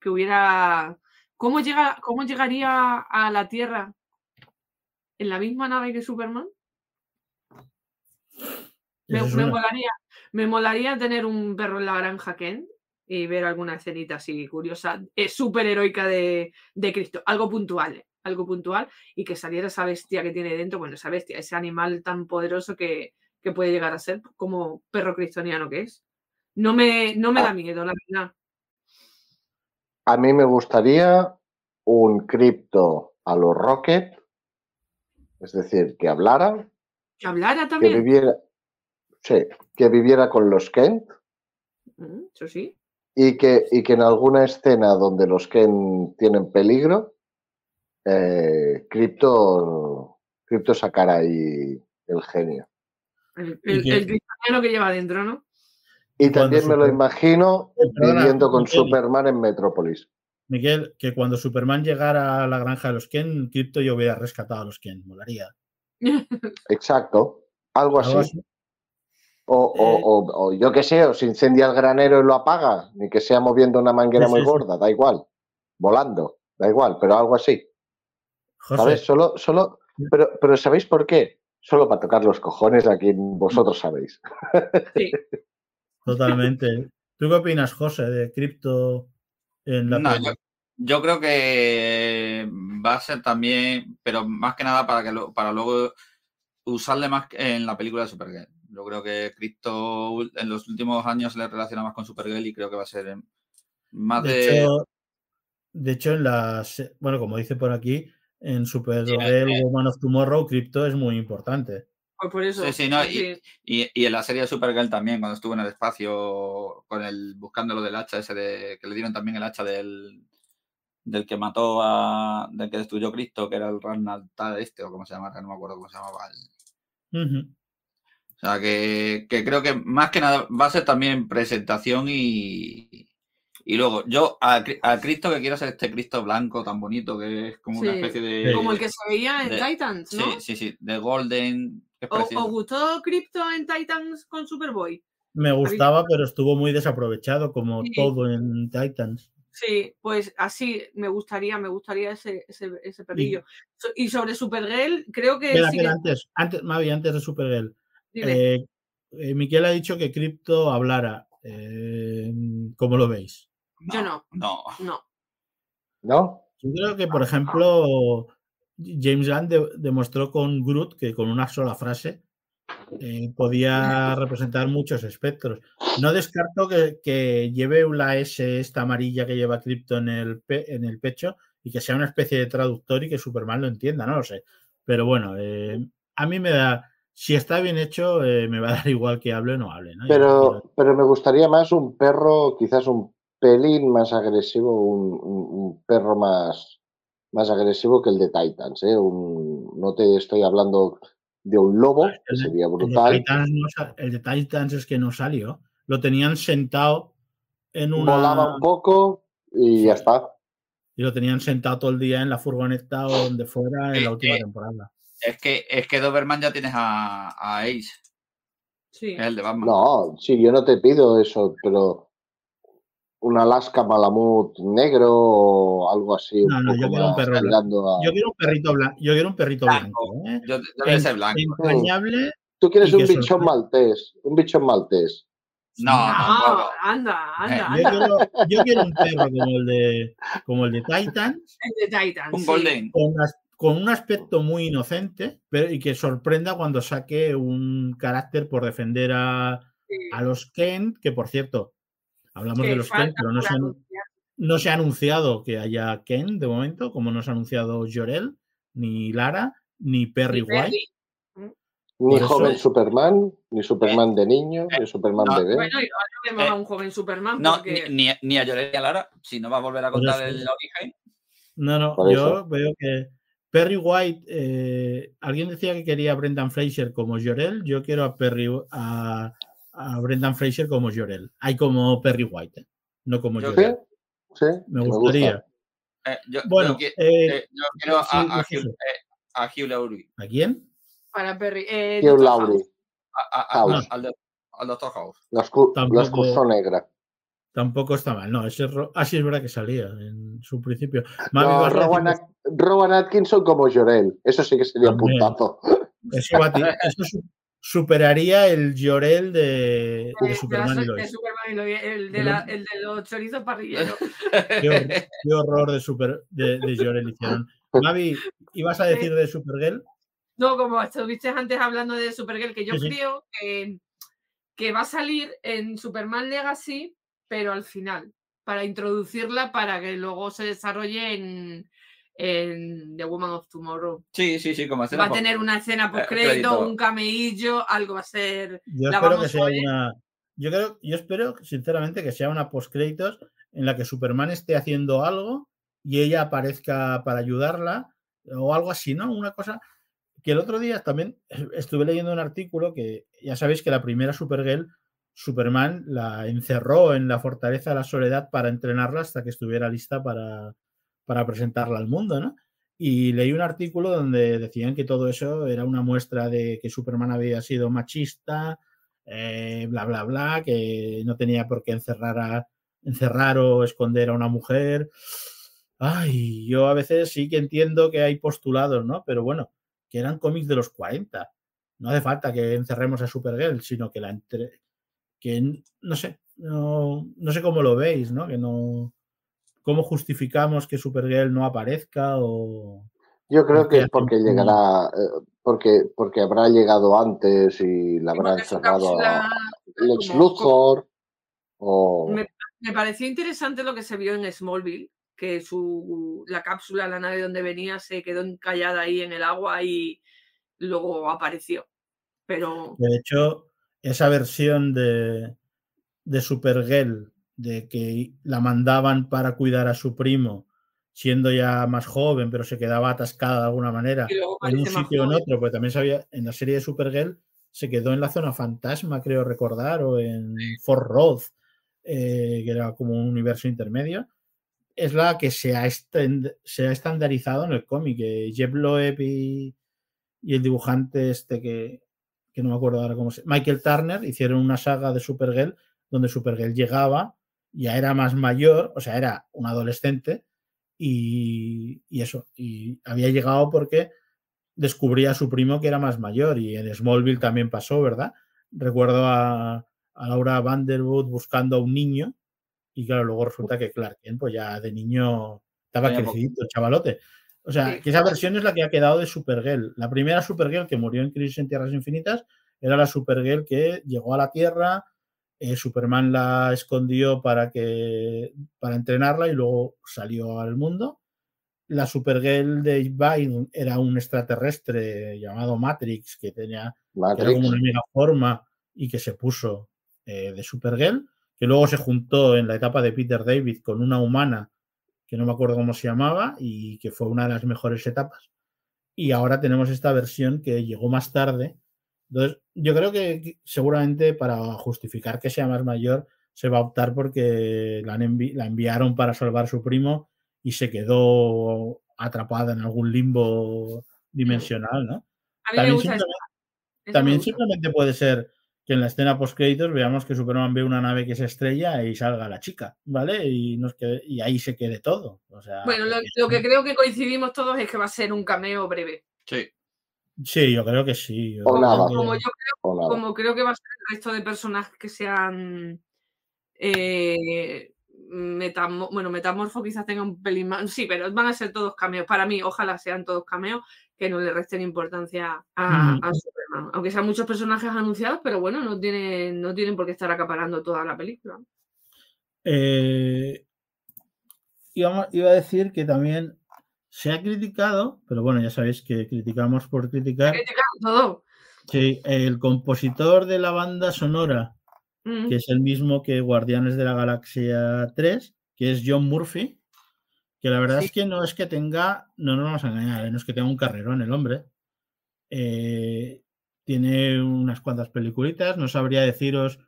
que hubiera... ¿Cómo, llega, cómo llegaría a la Tierra? ¿En la misma nave que Superman? Me, es me molaría, me molaría tener un perro en la granja Ken y ver alguna escenita así curiosa, es súper heroica de, de Cristo, algo puntual, ¿eh? Algo puntual y que saliera esa bestia que tiene dentro, bueno, esa bestia, ese animal tan poderoso que, que puede llegar a ser como perro cristoniano que es. No me, no me Ah. da miedo, la verdad. A mí me gustaría un cripto a los Rocket, es decir, que hablara, Que hablara que también. viviera, sí, que viviera con los Kent Mm, Eso sí. y que, y que en alguna escena donde los Kent tienen peligro, eh, Crypto, Crypto sacara ahí el genio. El, Y el, que- el cristoniano que lleva dentro, ¿no? Y Cuando también me lo imagino Eh, perdona, viviendo con Miguel. Superman en Metrópolis. Miguel, que cuando Superman llegara a la granja de los Ken, Crypto yo hubiera rescatado a los Ken, molaría. Exacto, algo Algo así. así. O, o- Eh. o- o yo qué sé, o se incendia el granero y lo apaga, ni que sea moviendo una manguera Sí, muy sí, sí. gorda, da igual. Volando, da igual, pero algo así. José, ¿Sabes? Solo, solo, pero, pero ¿sabéis por qué? Solo para tocar los cojones a quien vosotros sabéis. Sí. totalmente. ¿Tú qué opinas, José, de Crypto en la No, yo, yo creo que va a ser también, pero más que nada para que lo- para luego usarle más en la película de Supergirl. Yo creo que Cristo en los últimos años se le relaciona más con Supergirl y creo que va a ser más de. De hecho, de hecho, en las. Bueno, como dice por aquí, en Supergirl Woman of Tomorrow, Crypto es muy importante. Pues por eso. Sí, sí, no, sí. Y, y en la serie de Supergirl también, cuando estuvo en el espacio con el buscando lo del hacha ese de que le dieron también el hacha del del que mató a del que destruyó Cristo, que era el Ragnar tal este o cómo se llama, no me acuerdo cómo se llamaba. el- Ujú. O sea, que, que creo que más que nada va a ser también presentación y, y luego yo a, Cri- a Cristo que quiero ser este Cristo blanco tan bonito que es como una especie de... Como el que se veía en de- Titans, ¿no? Sí, sí, sí, de Golden. que es ¿O- precioso. ¿Os gustó Crypto en Titans con Superboy? Me gustaba, pero estuvo muy desaprovechado, como Sí. todo en Titans. Sí, pues así me gustaría, me gustaría ese, ese, ese perrillo. Y, sobre Supergirl, creo que Espera, sí espera, que- antes, antes, Mavi, antes de Supergirl. dime. Eh, eh, Miquel ha dicho que Crypto hablara. Eh, ¿Cómo lo veis? Yo no. No. no. ¿No? Yo creo que, por ejemplo, James Gunn de- demostró con Groot que con una sola frase eh, podía representar muchos espectros. No descarto que, que lleve la S esta amarilla que lleva Crypto en el, pe- en el pecho y que sea una especie de traductor y que Superman lo entienda, no lo sé. Pero bueno, eh, a mí me da, si está bien hecho, eh, me va a dar igual que hable o no hable. Pero, pero me gustaría más un perro, quizás un pelín más agresivo, un, un- un perro más, más agresivo que el de Titans. ¿eh? Un- no te estoy hablando de un lobo, que El de- sería el de brutal. Titans no sa- el de Titans es que no salió. Lo tenían sentado en una. Volaba un poco y ya está. Y lo tenían sentado todo el día en la furgoneta o donde fuera en la última temporada. Es que, es que Doberman ya tienes a, a Ace, Sí. que el de Batman. No, sí, yo no te pido eso, pero un Alaska Malamut negro o algo así. No, no, yo quiero un perro a- Yo quiero un perrito blanco. Yo quiero un perrito Blanco. blanco. ¿eh? Yo, debe ser blanco. Entrañable. Tú quieres un bichón maltés, un bichón maltés. No, No, anda, anda, Eh, Yo quiero, yo quiero un perro como el de, como el de Titans, El de Titan. Un sí. Golden. con, un aspecto muy inocente, pero y que sorprenda cuando saque un carácter por defender a, Sí. a los Kent, que por cierto, hablamos Que de los falta pero no se, han, anunciar. no se ha anunciado que haya Ken de momento, como no se ha anunciado Jorel, ni Lara, ni Perry White. Perry. Ni eso- joven Superman, ni Superman de niño, eh, ni Superman no, bebé. Bueno, y ahora vemos Eh, a un joven Superman No, porque ni, ni, ni a Lloré ni a Lara, si no va a volver a contar el origen. No, no, yo eso. veo que Perry White, eh, alguien decía que quería a Brendan Fraser como Jorel, yo quiero a Perry a, a Brendan Fraser como Jorel. Hay como Perry White, ¿eh? no como Yo ¿Sí? Jorel. Sí, Me gusta. gustaría. Eh, yo, Bueno, eh, yo quiero a, a, sí, Hugh, sí. eh, a Hugh Laurie, ¿a quién? para Perry. Eh, Hugh Doctor Laurie, House. a- a- a- House. al, al Doctor House. la, excusa negra. Tampoco está mal. No, ese ro- así es verdad que salía en su principio. No, Rowan, At- Rowan Atkinson como Jorel. Eso sí que sería un puntazo. Eso, eso superaría el Llorel de, de de la Superman y de Lois. Superman y Lois, el de, El- la- el de los chorizos parrilleros. Qué, hor- qué horror de, super, de, Llorel hicieron. Mavi, ¿ibas a decir de Supergirl? No, como estuviste antes hablando de Supergirl, que yo Sí, sí. creo que, que va a salir en Superman Legacy, pero al final, para introducirla para que luego se desarrolle en, en The Woman of Tomorrow. Sí, sí, sí, como escena Va a post- tener una escena post crédito. un cameillo, algo va a ser. Yo La espero que sea una. Yo creo, yo espero, sinceramente, que sea una postcréditos en la que Superman esté haciendo algo y ella aparezca para ayudarla o algo así, ¿no? Una cosa que el otro día también estuve leyendo un artículo que ya sabéis que la primera Supergirl, Superman la encerró en la fortaleza de la soledad para entrenarla hasta que estuviera lista para, para presentarla al mundo, ¿no? Y leí un artículo donde decían que todo eso era una muestra de que Superman había sido machista, eh, bla, bla, bla, que no tenía por qué encerrar, a, encerrar o esconder a una mujer. Ay, yo a veces sí que entiendo que hay postulados, ¿no? Pero bueno, que eran cómics de los 40. No hace falta que encerremos a Supergirl, sino que la entre... que no sé, no, no sé cómo lo veis, ¿no? Que no cómo justificamos que Supergirl no aparezca o Yo creo que Porque es porque llegará, eh, porque, porque habrá llegado antes y la habrá encerrado a Lex Luthor o... Me, me pareció interesante lo que se vio en Smallville, que su, la cápsula, la nave donde venía, se quedó encallada ahí en el agua y luego apareció. Pero De hecho, esa versión de, de Supergirl, de que la mandaban para cuidar a su primo, siendo ya más joven, pero se quedaba atascada de alguna manera en un sitio o en otro, porque también sabía, en la serie de Supergirl se quedó en la zona fantasma, creo recordar, o en Fort Roth, eh, que era como un universo intermedio. Es la que se ha, estend- se ha estandarizado en el cómic. que Jeff Loeb y, y el dibujante este que, que no me acuerdo ahora cómo se Michael Turner hicieron una saga de Supergirl donde Supergirl llegaba ya era más mayor, o sea, era un adolescente y, y eso, y había llegado porque descubría a su primo que era más mayor y en Smallville también pasó, ¿verdad? Recuerdo a, a Laura Vanderwood buscando a un niño y claro, luego resulta que Clark Kent, pues ya de niño estaba el chavalote. O sea, Sí. que esa versión es la que ha quedado de Supergirl. La primera Supergirl que murió en Crisis en Tierras Infinitas era la Supergirl que llegó a la Tierra, eh, Superman la escondió para que para entrenarla y luego salió al mundo. La Supergirl de Vine era un extraterrestre llamado Matrix que tenía que era Matrix. como una megaforma y que se puso eh, de Supergirl, que luego se juntó en la etapa de Peter David con una humana que no me acuerdo cómo se llamaba y que fue una de las mejores etapas. Y ahora tenemos esta versión que llegó más tarde. Entonces, yo creo que seguramente para justificar que sea más mayor se va a optar porque la, han envi- la enviaron para salvar a su primo y se quedó atrapada en algún limbo dimensional, ¿no? A mí me También gusta simplemente- esa me también gusta. simplemente puede ser que en la escena post créditos veamos que Superman ve una nave que se estrella y salga la chica, ¿vale? Y, nos quede- y ahí se quede todo. O sea, Bueno, lo, lo que creo que coincidimos todos es que va a ser un cameo breve. Sí. Sí, yo creo que sí. yo O creo nada. que- Como yo creo, O nada. como creo que va a ser el resto de personajes que sean eh, metamo- bueno, metamorfo quizás tenga un pelín más. Sí, pero van a ser todos cameos. Para mí, ojalá sean todos cameos, que no le resten importancia a, Superman. Aunque sean muchos personajes anunciados, pero bueno, no tienen, no tienen por qué estar acaparando toda la película. Eh, iba, iba a decir que también se ha criticado, pero bueno, ya sabéis que criticamos por criticar, todo. que el compositor de la banda sonora Mm. que es el mismo que Guardianes de la Galaxia 3, que es John Murphy, que la verdad Sí. es que no es que tenga, no nos vamos a engañar, ¿eh? no es que tenga un carrerón el hombre. Eh, tiene unas cuantas peliculitas, no sabría deciros,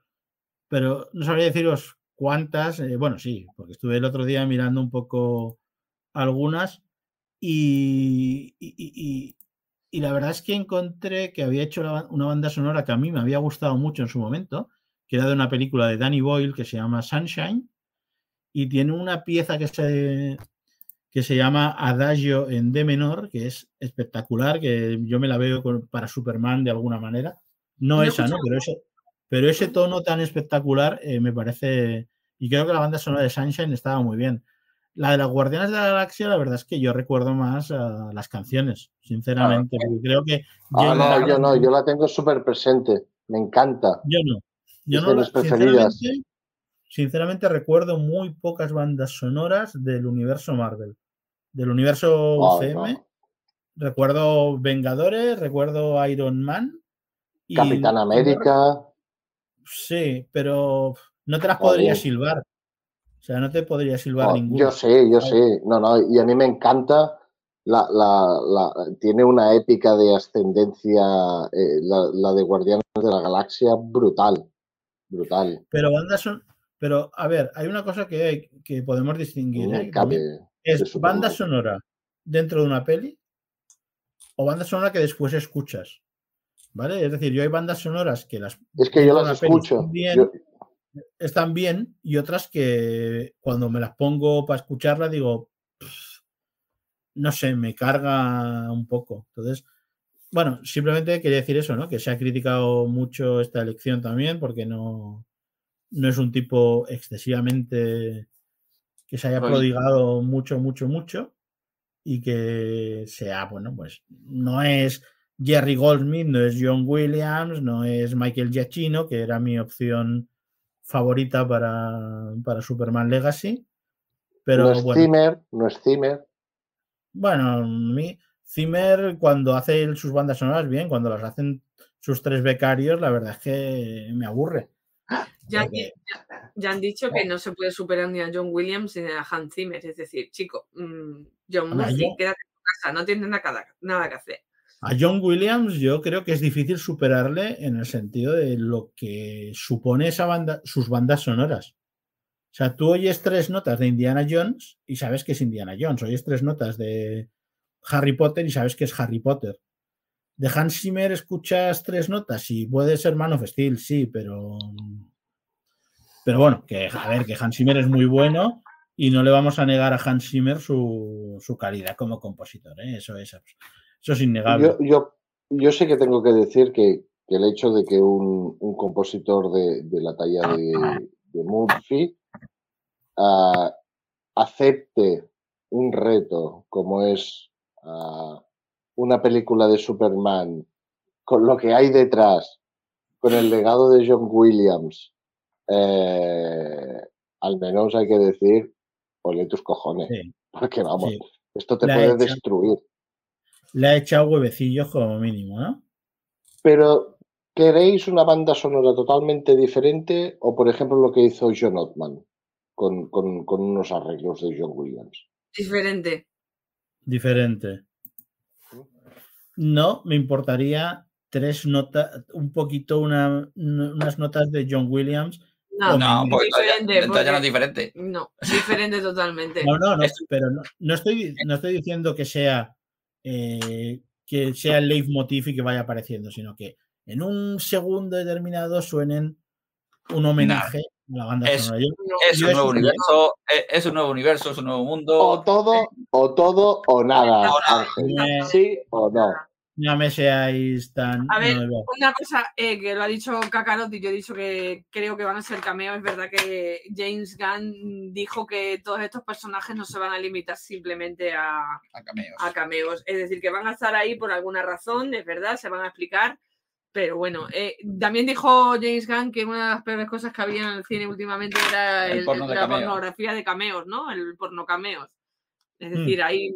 pero no sabría deciros cuántas, eh, bueno, sí, porque estuve el otro día mirando un poco algunas y, y- y- la verdad es que encontré que había hecho una banda sonora que a mí me había gustado mucho en su momento, que era de una película de Danny Boyle que se llama Sunshine y tiene una pieza que se, que se llama Adagio en D menor, que es espectacular, que yo me la veo con- para Superman de alguna manera. No esa, ¿no? Pero ese, pero ese tono tan espectacular eh, me parece... Y creo que la banda sonora de Sunshine estaba muy bien. La de las Guardianes de la Galaxia, la verdad es que yo recuerdo más las canciones, sinceramente, creo que Ah, no, yo no, yo la tengo súper presente. Me encanta. yo no. Yo Es no de la- mis preferidas. sinceramente, sinceramente recuerdo muy pocas bandas sonoras del universo Marvel. Del universo UCM. no. Recuerdo Vengadores, recuerdo Iron Man. y- Capitán América. Sí, pero no te las podría silbar. O sea, no te podría silbar No, ninguna. yo sé, yo sé. No, no, y a mí me encanta. La, la, la- tiene una épica de ascendencia, eh, la, la de Guardianes de la Galaxia, brutal. Brutal. Pero bandas son. Pero, a ver, hay una cosa que, que podemos distinguir. ¿eh? Cabe. es banda sonora dentro de una peli o banda sonora que después escuchas. ¿Vale? Es decir, yo hay bandas sonoras que las Es que yo las escucho. bien, Yo- están bien y otras que cuando me las pongo para escucharla digo, "Pff, no sé, me carga un poco. Entonces, bueno, simplemente quería decir eso, ¿no? Que se ha criticado mucho esta elección también porque no, no es un tipo excesivamente que se haya prodigado mucho, mucho, mucho y que sea, bueno, pues no es Jerry Goldsmith, no es John Williams, no es Michael Giacchino, que era mi opción favorita para, para Superman Legacy. Pero no es bueno, Zimmer, no es Zimmer. bueno, a mí, Zimmer cuando hace él sus bandas sonoras bien, cuando las hacen sus tres becarios, la verdad es que me aburre. Ya, Porque- ya- ya han dicho que no se puede superar ni a John Williams ni a Hans Zimmer. Es decir, chico, mm, John Murphy, quédate en tu casa, no tienes nada, nada que hacer. A John Williams yo creo que es difícil superarle en el sentido de lo que supone esa banda, sus bandas sonoras. O sea, tú oyes tres notas de Indiana Jones y sabes que es Indiana Jones. Oyes tres notas de Harry Potter y sabes que es Harry Potter. De Hans Zimmer escuchas tres notas y puede ser Man of Steel, sí, pero Pero bueno, que a ver, que Hans Zimmer es muy bueno y no le vamos a negar a Hans Zimmer su, su calidad como compositor, ¿eh? eso, es, eso es innegable. Yo, yo, yo sí que tengo que decir que, que el hecho de que un, un compositor de, de, la talla de, de Murphy uh, acepte un reto como es uh, una película de Superman con lo que hay detrás, con el legado de John Williams, eh, al menos hay que decir, ole tus cojones, sí. porque vamos, sí. esto te Le puede destruir. Le ha echado huevecillos como mínimo, ¿no? Pero, ¿queréis una banda sonora totalmente diferente o, por ejemplo, lo que hizo John Ottman con, con, con unos arreglos de John Williams? Diferente. Diferente. No, me importaría tres notas, un poquito, una, unas notas de John Williams. No, No, es pues ya- ya no es diferente. No, diferente totalmente. No, no, no, pero no, no estoy, no estoy diciendo que sea eh, que sea el leitmotiv y que vaya apareciendo, sino que en un segundo determinado suenen un homenaje a la banda Es- sonora. Yo- Es Yo un nuevo universo, es, es un nuevo universo, es un nuevo mundo. O todo, o todo, o nada, O nada. Eh, Sí o no. No me seáis tan. A ver, no, no. Una cosa eh, que lo ha dicho Kakarot y yo he dicho que creo que van a ser cameos. Es verdad que James Gunn dijo que todos estos personajes no se van a limitar simplemente a, a cameos. a cameos. Es decir, que van a estar ahí por alguna razón, es verdad, se van a explicar. Pero bueno, eh, también dijo James Gunn que una de las peores cosas que había en el cine últimamente era El el- porno de la cameo. pornografía de cameos, ¿no? El porno cameos. Es Mm. decir, ahí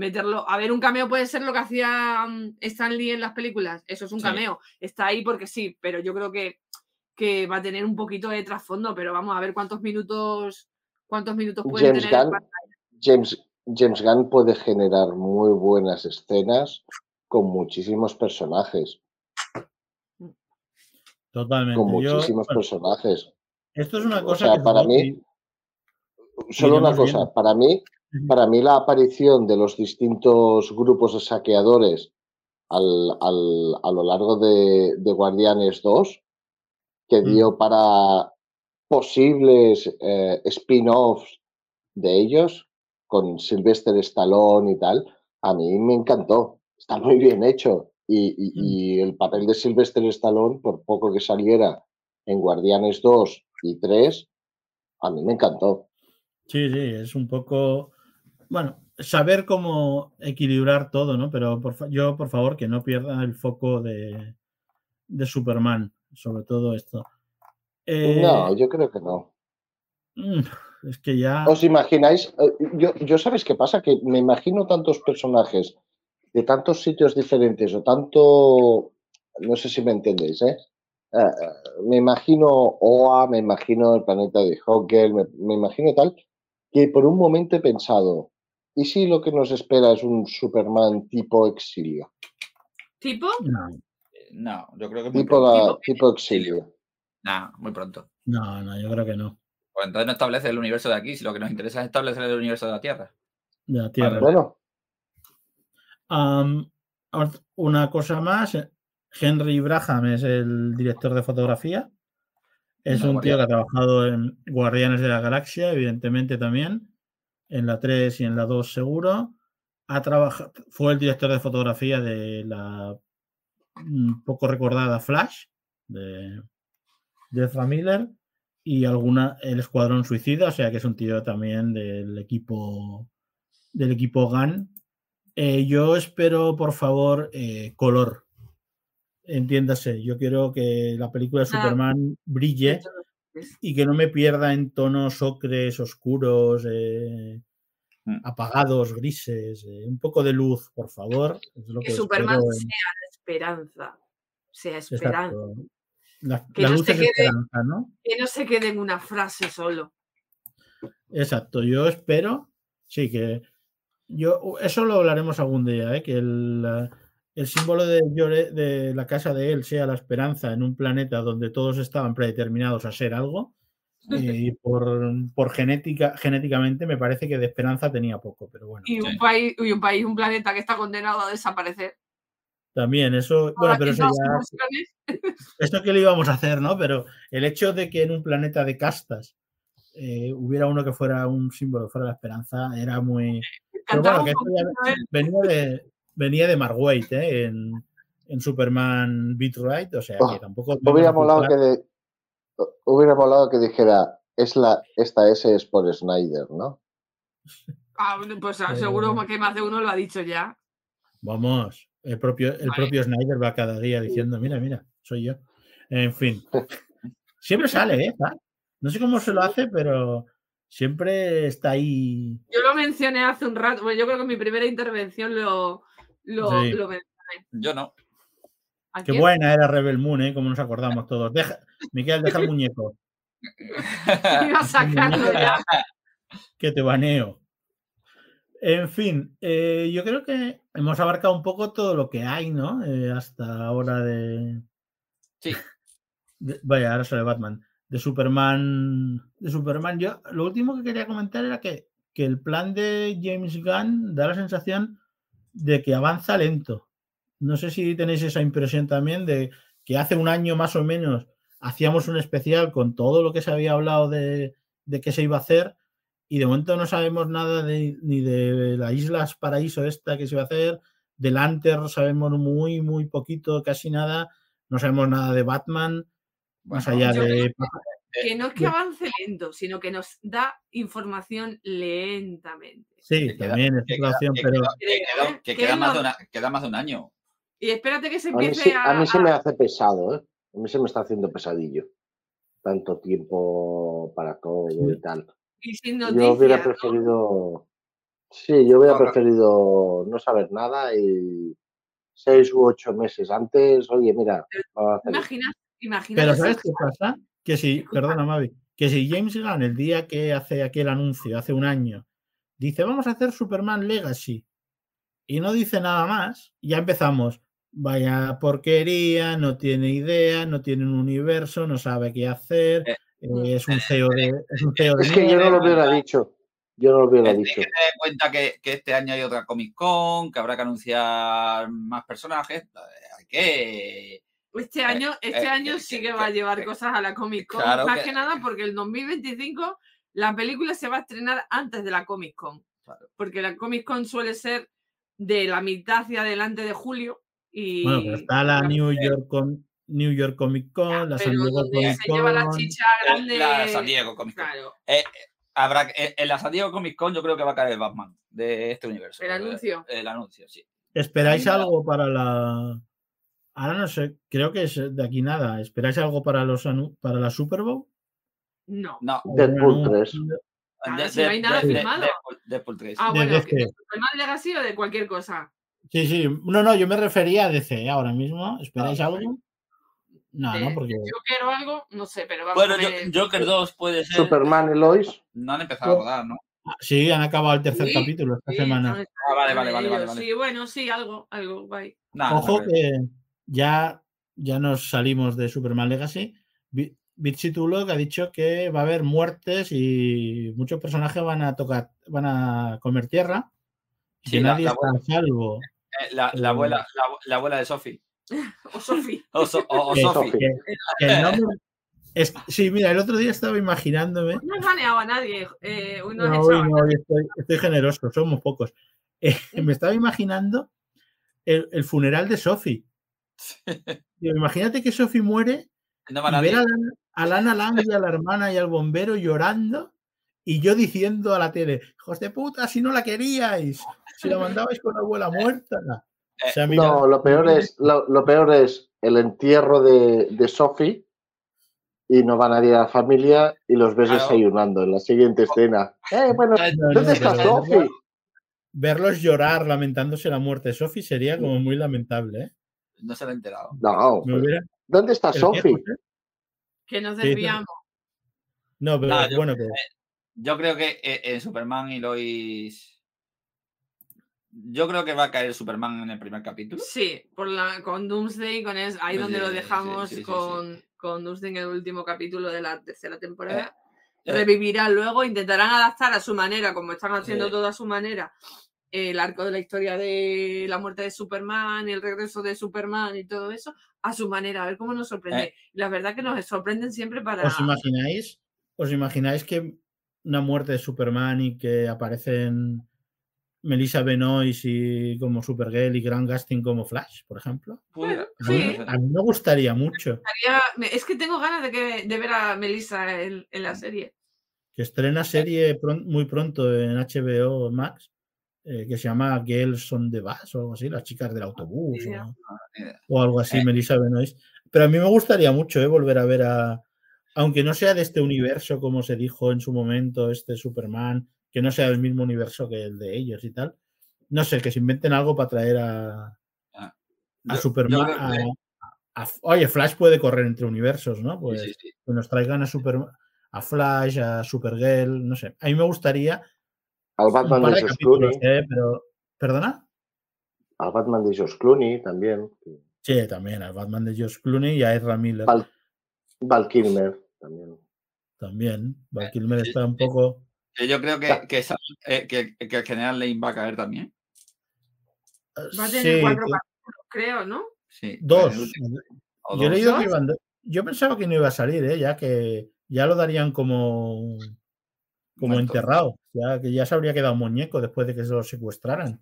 meterlo. A ver, un cameo puede ser lo que hacía mm, Stan Lee en las películas. Eso es un Sí. cameo. Está ahí porque sí, pero yo creo que, que va a tener un poquito de trasfondo. Pero vamos a ver cuántos minutos, cuántos minutos puede James tener. en Gunn. James, James Gunn puede generar muy buenas escenas con muchísimos personajes. Totalmente. Con muchísimos personajes. esto es una O cosa sea, que para mí- Solo una cosa, para mí. Para mí la aparición de los distintos grupos de saqueadores al, al- a lo largo de, de Guardianes 2, que Mm. dio para posibles eh, spin-offs de ellos, con Sylvester Stallone y tal, a mí me encantó. Está muy bien hecho. Y, y- Mm. y el papel de Sylvester Stallone, por poco que saliera en Guardianes 2 y 3, a mí me encantó. Sí, sí, es un poco. Bueno, saber cómo equilibrar todo, ¿no? Pero por yo, por favor, que no pierda el foco de, de Superman, sobre todo esto. Eh, No, yo creo que no. mm, es que ya. ¿Os imagináis? Eh, Yo, yo sabes qué pasa, que me imagino tantos personajes de tantos sitios diferentes o tanto, no sé si me entendéis, ¿eh? Eh, me imagino OA, me imagino el planeta de Hoggle, me, me imagino tal, que por un momento he pensado, ¿y si lo que nos espera es un Superman tipo exilio? ¿Tipo? No, No, yo creo que muy Tipo, pronto. la- tipo exilio. Nah, muy pronto. no, no, yo creo que no. Pues entonces no establece el universo de aquí, si lo que nos interesa es establecer el universo de la Tierra. De la Tierra. Bueno, una cosa más, eh, Henry Braham es el director de fotografía. Es No, un tío que ha trabajado en Guardianes de la Galaxia, evidentemente también, en la 3 y en la 2 seguro. Ha trabajado, fue el director de fotografía de la mm, poco recordada Flash, de, de Miller, y alguna, el Escuadrón Suicida, o sea que es un tío también del equipo del equipo GAN. Eh, yo espero, por favor, eh, color. Entiéndase, yo quiero que la película de Ah. Superman brille y que no me pierda en tonos ocres, oscuros, eh, Mm. apagados, grises, eh, un poco de luz, por favor. Es lo Que que Superman en- sea la esperanza. Sea esperanza. La, Que la no luz se es quede- esperanza, ¿no? Que no se quede en una frase solo. Exacto, yo espero, sí, que yo, eso lo hablaremos algún día, ¿eh? que el, el símbolo de, Llore- de la casa de él sea la esperanza en un planeta donde todos estaban predeterminados a ser algo. Y por, por genética, genéticamente me parece que de esperanza tenía poco, pero bueno. Y un Sí. país, y un país, un planeta que está condenado a desaparecer. También, eso, bueno, Ahora pero que eso ya, esto que le íbamos a hacer, ¿no? Pero el hecho de que en un planeta de castas eh, hubiera uno que fuera un símbolo, fuera la esperanza, era muy... Pero bueno, que esto ya venía de, venía de Mark Waid, ¿eh? En, en Superman Beat Right, o sea que Oh, tampoco... Hubiera molado que, de- hubiera molado que dijera, es la, esta S es por Snyder, ¿no? Ah, pues Eh, seguro que más de uno lo ha dicho ya. Vamos, el propio, el Vale. propio Snyder va cada día diciendo, mira, mira, soy yo. En fin. Siempre sale, ¿eh? No sé cómo se lo hace, pero siempre está ahí. Yo lo mencioné hace un rato. Bueno, yo creo que en mi primera intervención lo, lo, Sí. lo mencioné. Yo no. ¿A Qué quién? buena era Rebel Moon, ¿eh? Como nos acordamos todos. Deja, Miquel, deja el muñeco, Iba a sacarlo ya. que te baneo. En fin, eh, yo creo que hemos abarcado un poco todo lo que hay, ¿no? Eh, hasta ahora de, Sí. de- vaya, ahora sale Batman. De Superman. De Superman. Yo lo último que quería comentar era que, que el plan de James Gunn da la sensación de que avanza lento. No sé si tenéis esa impresión también de que hace un año más o menos hacíamos un especial con todo lo que se había hablado de, de que se iba a hacer y de momento no sabemos nada de- ni de la Islas Paraíso esta que se va a hacer, del Lantern sabemos muy, muy poquito, casi nada, no sabemos nada de Batman, más allá creo de... Que no es que avance lento, sino que nos da información lentamente. Sí, que queda- también es que pero queda- que queda- que ¿Qué queda más de una- queda más de un año. Y espérate que se A mí, empiece sí- a. a mí se me hace pesado, ¿eh? A mí se me está haciendo pesadillo. Tanto tiempo para todo y tal. y sin Yo hubiera preferido. Sí, yo hubiera preferido no saber nada y seis u ocho meses antes, oye, mira, vamos a hacer esto. Imagina, imagina Pero ¿sabes qué pasa? Que si, perdona Mavi, que si James Gunn el día que hace aquel anuncio, hace un año, dice vamos a hacer Superman Legacy y no dice nada más, ya empezamos. Vaya porquería, no tiene idea, no tiene un universo, no sabe qué hacer, Eh, eh, es un CEO de, es un CEO de Es que yo no lo hubiera dicho. Yo no lo hubiera Hay dicho. que tener en cuenta que, que este año hay otra Comic Con, que habrá que anunciar más personajes. eh, Hay que. Este año, este eh, año sí que- va a llevar cosas a la Comic Con. Claro más que- que nada porque el 2025 la película se va a estrenar antes de la Comic Con. Claro. Porque la Comic Con suele ser de la mitad hacia adelante de julio. Y Bueno, pero está la New York, Com- New York Comic Con, la San pero Diego donde Comic se lleva la Con. chicha La, grande. la San Diego Comic Con. Claro, Habrá, que- en la San Diego Comic Con yo creo que va a caer el Batman de este universo. el anuncio. El anuncio, sí. ¿Esperáis algo para la. Ahora no sé, creo que es de aquí nada. ¿Esperáis algo para los para la Super Bowl? No. No. Deadpool 3. Claro, si no hay nada firmado. Deadpool, Deadpool 3. Ah, De bueno, DC. que de Superman Legacy o de cualquier cosa. Sí, sí. No, no, yo me refería a DC ahora mismo. ¿Esperáis Ah, algo? No, De- no, porque. Yo quiero algo, no sé, pero vamos Bueno, a ver. yo- Joker 2 puede ser. Superman y Lois. No han empezado a rodar, ¿no? Ah, Sí, han acabado el tercer Sí, capítulo esta Sí, semana. Ah, vale, vale, vale, vale. Sí, bueno, sí, algo, algo, guay. Nah, no Ojo que ya, ya nos salimos de Superman Legacy. Bi- Bitchy Tulok ha dicho que va a haber muertes y muchos personajes van a tocar, van a comer tierra. y Sí, que la- nadie la está a salvo. Eh, La, la abuela, la, la abuela de Sophie. O Sofi. O, So- o- o Que- Sophie. que- que el nombre- es- sí, mira, el otro día estaba imaginándome. No has baneado a nadie. Eh, no has No, estoy, estoy generoso, somos pocos. Eh, me estaba imaginando el, el funeral de Sophie. Imagínate que Sophie muere No van y a ver a, Lana- a Lana Lang y a la hermana y al bombero llorando y yo diciendo a la tele, hijos de puta, si no la queríais, si la mandabais con la abuela muerta. O sea, mira, No, lo peor es, lo, lo peor es el entierro de, de Sophie y no va nadie a la familia y los ves Claro. desayunando en la siguiente escena. Eh, bueno, no, ¿dónde no, está Sophie? verlos llorar lamentándose la muerte de Sophie sería como muy lamentable. ¿eh? No se lo he enterado. No, hubiera- ¿dónde está. José? Que nos desviamos. No, pero No, yo- bueno, que Yo creo que eh, en Superman y Lois. Yo creo que va a caer Superman en el primer capítulo. Sí, por la, con Doomsday, con es, ahí Sí, donde lo dejamos sí, sí, sí. con, con Doomsday en el último capítulo de la tercera temporada. Eh, Revivirá luego, intentarán adaptar a su manera, como están haciendo todo a su manera, el arco de la historia de la muerte de Superman, el regreso de Superman y todo eso, a su manera, a ver cómo nos sorprende. Eh. La verdad que nos sorprenden siempre para... ¿Os imagináis? ¿Os imagináis que una muerte de Superman y que aparecen Melissa Benoist y como Supergirl y Grant Gustin como Flash, por ejemplo? A mí, Sí. a mí me gustaría mucho Es que tengo ganas de, que, de ver a Melissa en, en la serie. que estrena serie muy pronto en HBO Max eh, que se llama Girls on the Bus o algo así, las chicas del autobús o, algo así, Eh. Melissa Benoist. Pero a mí me gustaría mucho eh, volver a ver a, aunque no sea de este universo como se dijo en su momento, este Superman, que no sea del mismo universo que el de ellos y tal. No sé, que se inventen algo para traer a, a Yo- Superman. yo a- a- oye, Flash puede correr entre universos, ¿no? sí, Pues sí, sí. que nos traigan a Super a Flash, a Supergirl, no sé. A mí me gustaría Al un Batman de de Clooney. ¿eh? Pero, ¿perdona? Al Batman de George Clooney también. Sí, también, al Batman de George Clooney y a Ezra Miller Val, Val Kilmer también. también. Val Kilmer Eh, sí, está un poco... Yo creo que, Ya. que, esa- eh, que, que el general Lane va a caer también. Va a tener Sí, cuatro que- capítulos, creo, ¿no? Sí. dos. Yo he dos. leído que. Yo pensaba que no iba a salir, ¿eh? Ya que ya lo darían como... Como Muerto. enterrado, ya que ya se habría quedado muñeco después de que se lo secuestraran.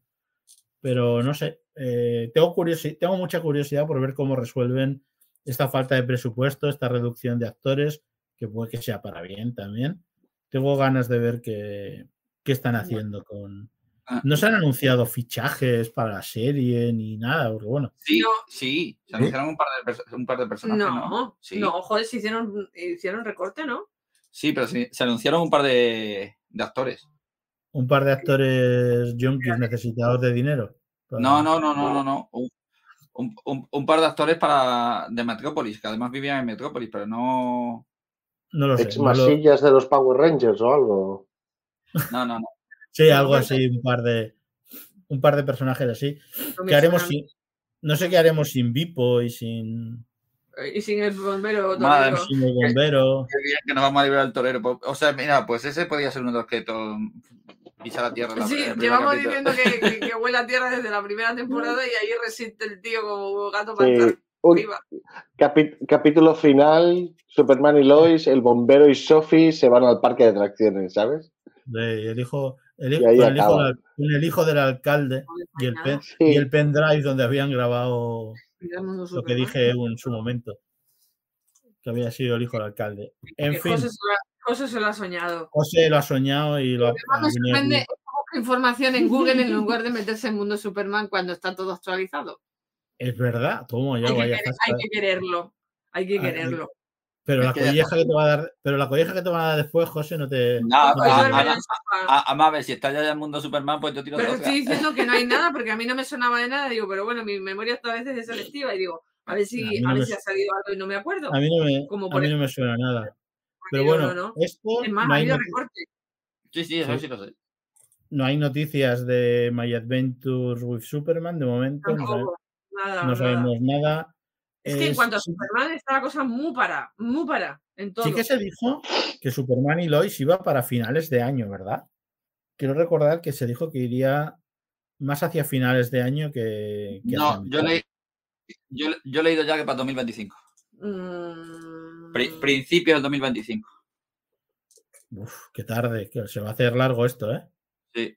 Pero no sé, eh, tengo, curiosi- tengo mucha curiosidad por ver cómo resuelven esta falta de presupuesto, esta reducción de actores, que puede que sea para bien también. Tengo ganas de ver qué, qué están haciendo con... Ah. No se han anunciado fichajes para la serie ni nada, porque bueno, Sí, No. sí. Se anunciaron un par de, un par de personajes, ¿no? No, Sí. no, joder, se hicieron, hicieron recorte, ¿no? Sí, pero se anunciaron un par de, de actores. un par de actores junkies necesitados de dinero. para- No, no, no, no, no, no. Un, un- par de actores para de Metrópolis, que además vivían en Metrópolis, pero no. No lo sé. Ex no lo- masillas de los Power Rangers o algo. No, no, no. Sí, algo así, un par de un par de personajes así. No ¿Qué haremos sin, no sé qué haremos sin Vipo y sin, Y sin el bombero Madre sin el bombero. Bien que nos vamos a librar al torero. O sea, mira, pues ese podría ser uno de los que pisa la tierra. la- Sí, llevamos capítulo. diciendo que, que, que huele a tierra desde la primera temporada y ahí resiste el tío como gato para Sí. Un arriba. capi- capítulo final, Superman y Lois, el bombero y Sophie se van al parque de atracciones, ¿sabes? de- el hijo, el, Y hijo- ahí con el hijo acaba. del- con el hijo del alcalde y el, pen, y el pendrive donde habían grabado lo que dije en su momento. Que había sido el hijo del alcalde. En fin, José se, lo ha, José se lo ha soñado. José lo ha soñado y lo ha, me sorprende información en Google en lugar de meterse en Mundo Superman cuando está todo actualizado. Es verdad, ya Hay que, vaya querer- hay que quererlo. Hay que Hay que- quererlo. Pero la colleja que te va a dar, pero la colleja que te van a dar después, José, no te. No, no. A, a ver, si está ya en el mundo Superman, pues yo tiro Pero estoy diciendo que no hay nada porque a mí no me sonaba de nada. Digo, pero bueno, mi memoria esta vez es selectiva y digo, a ver si, A mí a no ver si ha salido algo y no me acuerdo. A mí no me, Como a por mí no me suena nada. Pero bueno, no, no. esto Es más, no ha hay, habido recorte. Sí, sí, eso Sí. sí lo sé. no hay noticias de My Adventures with Superman de momento. No, sabe- Tampoco. Nada, no nada. sabemos nada. Es que en cuanto a Superman está la cosa muy para, muy para en todo. Sí que se dijo que Superman y Lois iba para finales de año, ¿verdad? Quiero recordar que se dijo que iría más hacia finales de año que, que No, yo, leí, yo, yo he leído ya que para 2025. Mm, Pri- principios del 2025. Uf, qué tarde, que se va a hacer largo esto, ¿eh? Sí.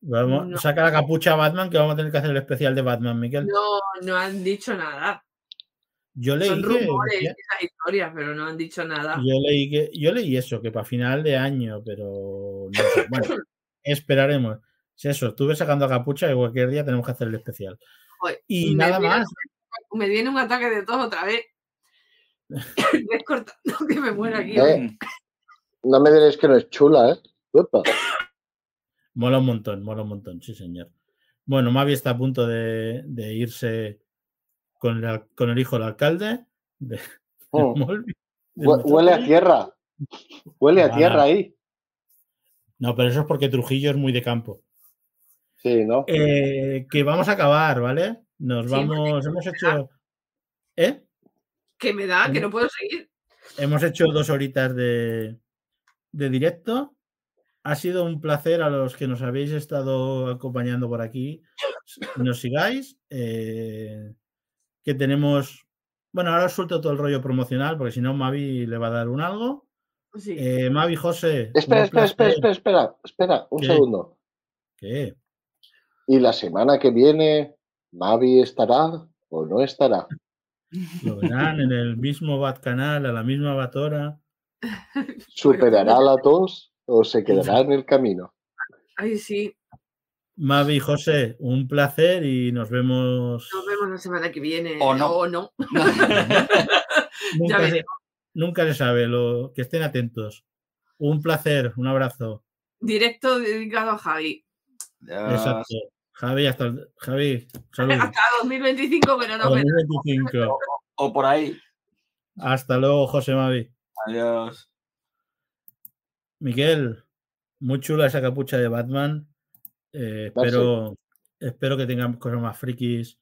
Vamos, No. Saca la capucha a Batman que vamos a tener que hacer el especial de Batman, Miquel. no, no han dicho nada. Yo leí Son que rumores decía- esas historias, pero no han dicho nada. Yo leí que yo leí eso, que para final de año, pero no sé. Bueno, esperaremos. Si eso, estuve sacando a capucha y cualquier día tenemos que hacer el especial. Joder, Y me nada viene- más. Me viene un ataque de tos otra vez. Es cortando que me muero aquí. Eh. No me diréis que no es chula, ¿eh? Uepa. Mola un montón, mola un montón, sí, señor. Bueno, Mavi está a punto de, de irse con con el hijo del alcalde. De, de. Molby, de Hue- Huele a tierra. Huele a tierra ahí. No, pero eso es porque Trujillo es muy de campo. Sí, ¿no? Eh, que vamos a acabar, ¿vale? Nos Sí, vamos, hemos hecho. ¿Eh? Que me da, que no puedo seguir. Hemos hecho dos horitas de, de directo. ha sido un placer a los que nos habéis estado acompañando por aquí. Nos sigáis. eh, que tenemos. Bueno, ahora os suelto todo el rollo promocional, porque si no, Mavi le va a dar un algo. Sí. Eh, Mavi, José. Espera, espera, espera, espera, espera, espera, un ¿Qué? segundo. ¿Qué? ¿Y la semana que viene Mavi estará o no estará? Lo verán en el mismo Bat canal, a la misma Bat hora. ¿Superará la tos o se quedará en el camino? Ay, sí. Mavi, José, un placer y nos vemos. Nos vemos la semana que viene. O no. O no. Nunca, se, veremos. nunca se sabe, lo, que estén atentos. Un placer, un abrazo. Directo dedicado a Javi. Ya- Exacto. Javi, hasta el- Javi, salud. Hasta 2025, pero no. pero- 2025. O por ahí. Hasta luego, José Mavi. Adiós. Miguel, muy chula esa capucha de Batman. Eh, espero, espero que tengan cosas más frikis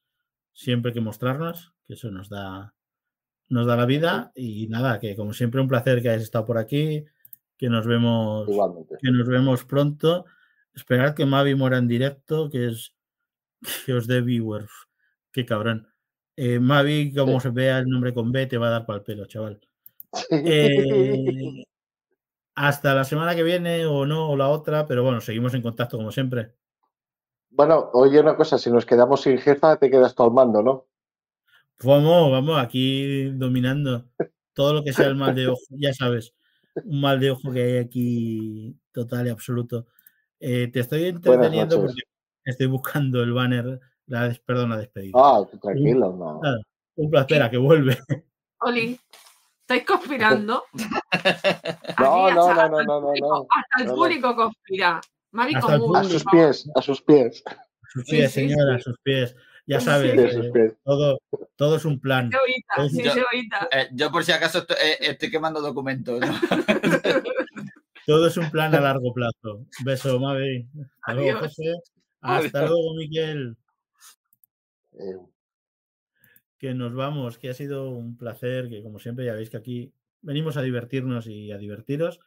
siempre que mostrarnos, que eso nos da, nos da la vida. Y nada, que como siempre un placer que hayas estado por aquí, que nos vemos, Igualmente. que nos vemos pronto. Esperad que Mavi muera en directo, que es que os dé viewers. Qué cabrón. Eh, Mavi, como Sí. se vea el nombre con B, te va a dar pal pelo, chaval. Eh, hasta la semana que viene o no, o la otra, pero bueno, seguimos en contacto como siempre. Bueno, oye una cosa, si nos quedamos sin jefa, te quedas tú al mando, ¿no? Vamos, vamos, aquí dominando todo lo que sea el mal de ojo, ya sabes, un mal de ojo que hay aquí total y absoluto. Eh, te estoy entreteniendo porque estoy buscando el banner, la, des- perdón, la despedida. Ah, tranquilo, no. Nada. Un placer, a que vuelve. Oli, ¿estáis conspirando? No, no, no, no, no, no, no. Hasta el No, no. público conspira. Mavi Hasta el común. A sus pies, a sus pies, Sus Sí, pies, sí, señora, sí. sus pies. Ya sabes, sí, a sus eh, pies. todo, todo es un plan. Sí, oíta, sí, yo-. Eh, yo por si acaso estoy, eh, estoy quemando documentos. ¿no? Todo es un plan a largo plazo. Beso, Mavi. Hasta luego. José. Hasta Adiós. luego, Miguel. Eh, Que nos vamos, que ha sido un placer, que como siempre ya veis que aquí venimos a divertirnos y a divertiros.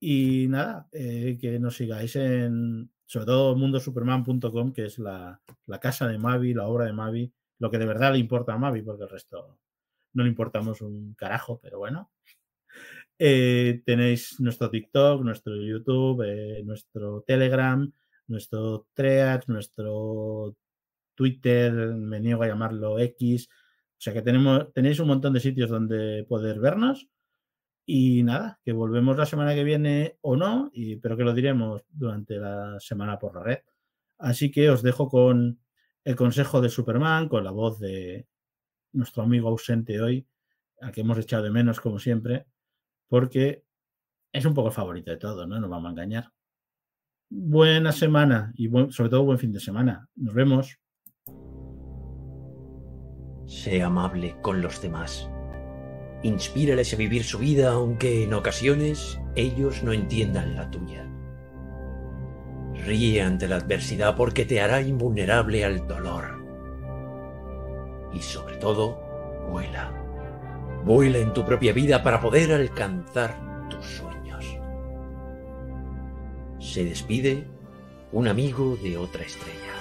Y nada, eh, que nos sigáis en, sobre todo, mundosuperman.com, que es la, la casa de Mavi, la obra de Mavi, lo que de verdad le importa a Mavi, porque el resto no le importamos un carajo, pero bueno. Eh, tenéis nuestro TikTok, nuestro YouTube, eh, nuestro Telegram, nuestro Threads, nuestro Twitter, me niego a llamarlo X. O sea que tenemos, tenéis un montón de sitios donde poder vernos. Y nada, que volvemos la semana que viene o no, y, pero que lo diremos durante la semana por la red. Así que os dejo con el consejo de Superman, con la voz de nuestro amigo ausente hoy, al que hemos echado de menos como siempre, porque es un poco el favorito de todos, ¿no? Nos vamos a engañar. Buena semana y buen- sobre todo buen fin de semana. Nos vemos. Sé amable con los demás. Inspírales a vivir su vida aunque en ocasiones ellos no entiendan la tuya. Ríe ante la adversidad porque te hará invulnerable al dolor. Y sobre todo, vuela. Vuela en tu propia vida para poder alcanzar tus sueños. Se despide un amigo de otra estrella.